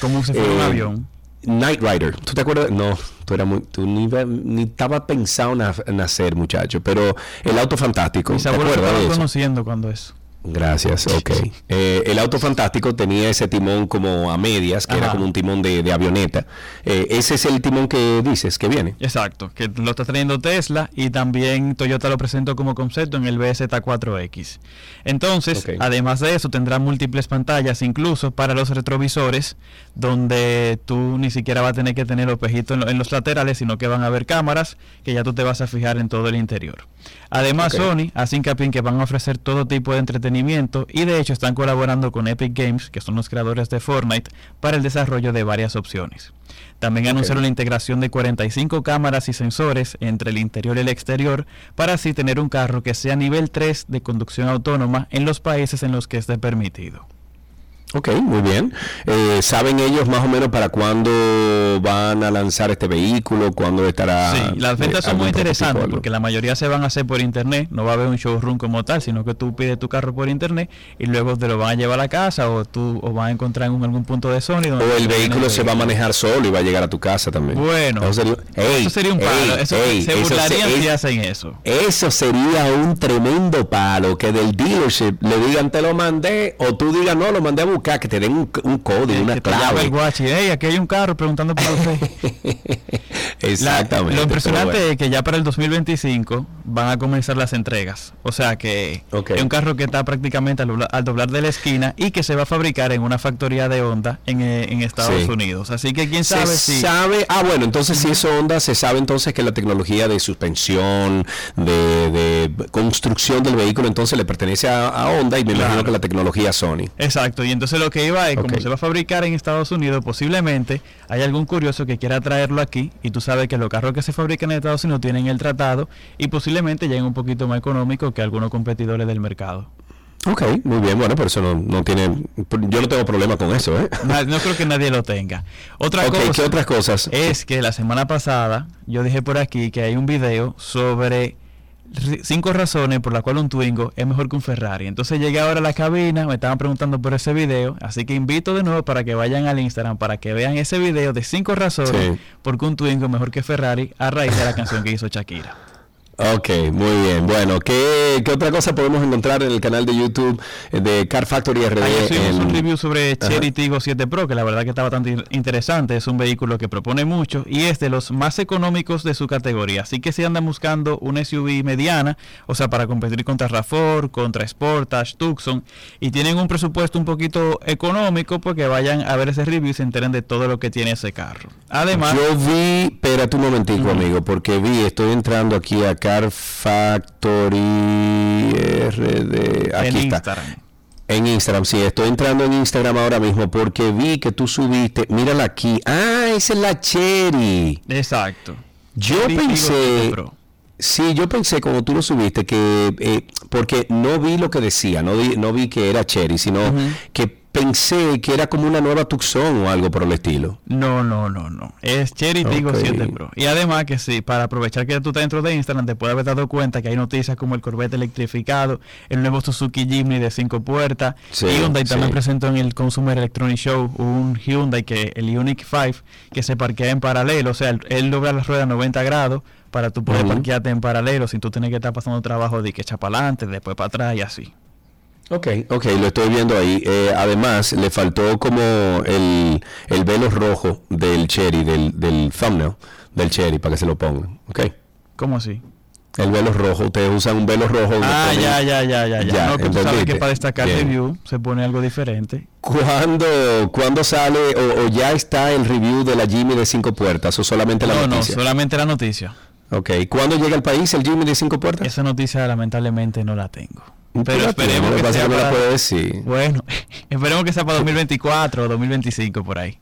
[SPEAKER 17] Como si fuera un eh, avión.
[SPEAKER 1] Night Rider, ¿tú te acuerdas? No, tú, era muy, tú ni, ni estaba pensado en nacer, muchacho, pero el auto fantástico.
[SPEAKER 17] ¿te acuerdas conociendo cuando es.
[SPEAKER 1] Gracias, ok. Eh, el auto fantástico tenía ese timón como a medias, que era como un timón de, avioneta. Eh, ese es el timón que dices que viene.
[SPEAKER 17] Exacto, que lo está trayendo Tesla y también Toyota lo presentó como concepto en el BZ4X. Entonces, además de eso, tendrá múltiples pantallas, incluso para los retrovisores, donde tú ni siquiera vas a tener que tener espejito en, en los laterales, sino que van a haber cámaras que ya tú te vas a fijar en todo el interior. Además, Sony hace hincapié en que van a ofrecer todo tipo de entretenimiento y de hecho están colaborando con Epic Games, que son los creadores de Fortnite, para el desarrollo de varias opciones. También anunciaron la integración de 45 cámaras y sensores entre el interior y el exterior para así tener un carro que sea nivel 3 de conducción autónoma en los países en los que esté permitido.
[SPEAKER 1] Ok, muy bien. Eh, ¿Saben ellos más o menos para cuándo van a lanzar este vehículo? ¿Cuándo estará?
[SPEAKER 17] Sí, las ventas son muy interesantes porque la mayoría se van a hacer por internet. No va a haber un showroom como tal, sino que tú pides tu carro por internet y luego te lo van a llevar a la casa o tú o vas a encontrar en algún punto de Sony.
[SPEAKER 1] o el vehículo se va a manejar solo y va a llegar a tu casa también.
[SPEAKER 17] Bueno, eso sería, un palo. eso, se burlarían si hacen eso.
[SPEAKER 1] Eso sería un tremendo palo que del dealership le digan te lo mandé o tú digas no, lo mandé a buscar que te den un, código, una clave.
[SPEAKER 17] El guachi, hey, aquí hay un carro preguntando por usted.
[SPEAKER 1] Exactamente.
[SPEAKER 17] lo impresionante es que ya para el 2025 van a comenzar las entregas. O sea que es un carro que está prácticamente al, doblar de la esquina y que se va a fabricar en una factoría de Honda en, eh, en Estados Unidos. Así que quién sabe
[SPEAKER 1] si... sabe, ah bueno, entonces si es Honda, se sabe entonces que la tecnología de suspensión, de, construcción del vehículo, entonces le pertenece a, Honda y me imagino que la tecnología Sony.
[SPEAKER 17] Exacto, y entonces lo que iba es, como se va a fabricar en Estados Unidos, posiblemente hay algún curioso que quiera traerlo aquí y tú sabes que los carros que se fabrican en Estados Unidos tienen el tratado y posiblemente lleguen un poquito más económico que algunos competidores del mercado.
[SPEAKER 1] Ok, muy bien, bueno, pero eso no, tiene, yo no tengo problema con eso, ¿eh?
[SPEAKER 17] No, creo que nadie lo tenga. Otra cosa
[SPEAKER 1] ¿qué otras cosas?
[SPEAKER 17] Es que la semana pasada yo dije por aquí que hay un video sobre cinco razones por las cuales un Twingo es mejor que un Ferrari. Entonces llegué ahora a la cabina, me estaban preguntando por ese video, así que invito de nuevo para que vayan al Instagram para que vean ese video de cinco razones por qué un Twingo es mejor que Ferrari a raíz de la canción que hizo Shakira.
[SPEAKER 1] Ok, muy bien. Bueno, ¿qué, otra cosa podemos encontrar en el canal de YouTube de Car Factory RD?
[SPEAKER 17] Ahí un review sobre Cherry Tiggo 7 Pro, que la verdad que está bastante interesante. Es un vehículo que propone mucho y es de los más económicos de su categoría. Así que si andan buscando una SUV mediana, o sea, para competir contra RAV4, contra Sportage, Tucson, y tienen un presupuesto un poquito económico, pues que vayan a ver ese review y se enteren de todo lo que tiene ese carro. Además...
[SPEAKER 1] Yo vi, espérate un momentico, amigo, porque vi, estoy entrando aquí a Car Factory RD. Aquí en está. Instagram. En Instagram, sí, estoy entrando en Instagram ahora mismo porque vi que tú subiste, mírala aquí. Ah, esa es la Cherry.
[SPEAKER 17] Exacto.
[SPEAKER 1] Yo pensé, sí, yo pensé como tú lo subiste que, eh, porque no vi lo que decía, no vi, no vi que era Cherry, sino que pensé que era como una nueva Tucson o algo por el estilo.
[SPEAKER 17] No, no, no, no. Es Cherry Tiggo 7 Pro. Y además que sí, para aprovechar que tú estás dentro de Instagram, te puedes haber dado cuenta que hay noticias como el Corvette electrificado, el nuevo Suzuki Jimny de 5 puertas, Hyundai también presentó en el Consumer Electronic Show un Hyundai que el Unique 5 que se parquea en paralelo, o sea, él, logra las ruedas 90 grados para tú poder parquearte en paralelo sin tú tener que estar pasando trabajo de que echa para adelante, después para atrás y así.
[SPEAKER 1] Ok, ok, lo estoy viendo ahí. Eh, además, le faltó como el, el velo rojo del cherry, del, del thumbnail del cherry, para que se lo pongan. Ok.
[SPEAKER 17] ¿Cómo así?
[SPEAKER 1] El velo rojo, ustedes usan un velo rojo.
[SPEAKER 17] Ah, ya, ya, ya, ya, ya. No, tú sabes que para destacar el review se pone algo diferente.
[SPEAKER 1] ¿Cuándo, ¿cuándo sale o, ya está el review de la Jimmy de cinco puertas o solamente la noticia?
[SPEAKER 17] No, solamente la noticia.
[SPEAKER 1] Ok, ¿cuándo llega al país el Jimmy de cinco puertas?
[SPEAKER 17] Esa noticia lamentablemente no la tengo. Pero esperemos que sea
[SPEAKER 1] para...
[SPEAKER 17] Bueno, esperemos que sea para 2024 o 2025 por ahí.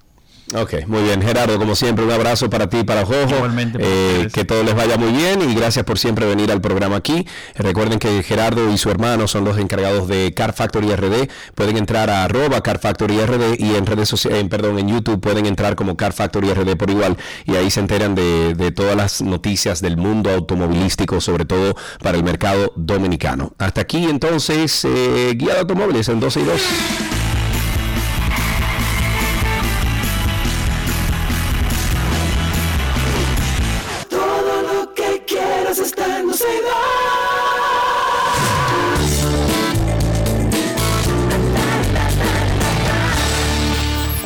[SPEAKER 1] Ok, muy bien. Gerardo, como siempre, un abrazo para ti y para Jojo. Igualmente. Eh, que todo les vaya muy bien y gracias por siempre venir al programa aquí. Recuerden que Gerardo y su hermano son los encargados de Car Factory RD. Pueden entrar a arroba Car Factory RD y en redes sociales, perdón, en YouTube pueden entrar como Car Factory RD por igual y ahí se enteran de, de todas las noticias del mundo automovilístico, sobre todo para el mercado dominicano. Hasta aquí entonces, eh, Guía de Automóviles en 12 y 2.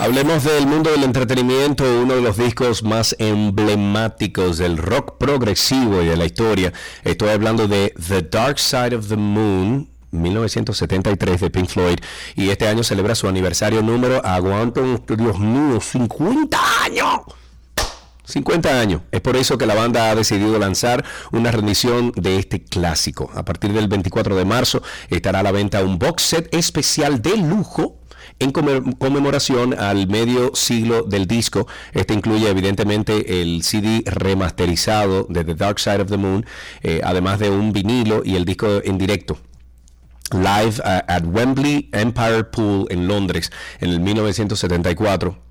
[SPEAKER 1] Hablemos del mundo del entretenimiento, uno de los discos más emblemáticos del rock progresivo y de la historia. Estoy hablando de The Dark Side of the Moon, 1973 de Pink Floyd y este año celebra su aniversario número, aguanten, Dios mío, 50 años. 50 años. Es por eso que la banda ha decidido lanzar una rendición de este clásico. A partir del 24 de marzo estará a la venta un box set especial de lujo en conmemoración al medio siglo del disco. Este incluye evidentemente el CD remasterizado de The Dark Side of the Moon, eh, además de un vinilo y el disco en directo. Live at Wembley Empire Pool en Londres en el 1974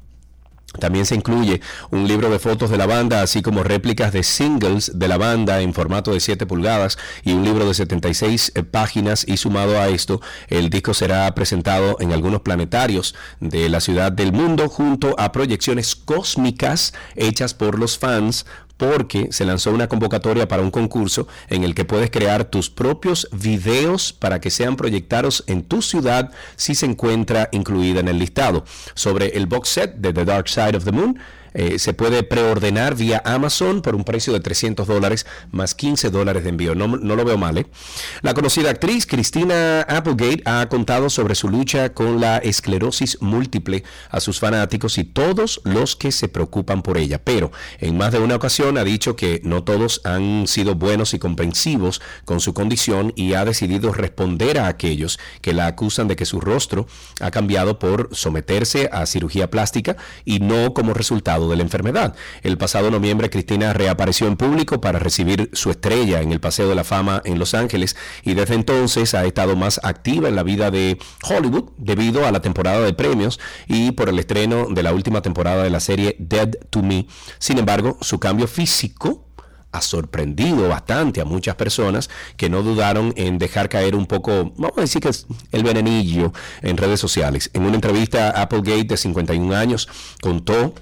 [SPEAKER 1] también se incluye un libro de fotos de la banda, así como réplicas de singles de la banda en formato de 7 pulgadas y un libro de 76 eh, páginas. Y sumado a esto, el disco será presentado en algunos planetarios de la ciudad del mundo junto a proyecciones cósmicas hechas por los fans porque se lanzó una convocatoria para un concurso en el que puedes crear tus propios videos para que sean proyectados en tu ciudad si se encuentra incluida en el listado. Sobre el box set de The Dark Side of the Moon, eh, se puede preordenar vía Amazon por un precio de 300 dólares más 15 dólares de envío. No, no lo veo mal. ¿eh? La conocida actriz Christina Applegate ha contado sobre su lucha con la esclerosis múltiple a sus fanáticos y todos los que se preocupan por ella. Pero en más de una ocasión ha dicho que no todos han sido buenos y comprensivos con su condición y ha decidido responder a aquellos que la acusan de que su rostro ha cambiado por someterse a cirugía plástica y no como resultado de la enfermedad. El pasado noviembre Cristina reapareció en público para recibir su estrella en el Paseo de la Fama en Los Ángeles y desde entonces ha estado más activa en la vida de Hollywood debido a la temporada de premios y por el estreno de la última temporada de la serie Dead to Me. Sin embargo, su cambio físico ha sorprendido bastante a muchas personas que no dudaron en dejar caer un poco, vamos a decir que es el venenillo en redes sociales. En una entrevista, Applegate, de 51 años, contó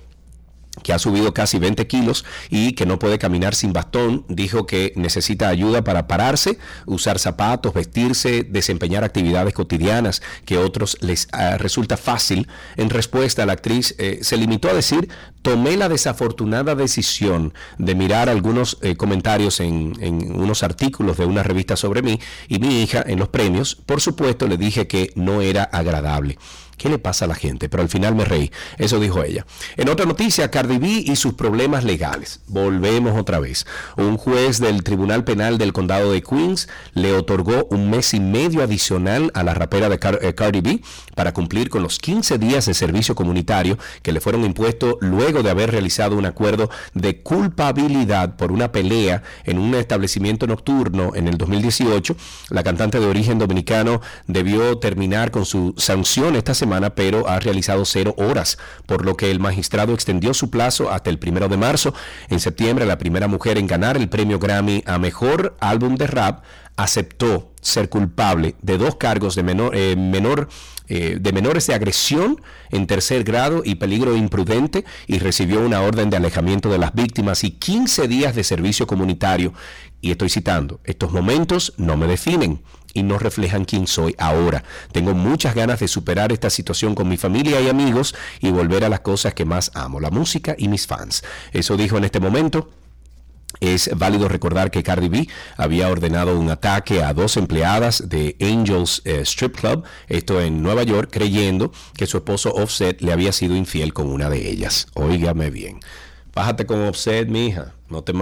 [SPEAKER 1] que ha subido casi 20 kilos y que no puede caminar sin bastón, dijo que necesita ayuda para pararse, usar zapatos, vestirse, desempeñar actividades cotidianas que a otros les ah, resulta fácil. En respuesta, la actriz eh, se limitó a decir, tomé la desafortunada decisión de mirar algunos eh, comentarios en, en unos artículos de una revista sobre mí y mi hija en los premios. Por supuesto, le dije que no era agradable. ¿Qué le pasa a la gente? Pero al final me reí. Eso dijo ella. En otra noticia, Cardi B y sus problemas legales. Volvemos otra vez. Un juez del Tribunal Penal del Condado de Queens le otorgó un mes y medio adicional a la rapera de eh, Cardi B para cumplir con los 15 días de servicio comunitario que le fueron impuestos luego de haber realizado un acuerdo de culpabilidad por una pelea en un establecimiento nocturno en el 2018. La cantante de origen dominicano debió terminar con su sanción esta semana pero ha realizado cero horas, por lo que el magistrado extendió su plazo hasta el primero de marzo. En septiembre, la primera mujer en ganar el premio Grammy a Mejor Álbum de Rap aceptó ser culpable de dos cargos de menor, eh, eh, de menores de agresión en tercer grado y peligro imprudente y recibió una orden de alejamiento de las víctimas y 15 días de servicio comunitario. Y estoy citando, estos momentos no me definen y no reflejan quién soy ahora. Tengo muchas ganas de superar esta situación con mi familia y amigos y volver a las cosas que más amo, la música y mis fans. Eso dijo en este momento es válido recordar que Cardi B había ordenado un ataque a dos empleadas de Angels eh, Strip Club, esto en Nueva York, creyendo que su esposo Offset le había sido infiel con una de ellas. Óigame bien. Bájate con Offset, mija. No te...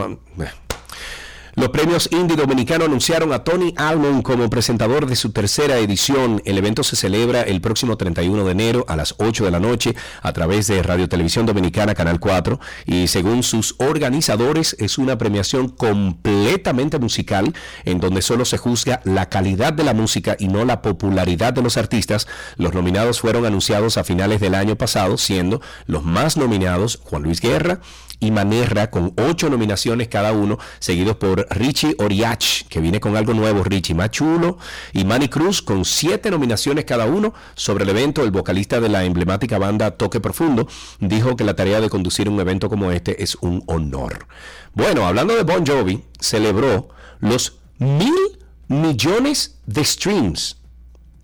[SPEAKER 1] Los premios Indie Dominicano anunciaron a Tony Almond como presentador de su tercera edición. El evento se celebra el próximo 31 de enero a las 8 de la noche a través de Radio Televisión Dominicana Canal 4 y según sus organizadores es una premiación completamente musical en donde solo se juzga la calidad de la música y no la popularidad de los artistas. Los nominados fueron anunciados a finales del año pasado siendo los más nominados Juan Luis Guerra, y Manerra con ocho nominaciones cada uno, seguidos por Richie Oriach, que viene con algo nuevo, Richie más chulo, y Manny Cruz con siete nominaciones cada uno. Sobre el evento, el vocalista de la emblemática banda Toque Profundo dijo que la tarea de conducir un evento como este es un honor. Bueno, hablando de Bon Jovi, celebró los mil millones de streams,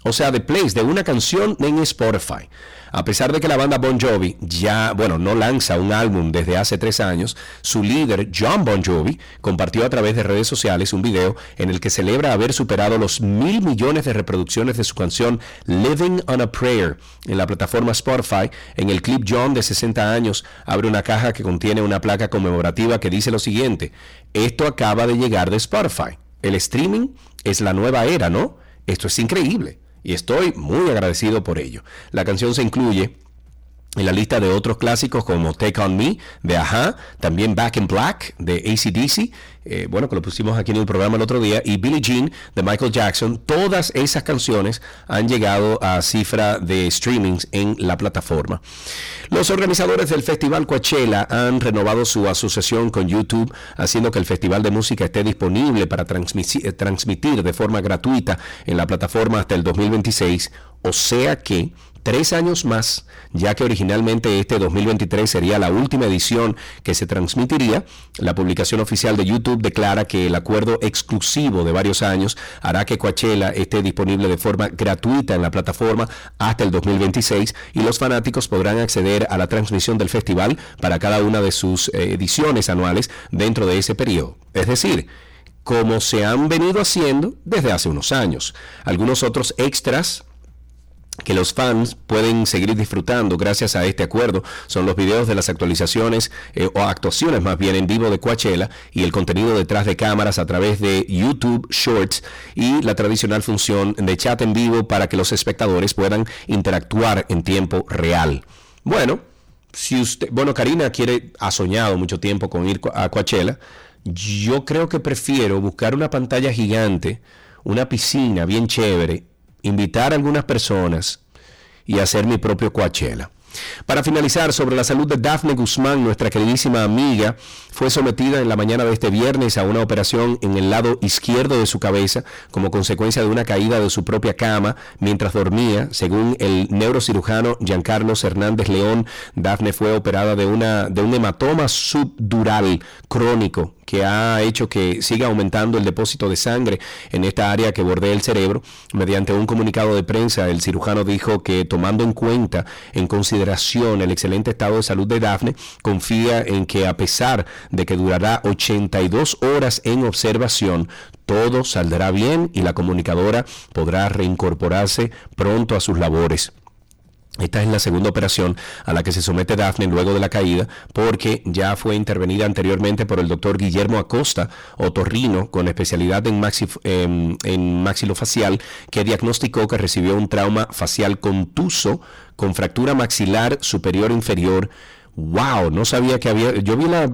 [SPEAKER 1] o sea, de plays de una canción en Spotify. A pesar de que la banda Bon Jovi ya, bueno, no lanza un álbum desde hace tres años, su líder, John Bon Jovi, compartió a través de redes sociales un video en el que celebra haber superado los mil millones de reproducciones de su canción Living on a Prayer en la plataforma Spotify. En el clip, John, de 60 años, abre una caja que contiene una placa conmemorativa que dice lo siguiente, esto acaba de llegar de Spotify. El streaming es la nueva era, ¿no? Esto es increíble y estoy muy agradecido por ello. La canción se incluye en la lista de otros clásicos como Take On Me de Aja, también Back in Black de ACDC, eh, bueno, que lo pusimos aquí en el programa el otro día, y Billie Jean de Michael Jackson, todas esas canciones han llegado a cifra de streamings en la plataforma. Los organizadores del Festival Coachella han renovado su asociación con YouTube, haciendo que el Festival de Música esté disponible para transmitir, transmitir de forma gratuita en la plataforma hasta el 2026, o sea que tres años más, ya que originalmente este 2023 sería la última edición que se transmitiría. La publicación oficial de YouTube declara que el acuerdo exclusivo de varios años hará que Coachella esté disponible de forma gratuita en la plataforma hasta el 2026 y los fanáticos podrán acceder a la transmisión del festival para cada una de sus eh, ediciones anuales dentro de ese periodo. Es decir, como se han venido haciendo desde hace unos años. Algunos otros extras que los fans pueden seguir disfrutando gracias a este acuerdo son los videos de las actualizaciones eh, o actuaciones más bien en vivo de Coachella y el contenido detrás de cámaras a través de YouTube Shorts y la tradicional función de chat en vivo para que los espectadores puedan interactuar en tiempo real. Bueno, si usted, bueno, Karina quiere, ha soñado mucho tiempo con ir a Coachella. Yo creo que prefiero buscar una pantalla gigante, una piscina bien chévere invitar a algunas personas y hacer mi propio Coachella. Para finalizar, sobre la salud de Daphne Guzmán, nuestra queridísima amiga, fue sometida en la mañana de este viernes a una operación en el lado izquierdo de su cabeza como consecuencia de una caída de su propia cama mientras dormía. Según el neurocirujano Giancarlos Hernández León, Daphne fue operada de, una, de un hematoma subdural crónico que ha hecho que siga aumentando el depósito de sangre en esta área que bordea el cerebro. Mediante un comunicado de prensa, el cirujano dijo que tomando en cuenta, en consideración el excelente estado de salud de Daphne, confía en que a pesar de que durará 82 horas en observación, todo saldrá bien y la comunicadora podrá reincorporarse pronto a sus labores. Esta es la segunda operación a la que se somete Daphne luego de la caída, porque ya fue intervenida anteriormente por el doctor Guillermo Acosta, otorrino con especialidad en, en, maxilofacial, que diagnosticó que recibió un trauma facial contuso con fractura maxilar superior inferior. ¡Wow! No sabía que había. Yo vi la,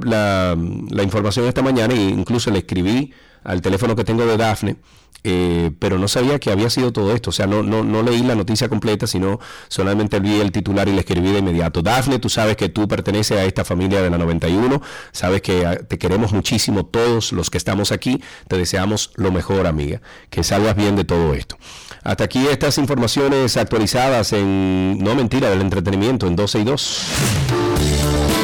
[SPEAKER 1] la información esta mañana e incluso le escribí al teléfono que tengo de Daphne eh, pero no sabía que había sido todo esto. O sea, no, no, no leí la noticia completa, sino solamente vi el titular y le escribí de inmediato. Dafne, tú sabes que tú perteneces a esta familia de la 91, sabes que ah, te queremos muchísimo todos los que estamos aquí, te deseamos lo mejor, amiga, que salgas bien de todo esto. Hasta aquí estas informaciones actualizadas en, no mentira, del entretenimiento en 12 y 2.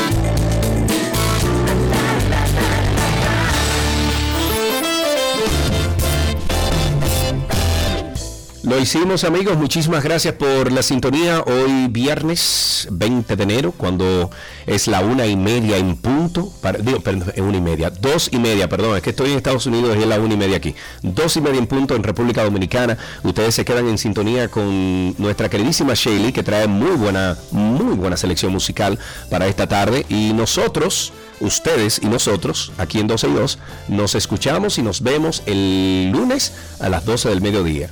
[SPEAKER 1] Lo hicimos amigos, muchísimas gracias por la sintonía. Hoy viernes 20 de enero, cuando es la una y media en punto, digo, perdón, es una y media, dos y media, perdón, es que estoy en Estados Unidos y es la una y media aquí. Dos y media en punto en República Dominicana. Ustedes se quedan en sintonía con nuestra queridísima Shaley, que trae muy buena, muy buena selección musical para esta tarde. Y nosotros ustedes y nosotros, aquí en 12 y 2, nos escuchamos y nos vemos el lunes a las 12 del mediodía.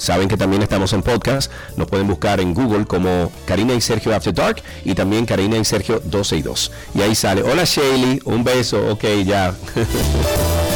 [SPEAKER 1] Saben que también estamos en podcast. Nos pueden buscar en Google como Karina y Sergio After Dark y también Karina y Sergio 12 y 2. Y ahí sale. Hola Shaley, un beso. Ok, ya.